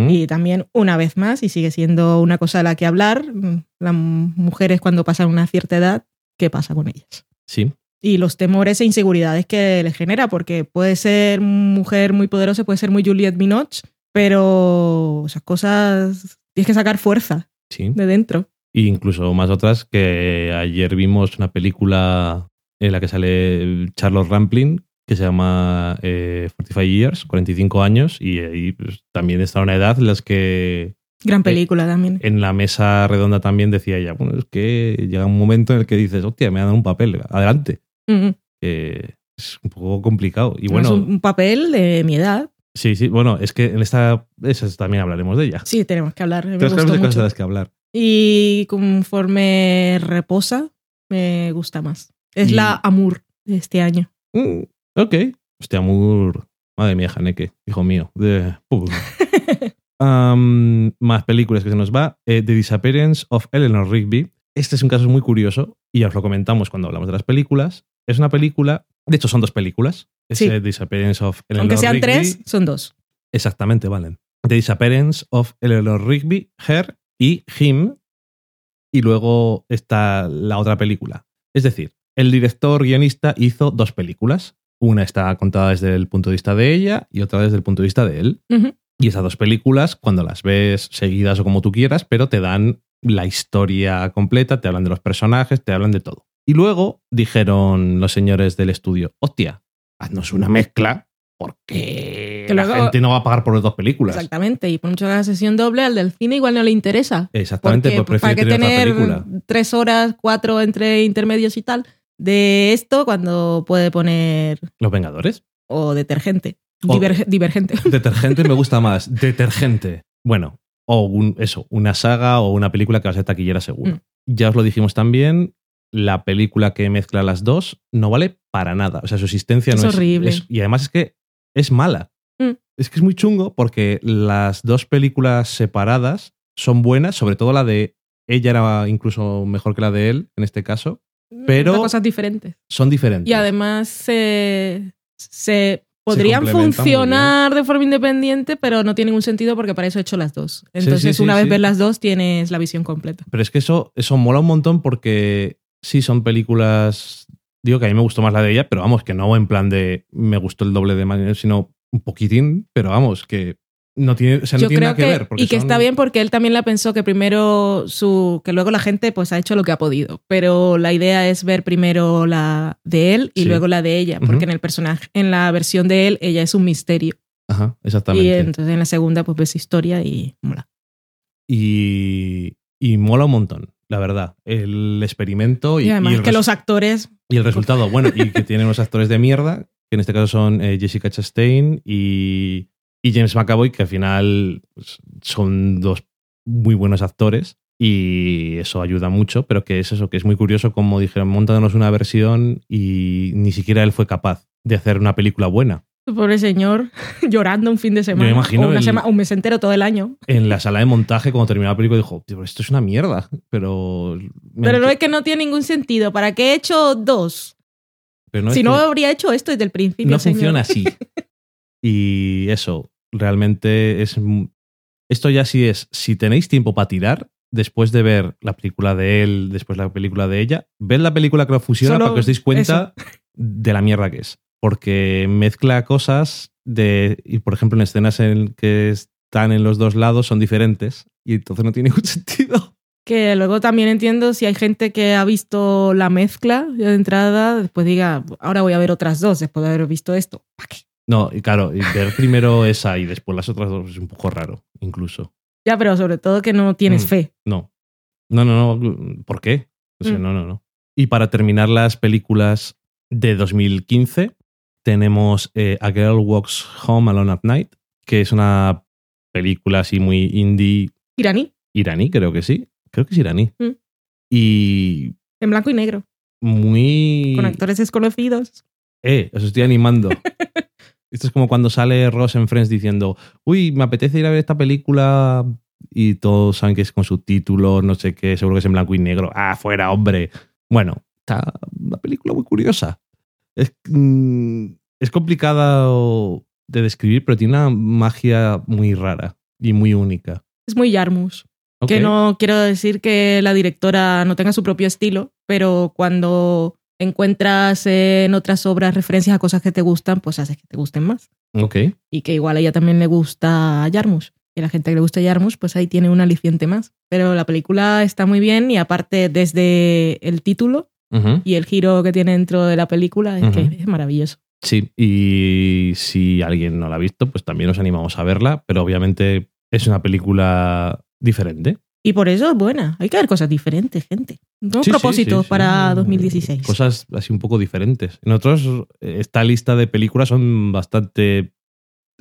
y también una vez más, y sigue siendo una cosa a la que hablar, mm, las mujeres cuando pasan una cierta edad, ¿qué pasa con ellas? Sí, Y los temores e inseguridades que les genera, porque puede ser mujer muy poderosa, puede ser muy Juliette Binoche, pero esas cosas tienes que sacar fuerza sí. de dentro. E incluso más otras que ayer vimos una película en la que sale Charles Rampling que se llama eh, 45 Years, 45 años, y ahí pues, también está una edad en las que Gran película también. en la mesa redonda también decía ella, bueno, es que llega un momento en el que dices, hostia, me han dado un papel, adelante. Mm. que es un poco complicado. Y Es bueno, un, un papel de mi edad. sí, sí, bueno, es que en esta, esas también hablaremos de ella. Sí, tenemos que hablar. Me Tenemos gustó de cosas de mucho. las que hablar. Y conforme reposa, me gusta más. Es Y- la Amour de este año. Mm, ok. Hostia, Moore. Madre mía, Haneke, hijo mío. De- [laughs] más películas que se nos va. Eh, The Disappearance of Eleanor Rigby. Este es un caso muy curioso y ya os lo comentamos cuando hablamos de las películas. Es una película, de hecho son dos películas. Es Sí. eh, Disappearance of Eleanor Aunque sean Rigby. tres, son dos. Exactamente, valen. The Disappearance of Eleanor Rigby, Her y Him. Y luego está la otra película. Es decir, el director guionista hizo dos películas. Una está contada desde el punto de vista de ella y otra desde el punto de vista de él. Y esas dos películas, cuando las ves seguidas o como tú quieras, pero te dan la historia completa, te hablan de los personajes, te hablan de todo. Y luego dijeron los señores del estudio, hostia, haznos una mezcla porque Que la gente no va a pagar por las dos películas. Exactamente. Y por mucho que haga sesión doble, al del cine igual no le interesa. Exactamente, Porque, pues ¿Para prefiere qué tener tres horas, cuatro entre intermedios y tal de esto cuando puede poner Los Vengadores. o detergente? O- divergente. [laughs] Detergente me gusta más. [laughs] Detergente. Bueno, o un- eso, una saga o una película que va a ser taquillera seguro. Mm. Ya os lo dijimos también, la película que mezcla las dos no vale para nada. O sea, su existencia Es no es horrible. es- y además es que es mala. Mm. Es que es muy chungo porque las dos películas separadas son buenas, sobre todo la de ella era incluso mejor que la de él, en este caso. Pero- Son cosas diferentes. Son diferentes. Y además se, se podrían funcionar de forma independiente, pero no tiene ningún sentido porque para eso he hecho las dos. Entonces, sí, una sí, vez ves las dos, tienes la visión completa. Pero es que eso, eso mola un montón porque sí son películas. Digo que a mí me gustó más la de ella, pero vamos, que no en plan de me gustó el doble de manera, sino un poquitín, pero vamos, que no tiene, o sea, no Yo tiene creo nada que, que, ver. y que son- está bien porque él también la pensó que primero su que luego la gente pues ha hecho lo que ha podido, pero la idea es ver primero la de él y Sí. luego la de ella, porque en el personaje en la versión de él ella es un misterio Ajá, y exactamente. entonces en la segunda pues ves historia y mola. Y, y mola un montón, la verdad. El experimento y, Y, además y el, que los actores y el resultado. Bueno, y que tienen unos actores de mierda, que en este caso son eh, Jessica Chastain y, y James McAvoy, que al final pues, son dos muy buenos actores y eso ayuda mucho, pero que es eso, que es muy curioso como dijeron, montándonos una versión y ni siquiera él fue capaz de hacer una película buena. Pobre señor [laughs] llorando un fin de semana imagino o una el- sema- un mes entero todo el año. En la sala de montaje, cuando terminó la película, dijo, "Tío, esto es una mierda, pero... me Pero no es que no tiene ningún sentido. ¿Para qué he hecho dos? pero no es si no habría hecho esto desde el principio. no señor. funciona así. [laughs] Y eso, realmente es. Esto ya sí es. Si tenéis tiempo para tirar, después de ver la película de él, después la película de ella, ved la película que lo fusiona Solo para que os deis cuenta de la mierda que es. Porque mezcla cosas de. Y por ejemplo, en escenas en que están en los dos lados son diferentes. Y entonces no tiene [laughs] ningún sentido. Que luego también entiendo si hay gente que ha visto la mezcla de entrada, después diga, ahora voy a ver otras dos después de haber visto esto. ¿Para qué? No, y claro, y ver primero [laughs] esa y después las otras dos es un poco raro, incluso. Ya, pero sobre todo que no tienes Mm. fe. No. No, no, no. ¿Por qué? O sea, Mm. no, no, no. Y para terminar las películas de 2015, tenemos eh, A Girl Walks Home Alone at Night, que es una película así muy indie Iraní, iraní, creo que sí. Creo que es iraní. Mm. Y en blanco y negro, muy... con actores desconocidos. Eh, os estoy animando. [laughs] Esto es como cuando sale Ross en Friends diciendo, uy, me apetece ir a ver esta película y todos saben que es con subtítulos, no sé qué, seguro que es en blanco y negro. Ah, fuera, hombre. Bueno, está una película muy curiosa. Es, mm, es complicada de describir, pero tiene una magia muy rara y muy única. Es muy Yarmus. Que no quiero decir que la directora no tenga su propio estilo, pero cuando encuentras en otras obras referencias a cosas que te gustan, pues haces que te gusten más. Ok. Y que igual a ella también le gusta Yarmus. Y a la gente que le gusta Yarmus, pues ahí tiene un aliciente más. Pero la película está muy bien y aparte desde el título y el giro que tiene dentro de la película es que es maravilloso. Sí, y si alguien no la ha visto, pues también os animamos a verla, pero obviamente es una película diferente. Y por eso es buena. Hay que ver cosas diferentes, gente. Un Sí, sí, propósito sí, sí. para 2016. Cosas así un poco diferentes. Nosotros, eh, esta lista de películas son bastante.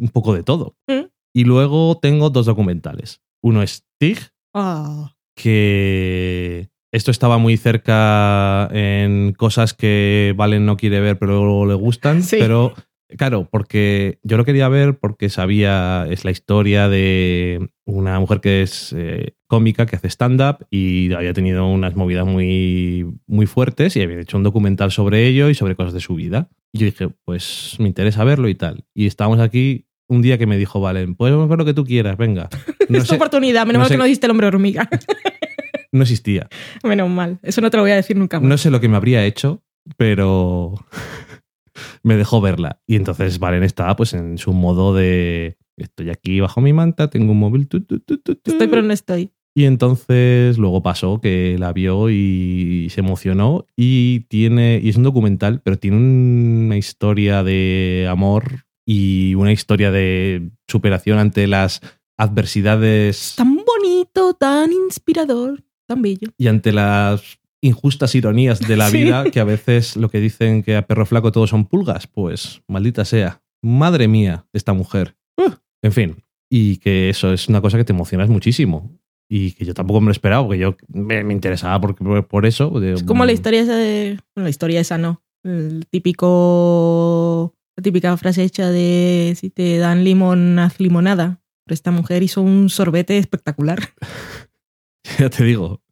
un poco de todo. Mm. Y luego tengo dos documentales. Uno es Tig, Ah, que esto estaba muy cerca en cosas que Valen no quiere ver, pero luego le gustan. Sí. Pero, claro, porque yo lo quería ver porque sabía, es la historia de una mujer que es eh, cómica, que hace stand-up y había tenido unas movidas muy, muy fuertes y había hecho un documental sobre ello y sobre cosas de su vida. Y yo dije, pues me interesa verlo y tal. Y estábamos aquí un día que me dijo Valen, puedes ver lo que tú quieras, venga. [laughs] No, es tu oportunidad. Menos no mal que no diste el hombre hormiga. [laughs] no existía. Menos mal. Eso no te lo voy a decir nunca más. No sé lo que me habría hecho, pero [laughs] me dejó verla. Y entonces Valen estaba pues en su modo de estoy aquí bajo mi manta, tengo un móvil. tu, tu, tu, tu, tu". Estoy, pero no estoy. Y entonces luego pasó que la vio y se emocionó y tiene y es un documental, pero tiene una historia de amor y una historia de superación ante las adversidades Tan bonito, tan inspirador, tan bello. y ante las injustas ironías de la [laughs] Sí. vida, que a veces lo que dicen que a perro flaco todos son pulgas, pues maldita sea. Madre mía, esta mujer. Uh, en fin, y que eso es una cosa que te emocionas muchísimo. Y que yo tampoco me lo esperaba, porque yo me, me interesaba por, por, eso. de- Es como la historia esa de. Bueno, la historia esa no. El típico. La típica frase hecha de si te dan limón, haz limonada. Pero esta mujer hizo un sorbete espectacular. [laughs] [laughs] Ya te digo.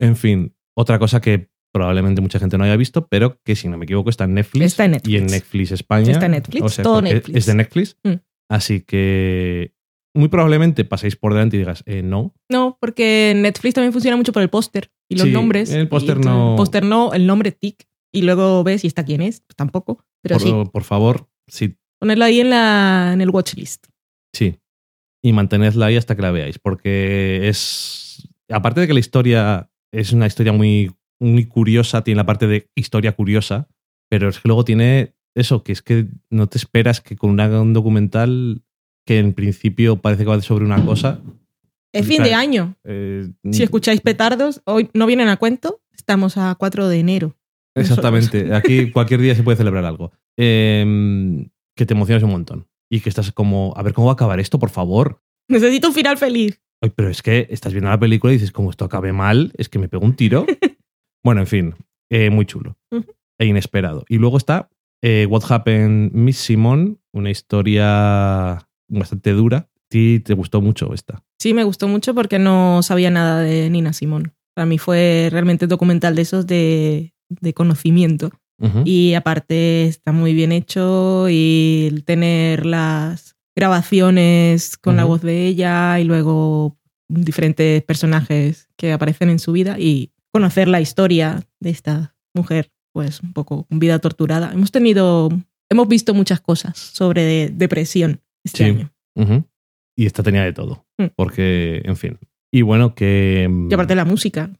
En fin, otra cosa que probablemente mucha gente no haya visto, pero que si no me equivoco está en Netflix. Está en Netflix. Y en Netflix España. Está en Netflix, todo porque Netflix. Es de Netflix. Mm. Así que muy probablemente paséis por delante y digas, eh, no, No, porque Netflix también funciona mucho por el póster y los Sí, nombres. el póster no- El póster no, el nombre tic. Y luego ves y está quién es. Pues tampoco. Pero por, sí, por favor, sí, ponerlo ahí en, la, en el watchlist. sí. Y mantenedla ahí hasta que la veáis, porque es, aparte de que la historia es una historia muy, muy curiosa, tiene la parte de historia curiosa, pero es que luego tiene eso, que es que no te esperas que con una- un documental que en principio parece que va sobre una cosa. Es fin de año. eh, Si escucháis petardos, hoy no vienen a cuento. Estamos a 4 de enero. [laughs] Exactamente. Aquí cualquier día se puede celebrar algo. Eh, que te emociones un montón. Y que estás como, a ver cómo va a acabar esto, por favor. Necesito un final feliz. Ay, pero es que estás viendo la película y dices, como esto acabe mal, es que me pego un tiro. [laughs] bueno, en fin, eh, muy chulo e inesperado. Y luego está eh, What Happened Miss Simone, una historia bastante dura. A ti te gustó mucho esta. Sí, me gustó mucho porque no sabía nada de Nina Simón. Para mí fue realmente documental de esos de, de conocimiento. Y aparte está muy bien hecho y el tener las grabaciones con la voz de ella y luego diferentes personajes que aparecen en su vida y conocer la historia de esta mujer, pues un poco con vida torturada. Hemos tenido, hemos visto muchas cosas sobre de- depresión este Sí. año. Y esta tenía de todo. Mm. Porque, en fin. Y bueno, que. Y aparte la música,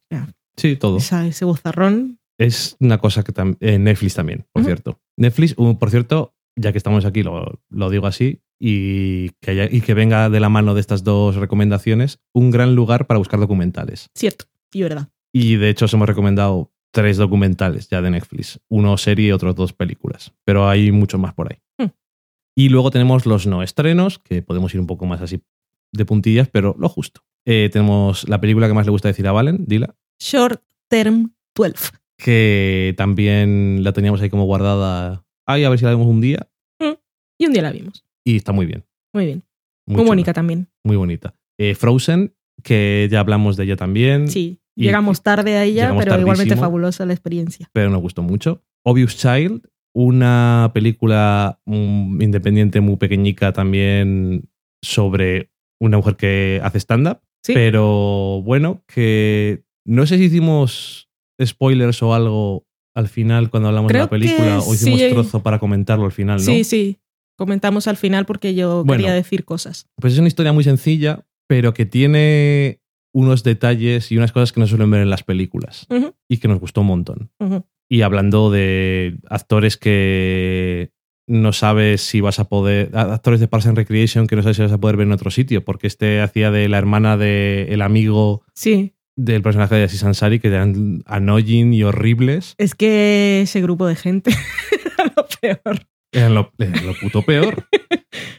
Sí, todo. esa- ese vozarrón. Es una cosa que también. Netflix también, por cierto. Netflix, uh, por cierto, ya que estamos aquí, lo, lo digo así, y que, haya- y que venga de la mano de estas dos recomendaciones, un gran lugar para buscar documentales. Cierto, y verdad. Y de hecho, os hemos recomendado tres documentales ya de Netflix: uno serie y otros dos películas. Pero hay mucho más por ahí. Hmm. Y luego tenemos los no estrenos, que podemos ir un poco más así de puntillas, pero lo justo. Eh, tenemos la película que más le gusta decir a Valen, Dila. Short Term 12. que también la teníamos ahí como guardada. Ay, a ver si la vemos un día. Y un día la vimos. Y está muy bien. Muy bien. Muy, bonita también. Muy bonita. Eh, Frozen, que ya hablamos de ella también, Sí. Y- Llegamos tarde a ella, pero igualmente fabulosa la experiencia. pero nos gustó mucho. Obvious Child, una película mm, independiente muy pequeñica también sobre una mujer que hace stand-up. Sí. Pero bueno, que no sé si hicimos spoilers o algo al final cuando hablamos Creo de la película o hicimos sí. trozo para comentarlo al final, ¿no? Sí, sí. Comentamos al final porque yo Bueno. quería decir cosas. Pues es una historia muy sencilla, pero que tiene unos detalles y unas cosas que no suelen ver en las películas y que nos gustó un montón. Y hablando de actores que no sabes si vas a poder. Actores de Parks and Recreation que no sabes si vas a poder ver en otro sitio, porque este hacía de la hermana del el amigo Sí. del personaje de Aziz Ansari, que eran annoying y horribles. Es que ese grupo de gente [laughs] era lo peor. Eran lo, puto peor. [laughs]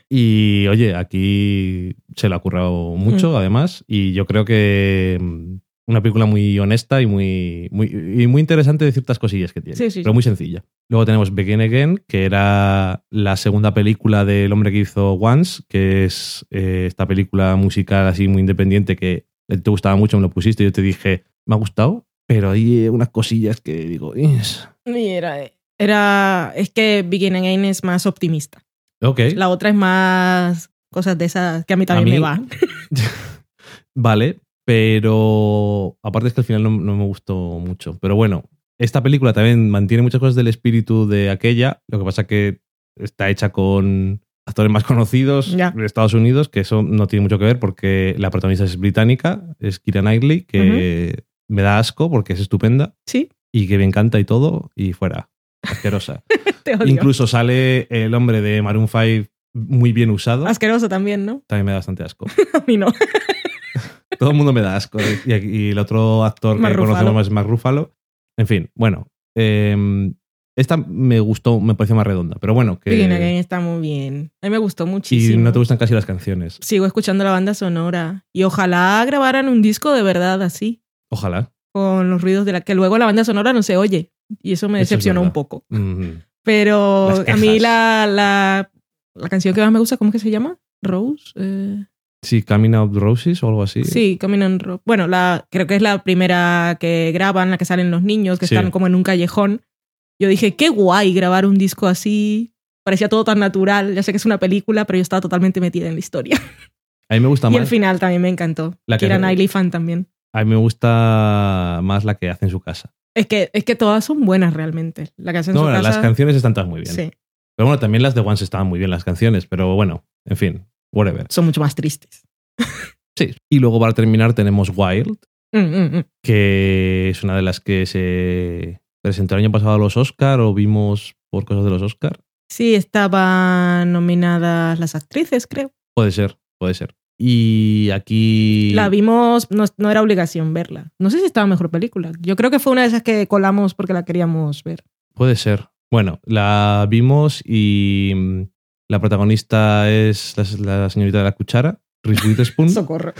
Y oye, aquí se le ha currado mucho, Mm. además, y yo creo que, una película muy honesta y muy, muy, y muy interesante de ciertas cosillas que tiene, Sí, sí, pero sí. muy sencilla. Luego tenemos Begin Again, que era la segunda película del hombre que hizo Once, que es eh, esta película musical así muy independiente que te gustaba mucho, me lo pusiste y yo te dije, me ha gustado, pero hay unas cosillas que digo. Y era, era. Es que Begin Again es más optimista. ok, La otra es más cosas de esas que a mí también mí- me van. [laughs] vale, pero aparte es que al final no, no me gustó mucho. Pero bueno, esta película también mantiene muchas cosas del espíritu de aquella, lo que pasa que está hecha con actores más conocidos Ya. de Estados Unidos, que eso no tiene mucho que ver porque la protagonista es británica, es Kira Knightley, que me da asco porque es estupenda Sí, y que me encanta y todo, y fuera, asquerosa. [laughs] te odio. Incluso sale el hombre de Maroon 5 muy bien usado, Asqueroso también, ¿no? también me da bastante asco. [laughs] A mí no. [laughs] Todo el mundo me da asco. Y, y el otro actor Mark que conocemos Ruffalo. más es Mark Ruffalo. En fin, bueno. eh, esta me gustó, me pareció más redonda. Pero bueno, que. Begin Again está muy bien. A mí me gustó muchísimo. y no te gustan casi las canciones. Sigo escuchando la banda sonora. Y ojalá grabaran un disco de verdad así, Ojalá. con los ruidos de la que luego la banda sonora no se oye. Y eso me Eso es decepcionó un poco. Mm, Pero a mí la, la, la canción que más me gusta, ¿cómo que se llama? Rose. eh, sí, Coming Out Roses o algo así. Sí, Coming on Rock. Bueno, la, creo que es la primera que graban, la que salen los niños, que Sí. están como en un callejón. Yo dije, qué guay grabar un disco así. Parecía todo tan natural. Ya sé que es una película, pero yo estaba totalmente metida en la historia. A mí me gusta [laughs] Y más. el final también me encantó. La que- Kira Knightley fan también. A mí me gusta más la que hace en su casa. Es que, es que todas son buenas realmente. La en No, su bueno, casa. las canciones están todas muy bien. Sí, Pero bueno, también las de Once estaban muy bien, las canciones. Pero bueno, en fin, whatever. son mucho más tristes. Sí. Y luego para terminar tenemos Wild, Mm, mm, mm. que es una de las que se presentó el año pasado a los Oscar o vimos por cosas de los Oscar. Sí, estaban nominadas las actrices, creo. Puede ser, puede ser. Y aquí... La vimos, no, no era obligación verla. No sé si estaba mejor película. Yo creo que fue una de esas que colamos porque la queríamos ver. Puede ser. Bueno, la vimos y mm, la protagonista es la, la señorita de la cuchara, Reese Witherspoon, [laughs] Socorro.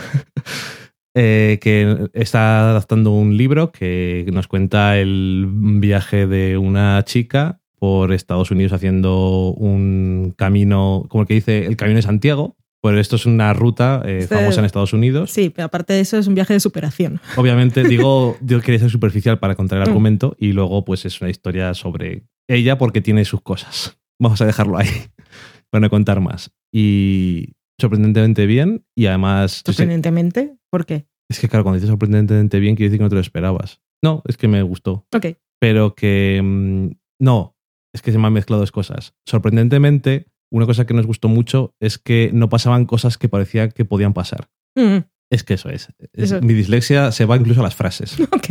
[laughs] eh, que está adaptando un libro que nos cuenta el viaje de una chica por Estados Unidos haciendo un camino, como el que dice, el Camino de Santiago. Pues esto es una ruta eh, Este- famosa en Estados Unidos. Sí, pero aparte de eso es un viaje de superación. Obviamente, [laughs] digo, yo quería ser superficial para contar el Mm. argumento y luego pues es una historia sobre ella porque tiene sus cosas. [laughs] Vamos a dejarlo ahí [laughs] para no contar más. Y sorprendentemente bien y además... yo sé- Sorprendentemente. ¿Por qué? es que claro, cuando dices sorprendentemente bien quiere decir que no te lo esperabas. No, es que me gustó. Ok. Pero que... mm, no, es que se me han mezclado dos cosas. Sorprendentemente, una cosa que nos gustó mucho es que no pasaban cosas que parecía que podían pasar. Mm, Es que eso es. Es- Eso. Mi dislexia se va incluso a las frases. [laughs] ok.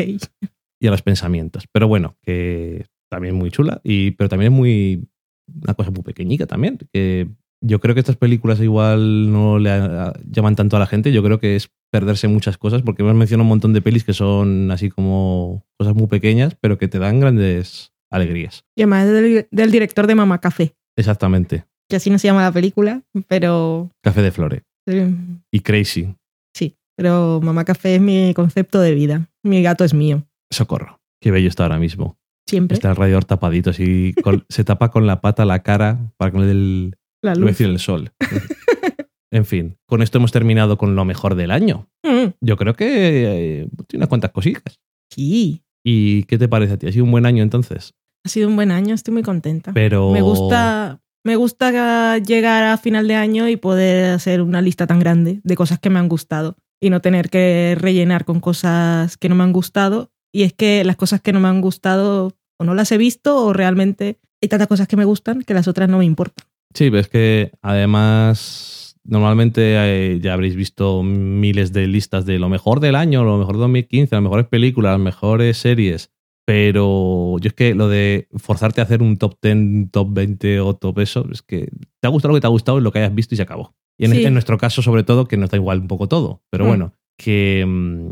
y a los pensamientos. Pero bueno, que también muy chula, y, pero también es muy. Una cosa muy pequeñica también. Que yo creo que estas películas igual no le a- llaman tanto a la gente. Yo creo que es perderse muchas cosas, porque hemos mencionado un montón de pelis que son así como cosas muy pequeñas, pero que te dan grandes alegrías. Y además es del, del director de Mamá Café. Exactamente. Que así no se llama la película, pero. Café de Flore. eh, Y Crazy. Sí, pero Mamá Café es mi concepto de vida. Mi gato es mío. Socorro. Qué bello está ahora mismo. Siempre. Está el radiador tapadito, así con- [laughs] se tapa con la pata la cara para que no le dé el, La luz. el sol. [laughs] en fin, con esto hemos terminado con lo mejor del año. Mm, Yo creo que eh, tiene unas cuantas cositas. Sí. ¿Y qué te parece a ti? ¿Ha sido un buen año entonces? Ha sido un buen año, estoy muy contenta. Pero. Me gusta, me gusta llegar a final de año y poder hacer una lista tan grande de cosas que me han gustado y no tener que rellenar con cosas que no me han gustado. Y es que las cosas que no me han gustado o no las he visto o realmente hay tantas cosas que me gustan que las otras no me importan. Sí, pero que además. Normalmente ya habréis visto miles de listas de lo mejor del año, lo mejor de 2015, las mejores películas, las mejores series. Pero yo es que lo de forzarte a hacer un top 10, top 20 o top eso, es que te ha gustado lo que te ha gustado, lo que hayas visto y se acabó. Y en, Sí. en nuestro caso, sobre todo, que nos da igual un poco todo. Pero Mm. bueno, que mm,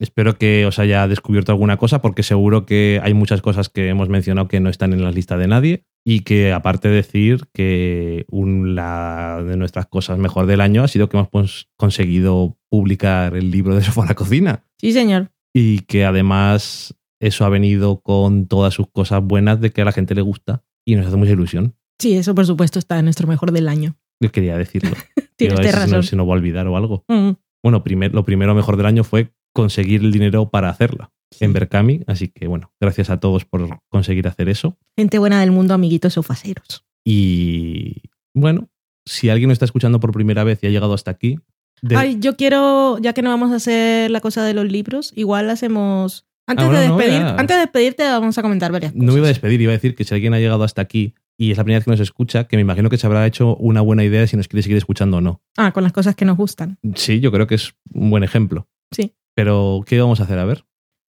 espero que os haya descubierto alguna cosa, porque seguro que hay muchas cosas que hemos mencionado que no están en la lista de nadie. Y que aparte de decir que una de nuestras cosas mejor del año ha sido que hemos conseguido publicar el libro de Sofá a la Cocina. Sí, señor. y que además eso ha venido con todas sus cosas buenas de que a la gente le gusta y nos hace mucha ilusión. Sí, eso por supuesto está en nuestro mejor del año. Yo quería decirlo. [laughs] Tienes si razón. no, se nos va a olvidar o algo. Mm. Bueno, primer- lo primero mejor del año fue conseguir el dinero para hacerla en Berkami, así que bueno, gracias a todos por conseguir hacer eso. Gente buena del mundo, amiguitos sofaceros. Y bueno, si alguien nos está escuchando por primera vez y ha llegado hasta aquí, de- Ay, yo quiero, ya que no vamos a hacer la cosa de los libros, igual hacemos. Antes, Ah, de, bueno, despedir, antes de despedirte, vamos a comentar varias cosas. no me iba a despedir, iba a decir que si alguien ha llegado hasta aquí y es la primera vez que nos escucha, que me imagino que se habrá hecho una buena idea de si nos quiere seguir escuchando o no. Ah, con las cosas que nos gustan. Sí, yo creo que es un buen ejemplo. Sí. Pero, ¿qué vamos a hacer? A ver.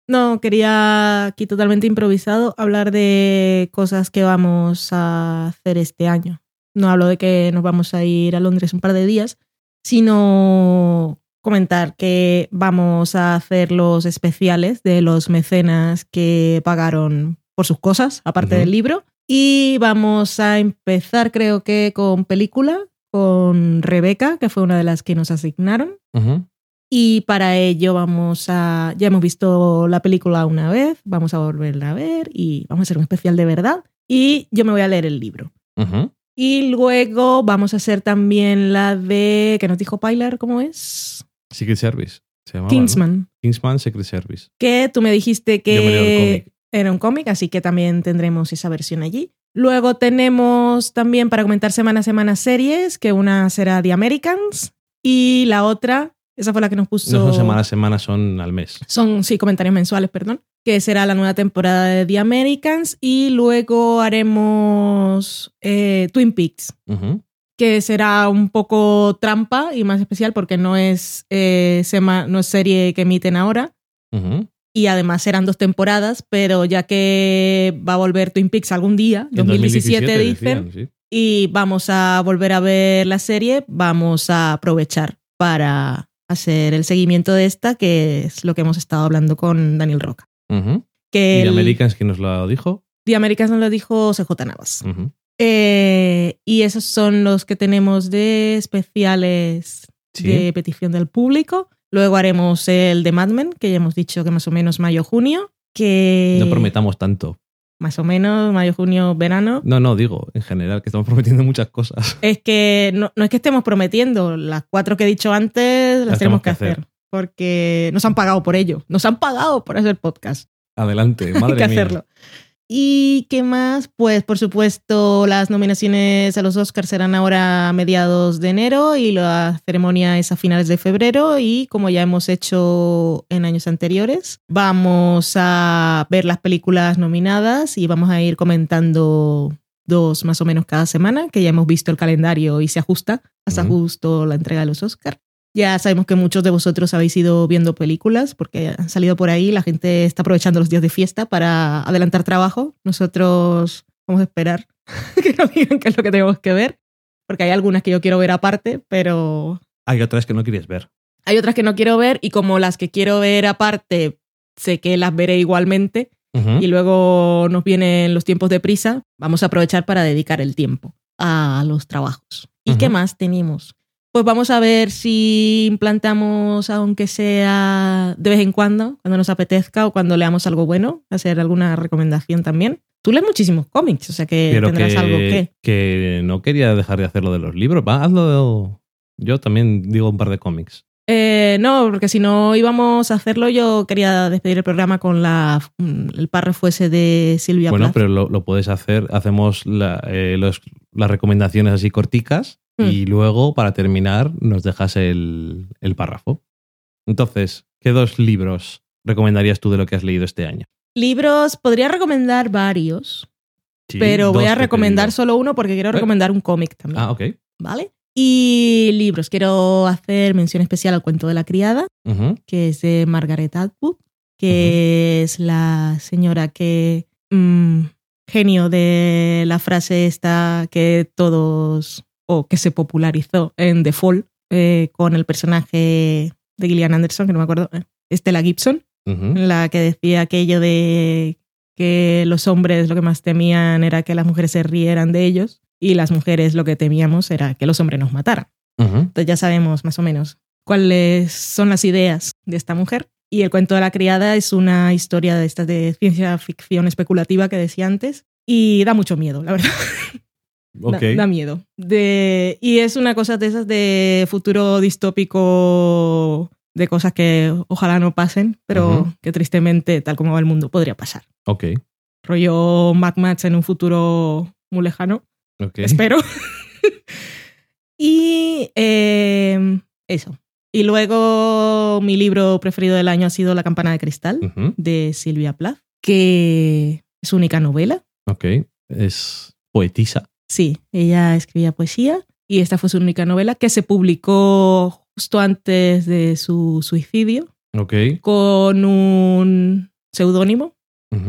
No, quería aquí totalmente improvisado hablar de cosas que vamos a hacer este año. No hablo de que nos vamos a ir a Londres un par de días, sino comentar que vamos a hacer los especiales de los mecenas que pagaron por sus cosas, aparte del libro. Y vamos a empezar, creo que, con película, con Rebeca, que fue una de las que nos asignaron. Y para ello vamos a. Ya hemos visto la película una vez, vamos a volverla a ver y vamos a hacer un especial de verdad. Y yo me voy a leer el libro. Y luego vamos a hacer también la de. que nos dijo Pilar, ¿cómo es? Secret Service. Se llamaba, ¿no? Kingsman. Kingsman Secret Service. Que tú me dijiste me que cómic. era un cómic, así que también tendremos esa versión allí. Luego tenemos también para comentar semana a semana series, que una será The Americans y la otra, esa fue la que nos puso. No son semana a semana, son al mes. Son, sí, comentarios mensuales, perdón. Que será la nueva temporada de The Americans. Y luego haremos eh, Twin Peaks, Ujú, que será un poco trampa y más especial porque no es, eh, sema- no es serie que emiten ahora. Y además serán dos temporadas, pero ya que va a volver Twin Peaks algún día, En 2017, dicen, decían, sí. y vamos a volver a ver la serie, vamos a aprovechar para hacer el seguimiento de esta, que es lo que hemos estado hablando con Daniel Roca. Ujú. Que ¿Y el- Americans quién nos lo dijo? The Americans nos lo dijo CJ Navas. Eh, y esos son los que tenemos de especiales Sí. de petición del público. Luego haremos el de Mad Men, que ya hemos dicho que más o menos mayo-junio. Que No prometamos tanto. más o menos mayo-junio, verano. No, no, digo, en general, que estamos prometiendo muchas cosas. [laughs] Es que no, no es que estemos prometiendo, las cuatro que he dicho antes las, Las tenemos que que hacer. hacer. Porque nos han pagado por ello. Nos han pagado por hacer podcast. Adelante, madre [laughs] Hay que mía. hacerlo. ¿Y qué más? Pues por supuesto las nominaciones a los Oscars serán ahora a mediados de enero y la ceremonia es a finales de febrero y como ya hemos hecho en años anteriores, vamos a ver las películas nominadas y vamos a ir comentando dos más o menos cada semana, que ya hemos visto el calendario y se ajusta hasta justo la entrega de los Oscars. Ya sabemos que muchos de vosotros habéis ido viendo películas porque han salido por ahí, la gente está aprovechando los días de fiesta para adelantar trabajo. Nosotros vamos a esperar [laughs] que nos digan qué es lo que tenemos que ver, porque hay algunas que yo quiero ver aparte, pero Hay otras que no quieres ver. hay otras que no quiero ver y como las que quiero ver aparte, sé que las veré igualmente y luego nos vienen los tiempos de prisa, vamos a aprovechar para dedicar el tiempo a los trabajos. ¿Y qué más tenemos? Pues vamos a ver si implantamos, aunque sea de vez en cuando, cuando nos apetezca o cuando leamos algo bueno, hacer alguna recomendación también. Tú lees muchísimos cómics, o sea que Pero tendrás que, algo que... que no quería dejar de hacerlo de los libros. Va, hazlo. Yo también digo un par de cómics. Eh, no, porque si no íbamos a hacerlo, yo quería despedir el programa con la, el párrafo ese de Silvia bueno, Plath. pero lo, lo puedes hacer. Hacemos la- eh, los- las recomendaciones así corticas Mm. y luego, para terminar, nos dejas el, el párrafo. Entonces, ¿qué dos libros recomendarías tú de lo que has leído este año? Libros, podría recomendar varios, Sí, pero voy a recomendar solo uno porque quiero Eh. recomendar un cómic también. Ah, ok. ¿Vale? Y libros, quiero hacer mención especial al cuento de la criada, que es de Margaret Atwood, que es la señora que. mm, genio de la frase esta que todos. O que se popularizó en The Fall eh, con el personaje de Gillian Anderson, que no me acuerdo, eh, Estela Gibson Ujú. la que decía aquello de que los hombres lo que más temían era que las mujeres se rieran de ellos y las mujeres lo que temíamos era que los hombres nos mataran. Entonces ya sabemos más o menos cuáles son las ideas de esta mujer Y El cuento de la criada es una historia de estas de ciencia ficción especulativa que decía antes. Y da mucho miedo, la verdad. [laughs] Da- miedo. De, y es una cosa de esas de futuro distópico, de cosas que ojalá no pasen, pero que tristemente, tal como va el mundo, podría pasar. Ok. Rollo Mad Max en un futuro muy lejano, Ok. espero. [laughs] y eh, eso. Y luego mi libro preferido del año ha sido La campana de cristal, de Silvia Plath, que es su única novela. Ok. Es poetisa. Sí, ella escribía poesía y esta fue su única novela que se publicó justo antes de su suicidio Ok. con un seudónimo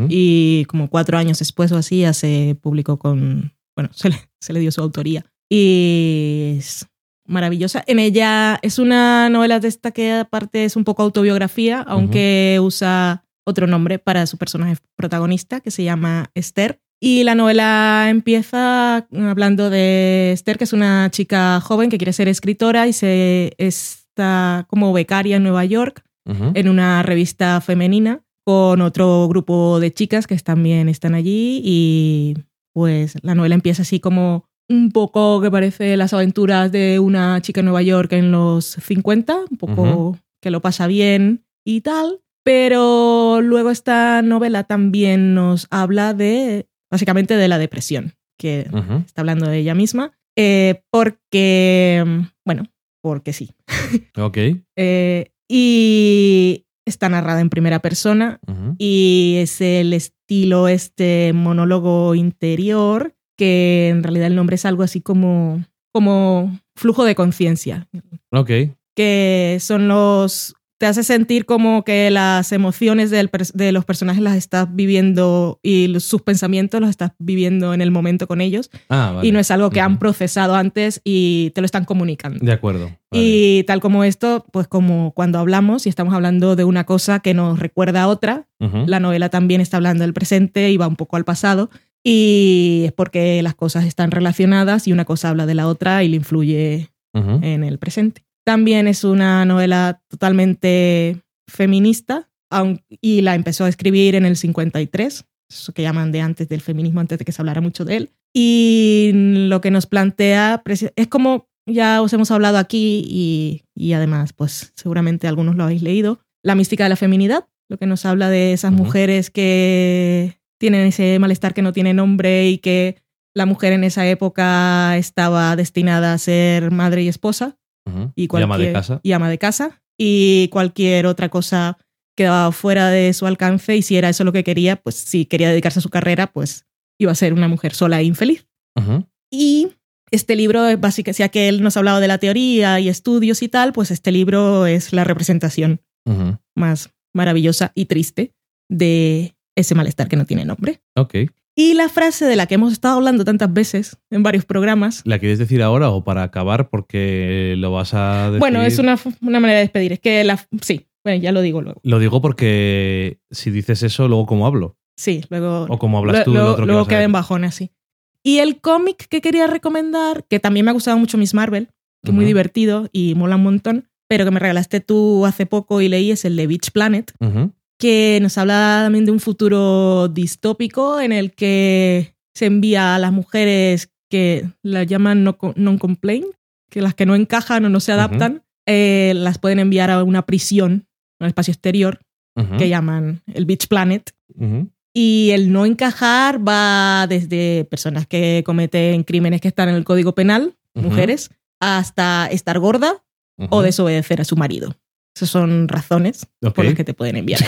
y como cuatro años después o así ya se publicó con, bueno, [laughs] se le, se le dio su autoría. Y es maravillosa. En ella es una novela de esta que aparte es un poco autobiografía, aunque usa otro nombre para su personaje protagonista que se llama Esther. Y la novela empieza hablando de Esther, que es una chica joven que quiere ser escritora y se está como becaria en Nueva York en una revista femenina con otro grupo de chicas que también están allí y pues la novela empieza así como un poco que parece las aventuras de una chica en Nueva York en los 50, un poco que lo pasa bien y tal, pero luego esta novela también nos habla de básicamente de la depresión, que está hablando de ella misma, eh, porque, bueno, porque sí. [laughs] Ok. Eh, y está narrada en primera persona y es el estilo este monólogo interior que en realidad el nombre es algo así como como flujo de conciencia Ok. que son los te hace sentir como que las emociones del de los personajes las estás viviendo y los- sus pensamientos los estás viviendo en el momento con ellos Ah, vale. y no es algo que han procesado antes y te lo están comunicando. De acuerdo. Vale. Y tal como esto, pues como cuando hablamos y estamos hablando de una cosa que nos recuerda a otra, la novela también está hablando del presente y va un poco al pasado. Y es porque las cosas están relacionadas y una cosa habla de la otra y le influye en el presente. También es una novela totalmente feminista y la empezó a escribir en el 53, eso que llaman de antes del feminismo, antes de que se hablara mucho de él. Y lo que nos plantea es como ya os hemos hablado aquí y, y además, pues seguramente algunos lo habéis leído, la mística de la feminidad, lo que nos habla de esas mujeres que tienen ese malestar que no tiene nombre y que la mujer en esa época estaba destinada a ser madre y esposa Y Y cualquier, ama de casa. y ama de casa y cualquier otra cosa quedaba fuera de su alcance y si era eso lo que quería, pues si quería dedicarse a su carrera, pues iba a ser una mujer sola e infeliz. Y este libro es básicamente, ya que él nos ha hablado de la teoría y estudios y tal, pues este libro es la representación más maravillosa y triste de ese malestar que no tiene nombre. Ok. Y la frase de la que hemos estado hablando tantas veces en varios programas, ¿La quieres decir ahora o para acabar porque lo vas a decir? bueno, es una, una manera de despedir, es que la... Sí, bueno, ya lo digo luego. Lo digo porque si dices eso, luego cómo hablo. Sí, luego... O cómo hablas tú del luego, otro que luego queda en bajón así. Y el cómic que quería recomendar, que también me ha gustado mucho Miss Marvel, que es muy divertido y mola un montón, pero que me regalaste tú hace poco y leí, es el de Beach Planet, Ujú. Que nos habla también de un futuro distópico en el que se envía a las mujeres que las llaman no- non-complaint, que las que no encajan o no se adaptan, eh, las pueden enviar a una prisión, un espacio exterior, que llaman el Beach Planet. Y el no encajar va desde personas que cometen crímenes que están en el Código Penal, mujeres, hasta estar gorda o desobedecer a su marido. Esas son razones por las que te pueden enviar.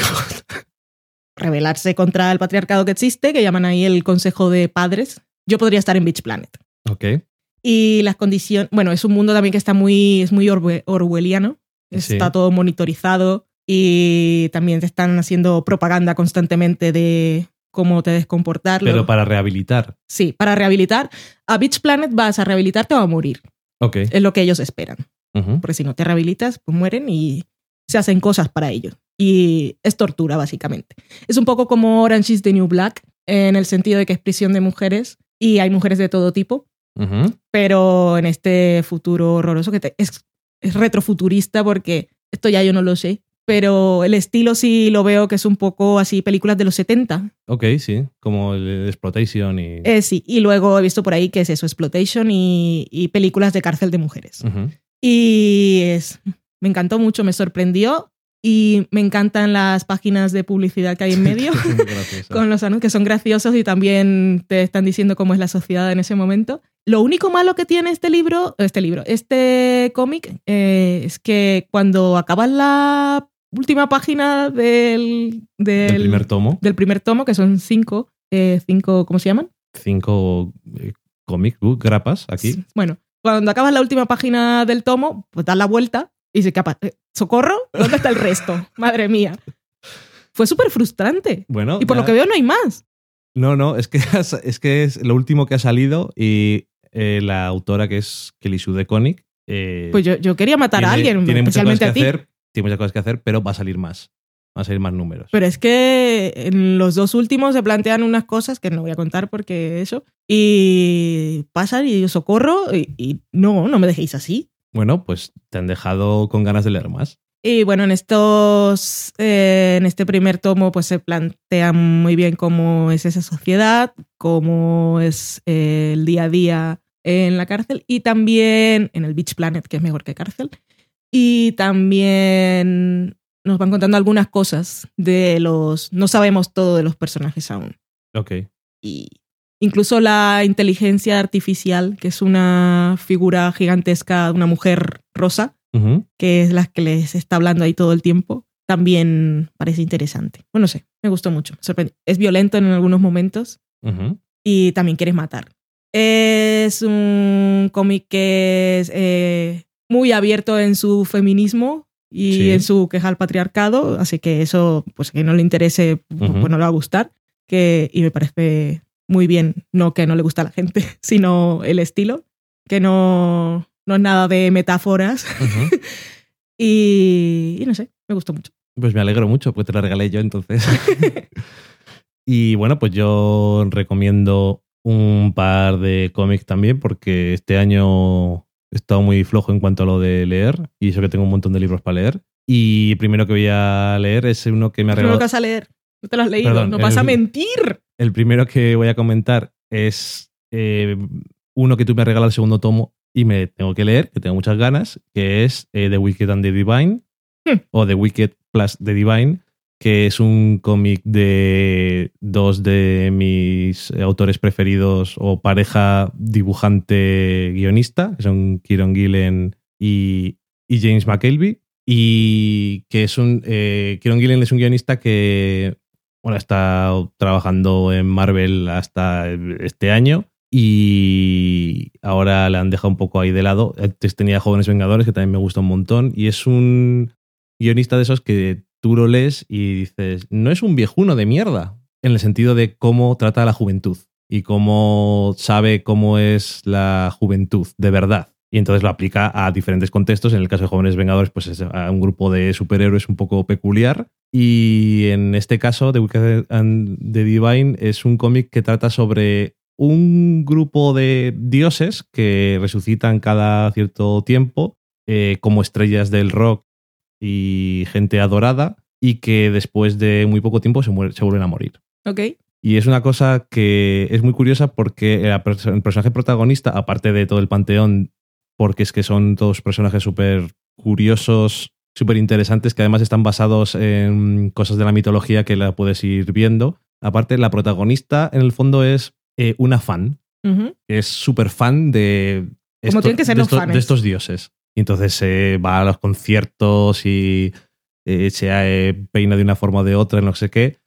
Rebelarse contra el patriarcado que existe, que llaman ahí el Consejo de Padres. Yo podría estar en Beach Planet. Ok. Y las condiciones, bueno, es un mundo también que está muy, es muy orwe- orwelliano. Sí. Está todo monitorizado y también te están haciendo propaganda constantemente de cómo te debes comportar. Pero para rehabilitar. Sí, para rehabilitar. A Beach Planet vas a rehabilitarte o a morir. Ok. Es lo que ellos esperan. Ujú. Porque si no te rehabilitas, pues mueren y se hacen cosas para ellos. Y es tortura, básicamente. Es un poco como Orange is the New Black, en el sentido de que es prisión de mujeres y hay mujeres de todo tipo, Ujú. pero en este futuro horroroso que te- es, es retrofuturista porque esto ya yo no lo sé, pero el estilo sí lo veo que es un poco así películas de los 70. Ok, sí, como el Exploitation y... Eh, sí, y luego he visto por ahí que es eso, Exploitation y, y películas de cárcel de mujeres. Ujú. Y es, me encantó mucho, me sorprendió y me encantan las páginas de publicidad que hay en [laughs] medio. Con los anuncios que son graciosos y también te están diciendo cómo es la sociedad en ese momento. Lo único malo que tiene este libro, este libro, este cómic, eh, es que cuando acabas la última página del, del, El primer tomo, del primer tomo, que son cinco, eh, cinco, ¿cómo se llaman? cinco eh, comic book grapas aquí. Bueno, cuando acabas la última página del tomo, pues das la vuelta y se capa. eh, ¿Socorro? ¿Dónde está el resto? Madre mía. Fue súper frustrante. Bueno, Y por ya- lo que veo no hay más. No, no, es que, [laughs] es que es lo último que ha salido y eh, la autora que es Kelly Sue DeConnick, eh, Pues yo, yo quería matar a alguien, tiene muchas cosas especialmente que a ti. hacer, tiene muchas cosas que hacer, pero va a salir más. Van a salir más números. Pero es que en los dos últimos se plantean unas cosas que no voy a contar porque eso. Y pasan y yo socorro y, y no, no me dejéis así. Bueno, pues te han dejado con ganas de leer más. Y bueno, en estos, eh, en este primer tomo, pues se plantea muy bien cómo es esa sociedad, cómo es eh, el día a día en la cárcel y también en el Beach Planet, que es mejor que cárcel. Y también nos van contando algunas cosas de los, no sabemos todo de los personajes aún. Ok. Y incluso la inteligencia artificial, que es una figura gigantesca de una mujer rosa, que es la que les está hablando ahí todo el tiempo, también parece interesante. Bueno, no sé, me gustó mucho. Es violento en algunos momentos y también quieres matar. Es un cómic que es eh, muy abierto en su feminismo y Sí. en su queja al patriarcado, así que eso, pues que no le interese, pues no le va a gustar. Que, y me parece muy bien, no que no le gusta a la gente, [laughs] sino el estilo, que no, no es nada de metáforas. [laughs] Y, y no sé, me gustó mucho. Pues me alegro mucho, pues te la regalé yo entonces. [laughs] y bueno, pues yo recomiendo un par de cómics también, porque este año he estado muy flojo en cuanto a lo de leer, y eso que tengo un montón de libros para leer. Y primero que voy a leer es uno que me ha Primero regalado. que vas a leer, no te lo has leído, Perdón, no vas a mentir. El primero que voy a comentar es eh, uno que tú me has regalado el segundo tomo y me tengo que leer, que tengo muchas ganas, que es eh, The Wicked and the Divine, Hmm. o The Wicked plus The Divine, que es un cómic de dos de mis autores preferidos o pareja dibujante-guionista, que son Kieron Gillen y, y James McKelvey. Y que es un. Eh, Kieron Gillen es un guionista que bueno, ha estado trabajando en Marvel hasta este año y ahora la han dejado un poco ahí de lado. Antes tenía Jóvenes Vengadores, que también me gusta un montón, y es un guionista de esos que tú lo lees y dices, no es un viejuno de mierda, en el sentido de cómo trata a la juventud y cómo sabe cómo es la juventud de verdad. Y entonces lo aplica a diferentes contextos. En el caso de Jóvenes Vengadores, pues es a un grupo de superhéroes un poco peculiar. Y en este caso, The Wicked and the Divine es un cómic que trata sobre un grupo de dioses que resucitan cada cierto tiempo eh, como estrellas del rock y gente adorada y que después de muy poco tiempo se, vuelven a morir. Ok. Y es una cosa que es muy curiosa porque el personaje protagonista, aparte de todo el panteón, porque es que son todos personajes súper curiosos, súper interesantes, que además están basados en cosas de la mitología que la puedes ir viendo. Aparte, la protagonista en el fondo es eh, una fan, es súper fan de, Como tienen que ser de, los estos, de estos dioses. Y entonces se va a los conciertos y eh, se eh, peina de una forma o de otra, no sé qué.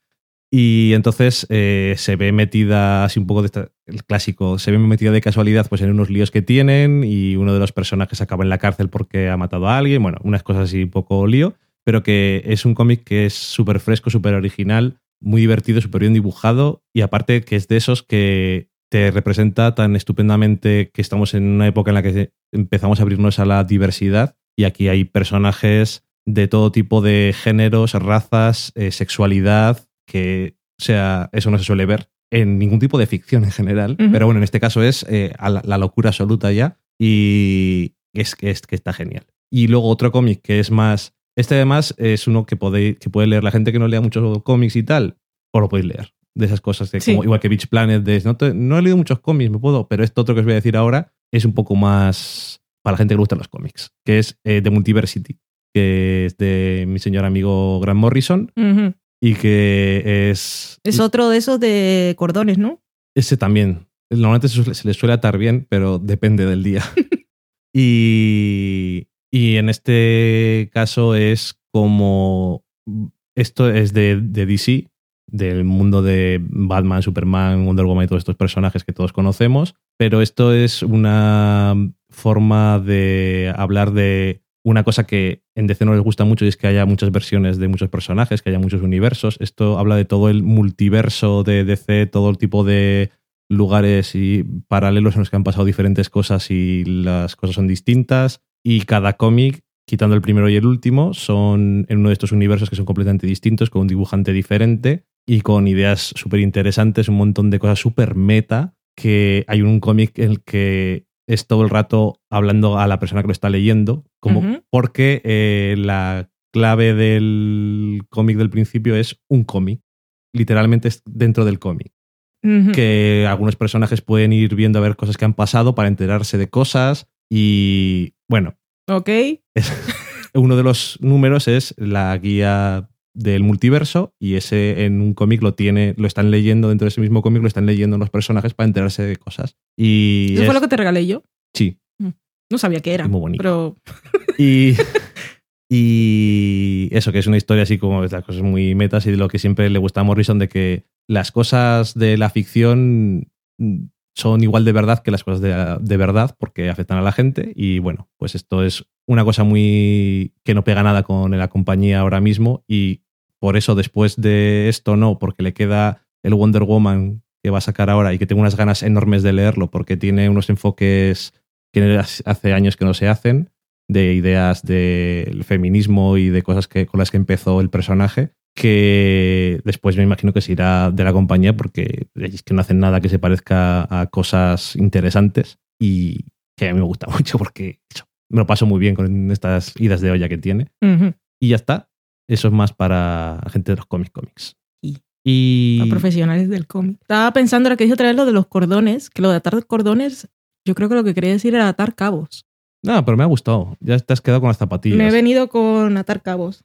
Y entonces eh, se ve metida, así un poco de esta- el clásico, se ve metida de casualidad pues en unos líos que tienen y uno de los personajes acaba en la cárcel porque ha matado a alguien, bueno, unas cosas así un poco lío, pero que es un cómic que es súper fresco, súper original, muy divertido, súper bien dibujado y aparte que es de esos que te representa tan estupendamente que estamos en una época en la que empezamos a abrirnos a la diversidad y aquí hay personajes de todo tipo de géneros, razas, eh, sexualidad, que sea, eso no se suele ver en ningún tipo de ficción en general, pero bueno, en este caso es eh, a la, la locura absoluta ya y es que, es que está genial. Y luego otro cómic que es más Este además es uno que puede, que puede leer la gente que no lea muchos cómics y tal, o lo podéis leer. De esas cosas, Sí. como, igual que Beach Planet, de no, te- no he leído muchos cómics, me puedo, pero esto otro que os voy a decir ahora es un poco más para la gente que le gustan los cómics, que es eh, The Multiversity, que es de mi señor amigo Grant Morrison Ujú. Y que es... Es otro de esos de cordones, ¿no? Ese también. Normalmente se, le suele atar bien, pero depende del día. [laughs] y, y en este caso es como. Esto es de, de DC, del mundo de Batman, Superman, Wonder Woman y todos estos personajes que todos conocemos. Pero esto es una forma de hablar de una cosa que en DC no les gusta mucho y es que haya muchas versiones de muchos personajes, que haya muchos universos. Esto habla de todo el multiverso de DC, todo el tipo de lugares y paralelos en los que han pasado diferentes cosas y las cosas son distintas. Y cada cómic, quitando el primero y el último, son en uno de estos universos que son completamente distintos, con un dibujante diferente y con ideas súper interesantes, un montón de cosas súper meta, que hay un cómic en el que es todo el rato hablando a la persona que lo está leyendo, como porque eh, la clave del cómic del principio es un cómic. Literalmente es dentro del cómic que algunos personajes pueden ir viendo a ver cosas que han pasado para enterarse de cosas y bueno, Ok. [laughs] uno de los números es la guía del multiverso y ese en un cómic lo tiene, lo están leyendo dentro de ese mismo cómic, lo están leyendo los personajes para enterarse de cosas. Y Eso es- fue lo que te regalé yo. sí, No sabía qué era. muy bonito. Pero Y, [laughs] y eso, que es una historia así como de las cosas muy metas y de lo que siempre le gusta a Morrison, de que las cosas de la ficción mm, son igual de verdad que las cosas de, de verdad porque afectan a la gente. Y bueno, pues esto es una cosa muy que no pega nada con la compañía ahora mismo y por eso después de esto no, porque le queda el Wonder Woman que va a sacar ahora y que tengo unas ganas enormes de leerlo porque tiene unos enfoques que hace años que no se hacen de ideas del feminismo y de cosas que, con las que empezó el personaje, que después me imagino que se irá de la compañía porque es que no hacen nada que se parezca a cosas interesantes y que a mí me gusta [laughs] mucho porque eso, me lo paso muy bien con estas idas de olla que tiene. Y ya está. Eso es más para gente de los cómics cómics. Y- profesionales del cómic. Estaba pensando ahora que dije otra vez lo de los cordones, que lo de atar cordones, yo creo que lo que quería decir era atar cabos. no, pero me ha gustado. Ya te has quedado con las zapatillas. Me he venido con atar cabos.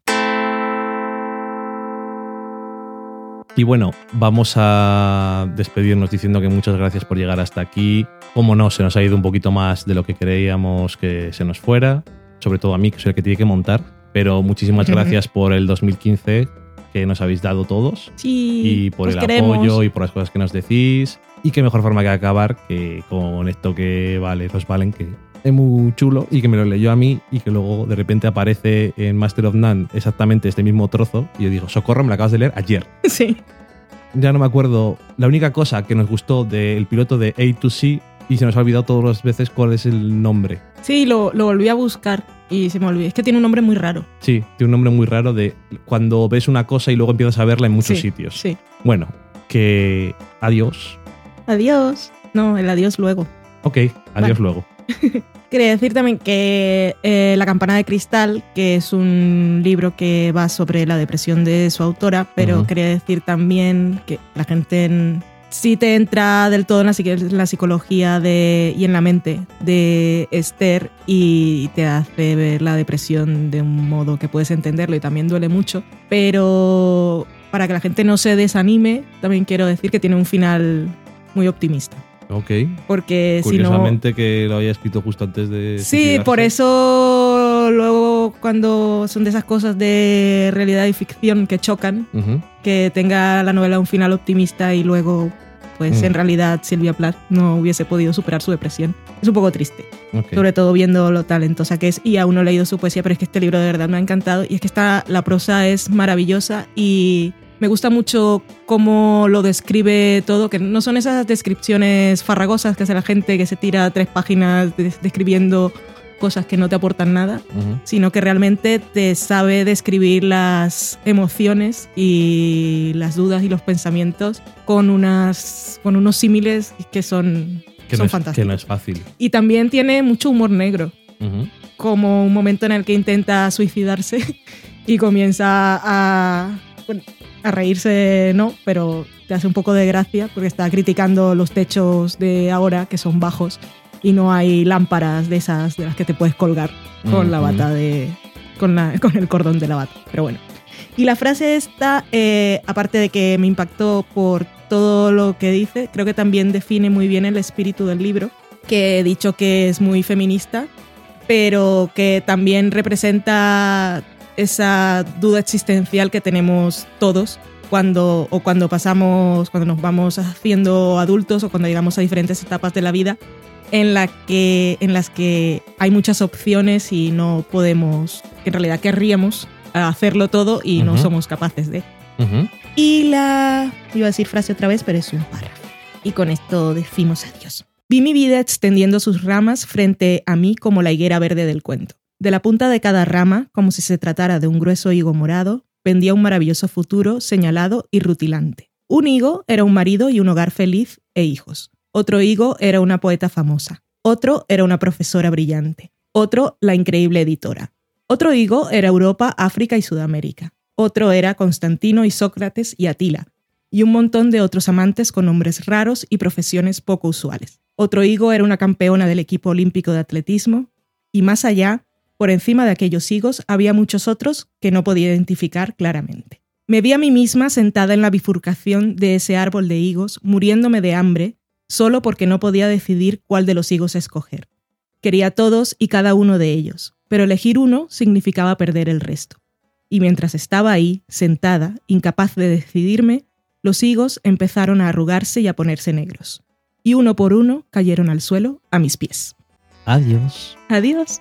Y bueno, vamos a despedirnos diciendo que muchas gracias por llegar hasta aquí. Como no, se nos ha ido un poquito más de lo que creíamos que se nos fuera, sobre todo a mí, que soy el que tiene que montar. Pero muchísimas gracias por el 2015 que nos habéis dado todos Sí. y por os el queremos. apoyo y por las cosas que nos decís. Y qué mejor forma que acabar que con esto que vale, los valen, que es muy chulo y que me lo leyó a mí y que luego de repente aparece en Master of None exactamente este mismo trozo. Y yo digo, socorro, me lo acabas de leer ayer [laughs] Sí. ya no me acuerdo. La única cosa que nos gustó del piloto de A to C y se nos ha olvidado todas las veces cuál es el nombre. Sí, lo, lo volví a buscar y se me olvidó. Es que tiene un nombre muy raro. Sí, tiene un nombre muy raro de cuando ves una cosa y luego empiezas a verla en muchos Sí, sitios. Sí. Bueno, que adiós. Adiós. No, el adiós luego. Ok, adiós Vale. luego. [laughs] Quería decir también que eh, La campana de cristal, que es un libro que va sobre la depresión de su autora, pero Ujú. quería decir también que la gente en- sí te entra del todo en la, psique- la psicología de, y en la mente de Esther y te hace ver la depresión de un modo que puedes entenderlo y también duele mucho, pero para que la gente no se desanime, también quiero decir que tiene un final muy optimista. Ok. Porque si no... Curiosamente que lo haya escrito justo antes de. Sí, por eso luego cuando son de esas cosas de realidad y ficción que chocan, que tenga la novela un final optimista y luego, pues Mm. en realidad Silvia Plath no hubiese podido superar su depresión. Es un poco triste, sobre todo viendo lo talentosa que es y aún no he leído su poesía, pero es que este libro de verdad me ha encantado y es que está, la prosa es maravillosa y me gusta mucho cómo lo describe todo, que no son esas descripciones farragosas que hace la gente que se tira tres páginas de- describiendo cosas que no te aportan nada, sino que realmente te sabe describir las emociones y las dudas y los pensamientos con, unas, con unos símiles que son, Que, son no es, fantásticos. que no es fácil. Y también tiene mucho humor negro. Como un momento en el que intenta suicidarse [laughs] y comienza a, bueno, a reírse, no, pero te hace un poco de gracia porque está criticando los techos de ahora que son bajos y no hay lámparas de esas de las que te puedes colgar con la bata de con, la- [laughs] con el cordón de la bata. Pero bueno. Y la frase esta, eh, aparte de que me impactó por todo lo que dice, creo que también define muy bien el espíritu del libro, que he dicho que es muy feminista, pero que también representa esa duda existencial que tenemos todos cuando o cuando pasamos, cuando nos vamos haciendo adultos o cuando llegamos a diferentes etapas de la vida en, la que, en las que hay muchas opciones y no podemos, que en realidad querríamos hacerlo todo y no somos capaces de. Y la... Iba a decir frase otra vez, pero es un párrafo. Y con esto decimos adiós. Vi mi vida extendiendo sus ramas frente a mí como la higuera verde del cuento. De la punta de cada rama, como si se tratara de un grueso higo morado, pendía un maravilloso futuro señalado y rutilante. Un higo era un marido y un hogar feliz e hijos. Otro higo era una poeta famosa. Otro era una profesora brillante. Otro, la increíble editora. Otro higo era Europa, África y Sudamérica. Otro era Constantino y Sócrates y Atila, y un montón de otros amantes con nombres raros y profesiones poco usuales. Otro higo era una campeona del equipo olímpico de atletismo, y más allá, por encima de aquellos higos, había muchos otros que no podía identificar claramente. Me vi a mí misma sentada en la bifurcación de ese árbol de higos, muriéndome de hambre, solo porque no podía decidir cuál de los higos escoger. Quería todos y cada uno de ellos, pero elegir uno significaba perder el resto. Y mientras estaba ahí, sentada, incapaz de decidirme, los higos empezaron a arrugarse y a ponerse negros. Y uno por uno cayeron al suelo a mis pies. Adiós. Adiós.